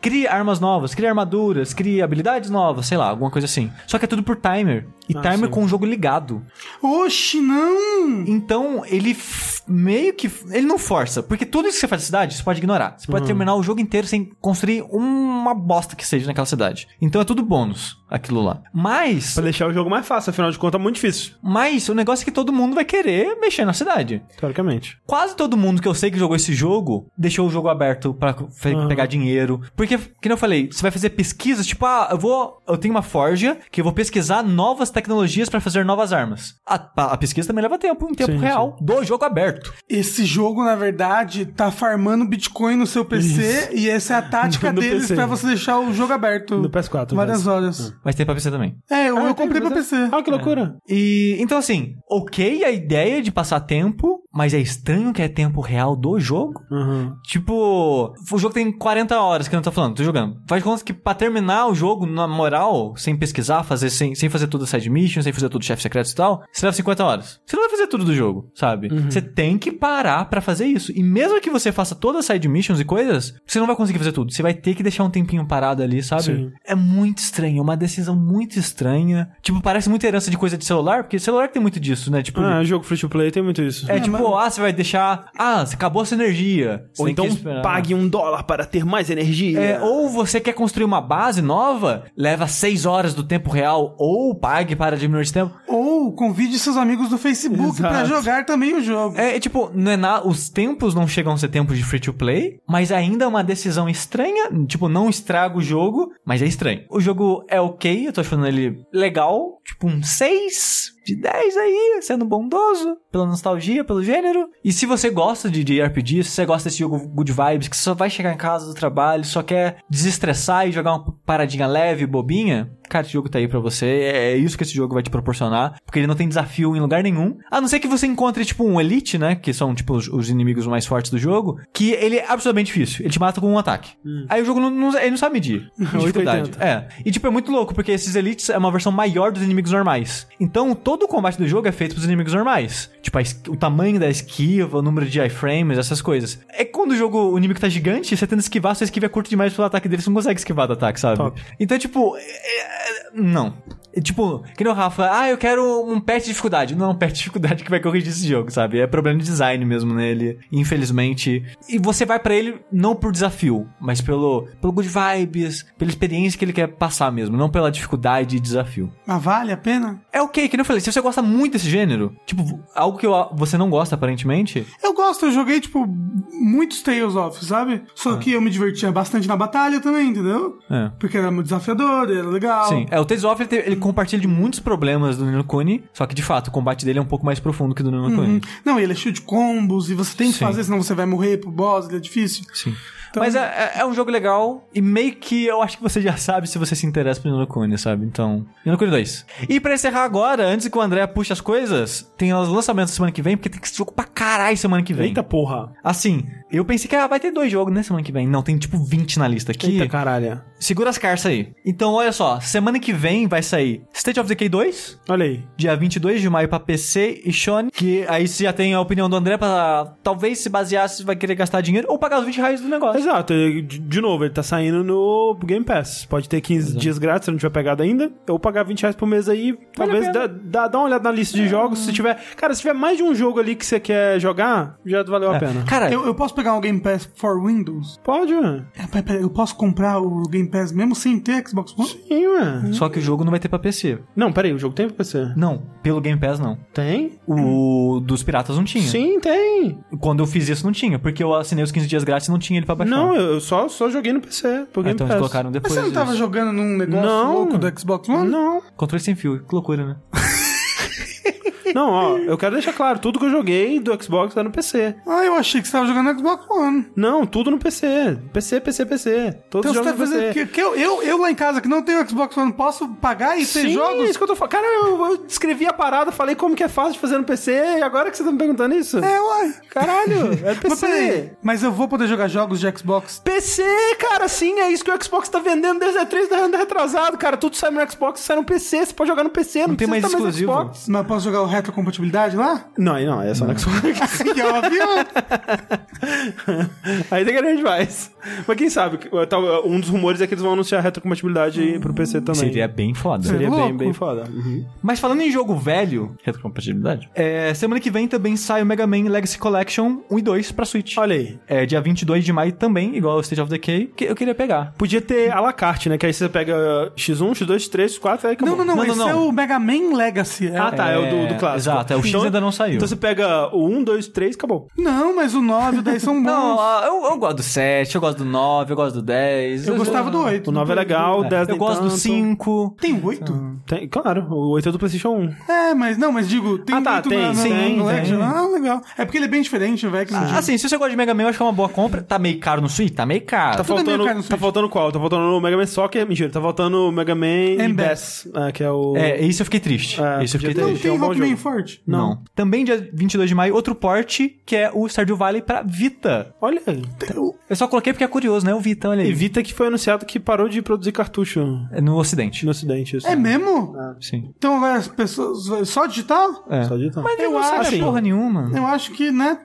Crie armas novas, crie armaduras, crie habilidades novas, sei lá, alguma coisa assim. Só que é tudo por timer. E Ah, timer sim. com o jogo ligado. Oxi, não! Então, ele meio que. Ele não força. Porque tudo isso que você faz na cidade, você pode ignorar. Você Uhum. pode terminar o jogo inteiro sem construir uma bosta que seja naquela cidade. Então é tudo bônus, aquilo lá. Mas. Pra deixar o jogo mais fácil, afinal de contas é muito difícil, Mas o negócio é que todo mundo vai querer mexer na cidade. teoricamente. Quase todo mundo que eu sei que jogou esse jogo deixou o jogo aberto pra fe- Aham. pegar dinheiro. Porque, que eu falei, você vai fazer pesquisas, tipo, ah, eu vou. Eu tenho uma forja que eu vou pesquisar novas tecnologias pra fazer novas armas. A, a pesquisa também leva tempo, em tempo Sim, real, do jogo aberto. Esse jogo, na verdade, tá farmando Bitcoin no seu PC e essa é a tática No deles PC. pra você deixar o jogo aberto. No PS4, Várias mas- horas. Mas tem pra PC também. É, eu, Ah, eu comprei pra PC. Ah, que loucura. E então assim, ok a ideia de passar tempo, mas é estranho que é tempo real do jogo. Uhum. Tipo, o jogo tem 40 horas que eu não tô falando, tô jogando. Faz de conta que pra terminar o jogo, na moral, sem pesquisar, fazer, sem, sem fazer tudo side mission, sem fazer tudo chefe secreto e tal, você leva 50 horas. Você não vai fazer tudo do jogo, sabe? Você tem que parar pra fazer isso. E mesmo que você faça todas as side missions e coisas, você não vai conseguir fazer tudo. Você vai ter que deixar um tempinho parado ali, sabe? Sim. É muito estranho, é uma decisão muito estranha. Tipo, parece muita herança de coisa de celular, porque celular tem muito disso, né? Tipo, Ah, jogo free to play tem muito isso. é tipo, ah, você vai deixar. Ah, você acabou a sua energia. Você Ou então pague um dólar para ter mais energia. É, ou você quer construir uma base nova, leva seis horas do tempo real, ou pague para diminuir esse tempo. Ou convide seus amigos do Facebook pra jogar também o jogo. É, é tipo, não é na, os tempos não chegam a ser tempos de free to play, mas ainda é uma decisão estranha. Tipo, não estraga o jogo, mas é estranho. O jogo é ok, eu tô achando ele legal, tipo um 6 de 10 aí, sendo bondoso, pela nostalgia, pelo gênero. E se você gosta de, de RPG, se você gosta desse jogo good vibes, que só vai chegar em casa do trabalho, só quer desestressar e jogar uma paradinha leve, bobinha, cara, esse jogo tá aí pra você. É, é isso que esse jogo vai te proporcionar, porque ele não tem desafio em lugar nenhum. A não ser que você encontre, tipo, um Elite, né, que são, tipo, os, os inimigos mais fortes do jogo, que ele é absolutamente difícil. Ele te mata com um ataque. Aí o jogo não, não- ele não sabe medir dificuldade. 880. É. E, tipo, é muito louco, porque esses Elites é uma versão maior dos inimigos normais. Então, todo o combate do jogo é feito pros inimigos normais. Tipo, o tamanho da esquiva, o número de iframes, essas coisas. É que quando o jogo, o inimigo tá gigante, você tenta esquivar, sua esquiva é curta demais pelo ataque dele, você não consegue esquivar do ataque, sabe? Top. Então, tipo, é- é- não. É Tipo, que nem o Rafa, ah, eu quero um patch de dificuldade. Não é um patch de dificuldade que vai corrigir esse jogo, sabe? É problema de design mesmo nele, infelizmente. E você vai pra ele não por desafio, mas pelo, pelo good vibes, pela experiência que ele quer passar mesmo, não pela dificuldade e desafio. Mas vale a pena? É ok, que nem eu falei, se você gosta muito desse gênero, tipo, algo que eu- você não gosta aparentemente, Eu gosto, eu joguei, tipo, muitos Tales of, sabe? Só que eu me divertia bastante na batalha também, entendeu? é. Porque era muito desafiador, era legal. Sim, é, o Tales of ele, ele compartilha de muitos problemas do Nino Kuni, só que de fato o combate dele é um pouco mais profundo que o do Nino Uhum. Kuni. Não, e ele é cheio de combos e você tem que Sim. fazer, senão você vai morrer pro boss, ele é difícil. Sim. Mas é, é- é um jogo legal e meio que eu acho que você já sabe se você se interessa por Nino Kuni, sabe? Então, Nino Kuni 2. E pra encerrar agora, antes que o André puxe as coisas, tem os lançamentos semana que vem, porque tem que jogo pra caralho semana que vem. Eita porra. Assim, eu pensei que ah, vai ter dois jogos, né, semana que vem. Não, tem tipo 20 na lista aqui. Eita caralho. Segura as carças aí. Então, olha só, semana que vem vai sair State of Decay 2, Olha aí. dia 22 de maio pra PC e Sony, que aí você já tem a opinião do André pra talvez se basear se vai querer gastar dinheiro ou pagar os 20 reais do negócio. Exato, de de novo, ele tá saindo no Game Pass. Pode ter 15 dias grátis se não tiver pegado ainda. Ou pagar 20 reais por mês aí. talvez a dá, dá, dá uma olhada na lista de jogos. Se tiver. Cara, se tiver mais de um jogo ali que você quer jogar, já valeu a pena. Cara, Eu, eu posso pegar o Game Pass for Windows? Pode, ué. É, pera, pera, eu posso comprar o Game Pass mesmo sem ter Xbox One? Sim, ué. só que o jogo não vai ter pra PC. Não, peraí, o jogo tem pra PC? Não, pelo Game Pass não. Tem? O dos piratas não tinha. Sim, tem. Quando eu fiz isso não tinha, porque eu assinei os 15 dias grátis e não tinha ele pra baixar. Não, eu só, só joguei no PC. Por Ah, então eles colocaram Mas depois. você não tava isso. jogando num negócio Não. louco do Xbox One? Não. Controle sem fio, que loucura, né? Não, ó, eu quero deixar claro, tudo que eu joguei do Xbox tá no PC. Ah, eu achei que você tava jogando no Xbox One. Não, tudo no PC. PC, PC, PC. Todos Então os você jogos tá. PC. Que, que eu, eu, eu lá em casa que não tenho Xbox One, posso pagar e ter Sim, jogos? isso que eu tô falando. Cara, eu, eu descrevi a parada, falei como que é fácil de fazer no PC, e agora que você tá me perguntando isso? É, uai. Caralho, é Mas peraí, PC. mas eu vou poder jogar jogos de Xbox. PC, cara, sim, é isso que o Xbox tá vendendo desde a 3 da ano retrasado, cara. Tudo sai no Xbox, sai no PC, você pode jogar no PC, não, tem precisa mais exclusivo. Xbox. Mas posso jogar o retrocompatibilidade lá? Não, não, é só no Xbox. Óbvio. aí tem que a gente faz. Mas quem sabe, tal- um dos rumores é que eles vão anunciar retrocompatibilidade pro PC também. Seria bem foda. Seria bem, louco. bem foda. Uhum. Mas falando em jogo velho, retrocompatibilidade, é, semana que vem também sai o Mega Man Legacy Collection 1 e 2 pra Switch. Olha aí. É dia 22 de maio também, igual o State of Decay, que eu queria pegar. Podia ter a la carte, né? Que aí você pega X1, X2, X3, X4, aí acabou. Não, não, não, Não, não, esse não. é o Mega Man Legacy. É- Ah, tá, é, o do, do clássico. Exato, é, o X ainda não saiu. Então você pega o 1, 2, 3, acabou. Não, mas o 9 e o 10 são bons. Não, ah, eu, eu gosto do 7, eu gosto do 9, eu gosto do 10. eu gostava do 8. O 9 é legal, o 10 Eu gosto do tanto. 5. Tem 8? Tem, claro, o 8 é do PlayStation 1. É, mas não, mas digo, tem Ah, tá, 8 tem, na, na, sim, no tem. Collection. Ah, legal. É porque ele é bem diferente, velho. não digo. Assim, se você gosta de Mega Man, eu acho que é uma boa compra. Tá meio caro no Switch? Tá meio caro. Tá tudo é meio faltando, caro no tá faltando qual? Tá faltando o Mega Man Soccer, mentira, tá faltando o Mega Man e And Bass, é, que é o... É, esse eu fiquei triste. É, esse eu fiquei triste. Tem um bom Rockman forte. Não. Também dia 22 de maio, outro porte, que é o Stardew Valley pra Vita. Olha aí. Eu só coloquei porque é curioso, né? O Vita, olha aí. E Vita que foi anunciado que parou de produzir cartucho É No Ocidente. no ocidente. Isso. É mesmo? Sim. Então agora as pessoas. Só digital? É. Só digital. Mas Eu não sabe acho- porra nenhuma. Eu acho que, né?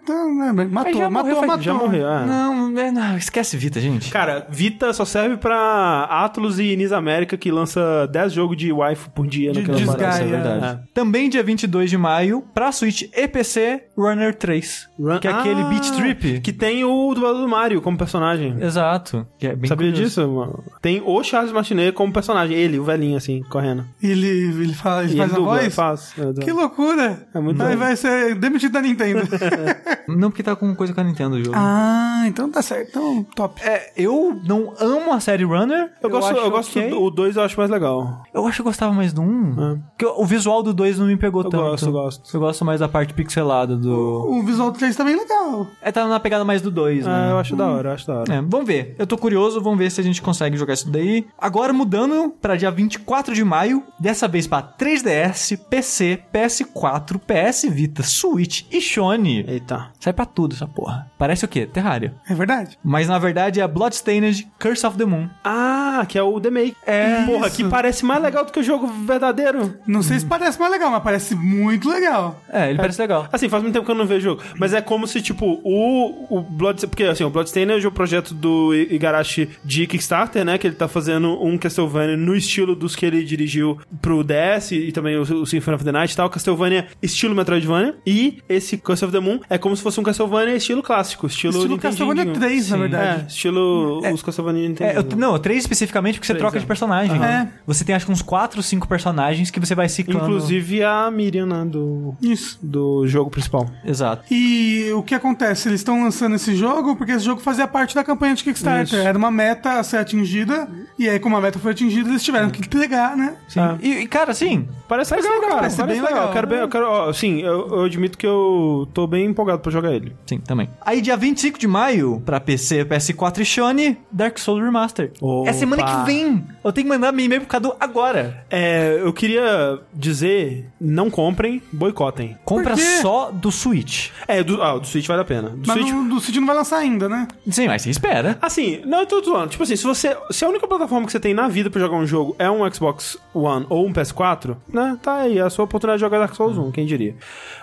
matou, já matou, morreu, faz- matou. Já morreu, é. Não, é, não, esquece Vita, gente. Cara, Vita só serve pra Atlus e Nis América que lança 10 jogos de waifu por dia De naquela parada. É verdade. É. Também dia 22 de maio, pra Switch e PC, Runner 3. Run- Que é aquele Ah, Beat Trip. Que tem o dublador do Mario como personagem. Exato. Que é bem Sabia curioso. disso, mano? Tem o Charles Martinet como personagem. Ele, o velhinho, assim, correndo. Ele, ele, fala, ele E faz ele a dubla, voz? faz. É, dubla. Que loucura! É muito Aí vai ser demitido da Nintendo. Não, porque tá com coisa com a Nintendo o jogo. ah, então tá certo. Então, top. É, eu não amo a série Runner. Eu gosto, acho eu gosto ok. do o 2 eu acho mais legal. Eu acho que eu gostava mais do 1. Porque o visual do 2 não me pegou Eu tanto. gosto, eu gosto. Eu gosto mais da parte pixelada do. O visual 3 tá bem legal. É, tá na pegada mais do 2, né? Ah, eu acho da hora, eu acho da hora. É, vamos ver. Eu tô curioso, vamos ver se a gente consegue jogar isso daí. Agora mudando pra dia 24 de maio, dessa vez pra 3DS, PC, PS4, PS Vita, Switch e Sony. Eita. Sai pra tudo essa porra. Parece o quê? Terraria. É verdade? Mas na verdade é a Bloodstained Curse of the Moon. Ah, que é o The Make. É Porra, isso. que parece mais legal do que o jogo verdadeiro. Não sei se parece mais legal, mas parece muito legal. É, ele parece legal. Assim, faz muito tempo que eu não vejo o jogo. Mas é como se, tipo, o, o Blood... Porque, assim, o Bloodstained é o projeto do I- Igarashi de Kickstarter, né? Que ele tá fazendo um Castlevania no estilo dos que ele dirigiu pro DS e também o, o Symphony of the Night e tal. Castlevania estilo Metroidvania. E esse Curse of the Moon é como se fosse um Castlevania estilo clássico. Estilo, Estilo. Castlevania 3, na Sim. verdade. É, estilo os Castlevania Nintendo. É, eu, não, três especificamente porque você Três, troca é. de personagem. É. Você tem acho que uns 4, 5 personagens que você vai ciclando. Inclusive a Miriam, né, do, Isso. do jogo principal. Exato. E o que acontece? Eles estão lançando esse jogo porque esse jogo fazia parte da campanha de Kickstarter. Isso. Era uma meta a ser atingida. E aí, como a meta foi atingida, eles tiveram que entregar, né? Sim. Ah. E, e, cara, assim, Parece legal, cara. parece bem legal, Eu quero bem, eu quero, ó, sim, eu, eu admito que eu tô bem empolgado pra jogar ele. Sim, também. Aí, dia 25 de maio, pra PC, PS4 e Sony, Dark Souls Remaster. Opa. É semana que vem. Eu tenho que mandar meu e-mail pro Cadu agora. É, eu queria dizer, não comprem, boicotem. Compra só do Switch. É, do, ah, do Switch vale a pena. Do Mas Switch... no, do Switch não vai lançar ainda, né? Sim, mas espera. Assim, não, eu tô zoando. Tipo assim, se você. Se a única plataforma que você tem na vida pra jogar um jogo é um Xbox One ou um PS4, né? Tá aí, é a sua oportunidade de jogar Dark Souls 1, quem diria.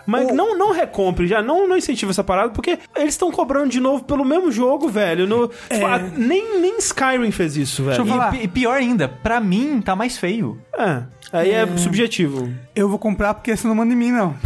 Mas não, não recompre já, não, não incentiva essa parada, porque eles estão cobrando de novo pelo mesmo jogo, velho. No, tipo, a- nem, nem Skyrim fez isso, velho. Deixa eu falar. E, e pior ainda, pra mim tá mais feio. É, aí é, subjetivo. Eu vou comprar porque você não manda em mim, não.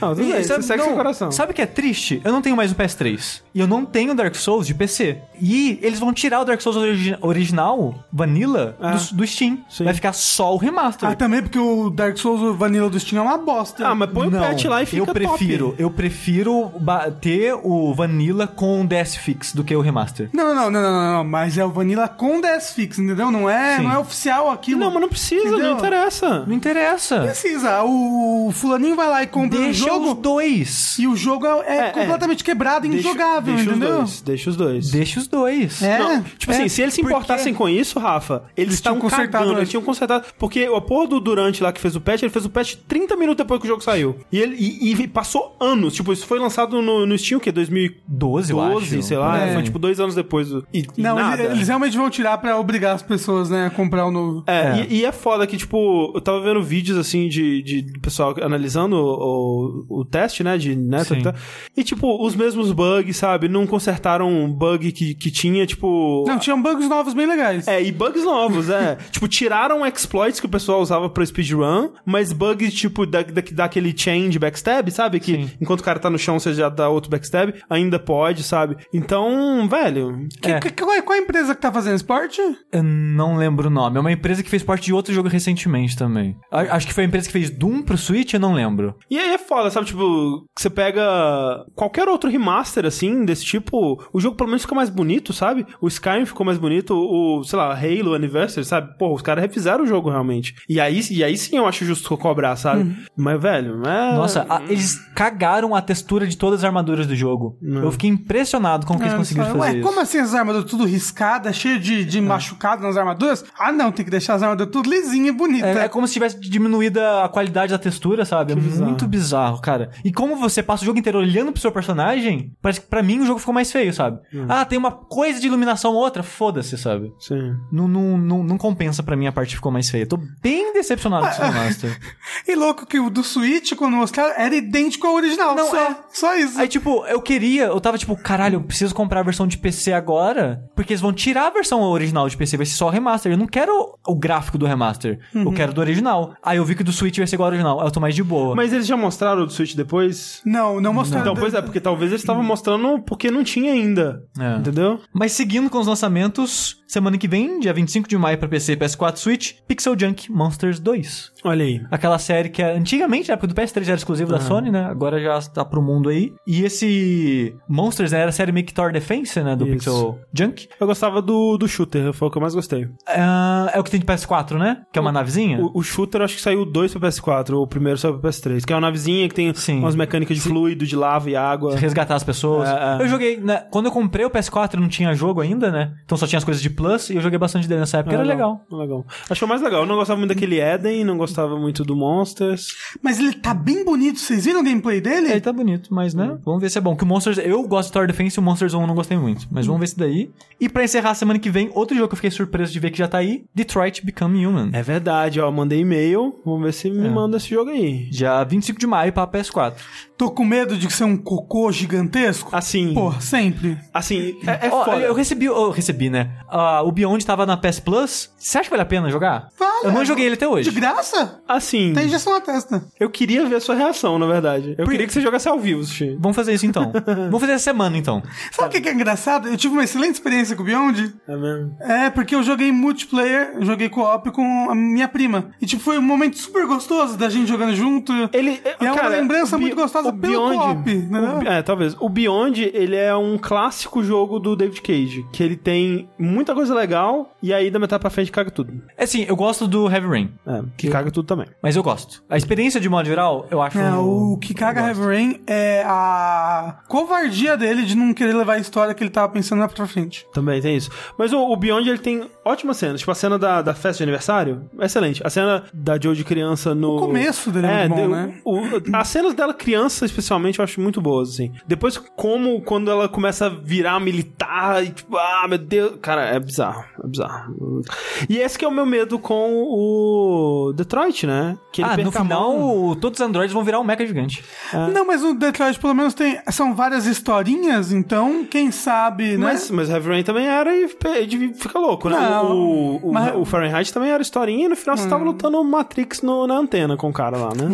Não, tudo bem, E você sabe- segue não, seu coração. Sabe o que é triste? Eu não tenho mais o PS3. E eu não tenho Dark Souls de PC. E eles vão tirar o Dark Souls origi- original, Vanilla, Ah. do, do Steam. Sim. Vai ficar só o remaster. Ah, também porque o Dark Souls Vanilla do Steam é uma bosta. Ah, mas põe o patch lá e fica eu prefiro, top. eu prefiro ter o Vanilla com o DS Fix do que o remaster. Não, não, não, não, não, não, mas é o Vanilla com DS Fix, entendeu? Não é, Sim. não é oficial aquilo. Não, mas não precisa, Entendeu? não interessa. Não interessa. Precisa. O fulaninho vai lá e compra Deixa o jogo os dois. e o jogo é, é É, é. completamente quebrado e Deixa- injogável, deixa entendeu? os dois, deixa os dois. Deixa os dois. É. Não, tipo é, assim, se eles se porque- importassem com isso, Rafa, eles estavam consertado cagando, eles tinham consertado. Porque o porra do Durante lá que fez o patch, ele fez o patch 30 minutos depois que o jogo saiu. E ele e, e passou anos. Tipo, isso foi lançado no, no Steam, o quê? 2012, 12, eu acho. sei lá. É. Foi tipo dois anos depois. E, e Não, nada. eles, eles realmente vão tirar pra obrigar as pessoas, né, a comprar o novo. É, É. E, e é foda que, tipo, eu tava vendo vídeos, assim, de, de do pessoal analisando o, o, o teste, né, de Sim. e tal. E, tipo, os mesmos bugs, sabe? Não consertaram um bug que, que tinha, tipo... Não, tinham bugs novos bem legais. É, e bugs novos, é. tipo, tiraram exploits que o pessoal usava pra speedrun, mas bugs, tipo, da, da, daquele chain de backstab, sabe? Que Sim. enquanto o cara tá no chão, você já dá outro backstab, ainda pode, sabe? Então, velho... Que- É. que- qual, é, qual é a empresa que tá fazendo esporte? Eu não lembro o nome. É uma empresa que fez parte de outro jogo recentemente também. A- Acho que foi a empresa que fez Doom pro Switch, eu não lembro. E aí é foda, sabe? Tipo, você pega qualquer outro remaster, assim, desse tipo, o jogo pelo menos fica mais bonito, sabe? O Skyrim ficou mais bonito, o, sei lá, Halo Anniversary, sabe? Pô, os caras refizeram o jogo realmente. E aí, e aí sim eu acho justo cobrar, sabe? Mas, velho, é... Nossa, a- eles cagaram a textura de todas as armaduras do jogo. Eu fiquei impressionado com o que eles É, conseguiram fazer Ué, isso. como assim as armaduras tudo riscadas, cheio de, de machucado nas armaduras? Ah, não, tem que deixar as armaduras tudo e bonita. É, é como se tivesse diminuído a qualidade da textura, sabe? É bizarro. muito bizarro, cara. E como você passa o jogo inteiro olhando pro seu personagem, parece que pra mim o jogo ficou mais feio, sabe? Ah, tem uma coisa de iluminação ou outra, foda-se, sabe? Sim. Não, não, não, não compensa pra mim a parte que ficou mais feia. Tô bem decepcionado com esse remaster. E louco que o do Switch, quando mostraram, era idêntico ao original. Não, só, é. só isso. Aí, tipo, eu queria, eu tava tipo, caralho, eu preciso comprar a versão de PC agora, porque eles vão tirar a versão original de PC, vai ser só o remaster. Eu não quero o gráfico do remaster, eu quero do original. Aí eu vi que do Switch vai ser igual ao original, aí eu tô mais de boa. Mas eles já mostraram o do Switch depois? Não, não mostraram. Então, pois é, porque talvez eles estavam mostrando porque não tinha ainda. É. Entendeu? Mas seguindo com os lançamentos, semana que vem, dia 25 de maio pra PC e PS4 Switch, Pixel Junk Monsters 2. Olha aí. Aquela série que é, antigamente, na época do PS3, era exclusivo da Sony, né? Agora já tá pro mundo aí. E esse Monsters né, era a série meio que Tower Defense, né? Do Isso. Pixel Junk. Eu gostava do, do shooter, foi o que eu mais gostei. Ah, é o que tem de PS4, né? Que é uma navezinha? O, o shooter acho que saiu dois pra PS4, o primeiro saiu pra PS3, que é uma navezinha que tem Sim. umas mecânicas de fluido, de lava e água. Resgatar as pessoas. É, é. Eu joguei, né? Quando eu comprei o PS4, não tinha jogo ainda, né? Então só tinha as coisas de Plus e eu joguei bastante dele nessa época, era legal. legal. Achei mais legal. Eu não gostava muito daquele Eden, não gostava muito do Monsters. Mas ele tá bem bonito. Vocês viram o gameplay dele? Ele tá bonito, mas né? Vamos ver se é bom. Que o Monsters, eu gosto de Tower Defense e o Monsters 1 eu não gostei muito. Mas vamos ver se daí. E pra encerrar semana que vem, outro jogo que eu fiquei surpreso de ver que já tá aí: Detroit Become Human. É verdade, ó. Mandei e-mail. Vamos ver se me manda esse jogo aí. Já 25 de maio pra PS4. Tô com medo de ser um cocô gigantesco. Assim. Porra, sempre. Assim, é, é Ó, foda. eu recebi, eu recebi, né? Ah, o Beyond tava na PS Plus. Você acha que vale a pena jogar? Vale. Eu não joguei ele até hoje. De graça? Assim, Tem injeção na testa. eu queria ver a sua reação, na verdade. Eu queria que você jogasse ao vivo, Sushi. Vamos fazer isso então. Vamos fazer essa semana então. Sabe o que que é engraçado? Eu tive uma excelente experiência com o Beyond. É mesmo? É, porque eu joguei multiplayer, eu joguei co-op com a minha prima. E, tipo, foi um momento super gostoso da gente jogando junto. Ele, E é uma cara, lembrança o muito gostosa o pelo Beyond, co-op, né? o- É, talvez. O Beyond, ele é um clássico jogo do David Cage, que ele tem muita coisa legal e aí da metade pra frente caga tudo. É assim, eu gosto do Heavy Rain, É, que caga tudo também. mas eu gosto. A experiência de modo geral, eu acho. É, o que caga Heavy. Rain é a covardia dele de não querer levar a história que ele tava pensando lá pra frente. Também tem isso. Mas o, o Beyond, ele tem ótimas cenas. Tipo, a cena da, da festa de aniversário, excelente. A cena da Joe de criança no... O começo dele é muito bom, né? o- as cenas dela criança, especialmente, eu acho muito boas, assim. Depois, como quando ela começa a virar militar e tipo, ah, meu Deus... Cara, é bizarro. É bizarro. E esse que é o meu medo com o Detroit, né? Que ele Ah, no a mão. final, todos os androides vão virar um mecha gigante. Não, mas o Detroit pelo menos tem. São várias historinhas, então, quem sabe, né? Mas, mas Heavy Rain também era e fica louco, né? Não, o, o, mas- o Fahrenheit também era historinha e no final você tava lutando Matrix no- na antena com o cara lá, né?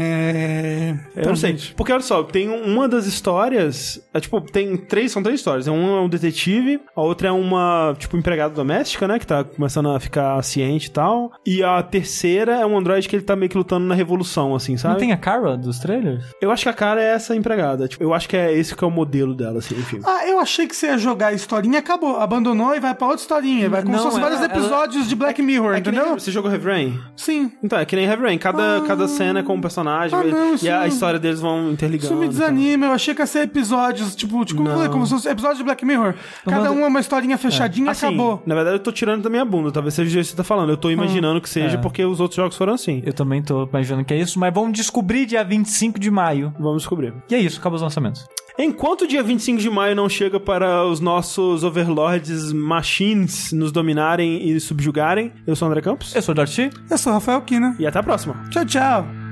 É. Eu não sei. Porque olha só, tem um- uma das histórias. É, tipo, tem três, são três histórias. Um é um detetive, a outra é uma, tipo, empregada doméstica, né? Que tá começando a ficar ciente e tal. E a terceira é um androide que ele tá meio que lutando na revolução, assim, sabe? Não tem a Kara dos trailers? Eu acho que a cara é essa empregada. Tipo, eu acho que é esse que é o modelo dela, assim, enfim. Ah, eu achei que você ia jogar a historinha, acabou. Abandonou e vai pra outra historinha. Vai como Não, se fosse ela- vários ela- episódios de Black Mirror, É que nem- você jogou Heavy Rain? Sim. Então, é que nem Heavy Rain. Cada, cada cena é com um personagem Ah, e- não, e a não- história deles vão interligando. Isso me então. desanima. Eu achei que ia ser episódios, tipo, tipo como, eu falei, como se fosse episódios de Black Mirror. Cada um é uma historinha fechadinha e Assim, acabou. na verdade eu tô tirando da minha bunda, talvez seja isso que você tá falando. Eu tô imaginando que seja É. porque os outros jogos foram assim. Eu também tô imaginando que é isso, mas vamos descobrir dia 25 de maio. Vamos descobrir. E é isso, acabou os lançamentos. Enquanto o dia 25 de maio não chega para os nossos overlords machines nos dominarem e subjugarem, eu sou o André Campos. Eu sou o Darcy. Eu sou o Rafael Kina. E até a próxima. Tchau, tchau.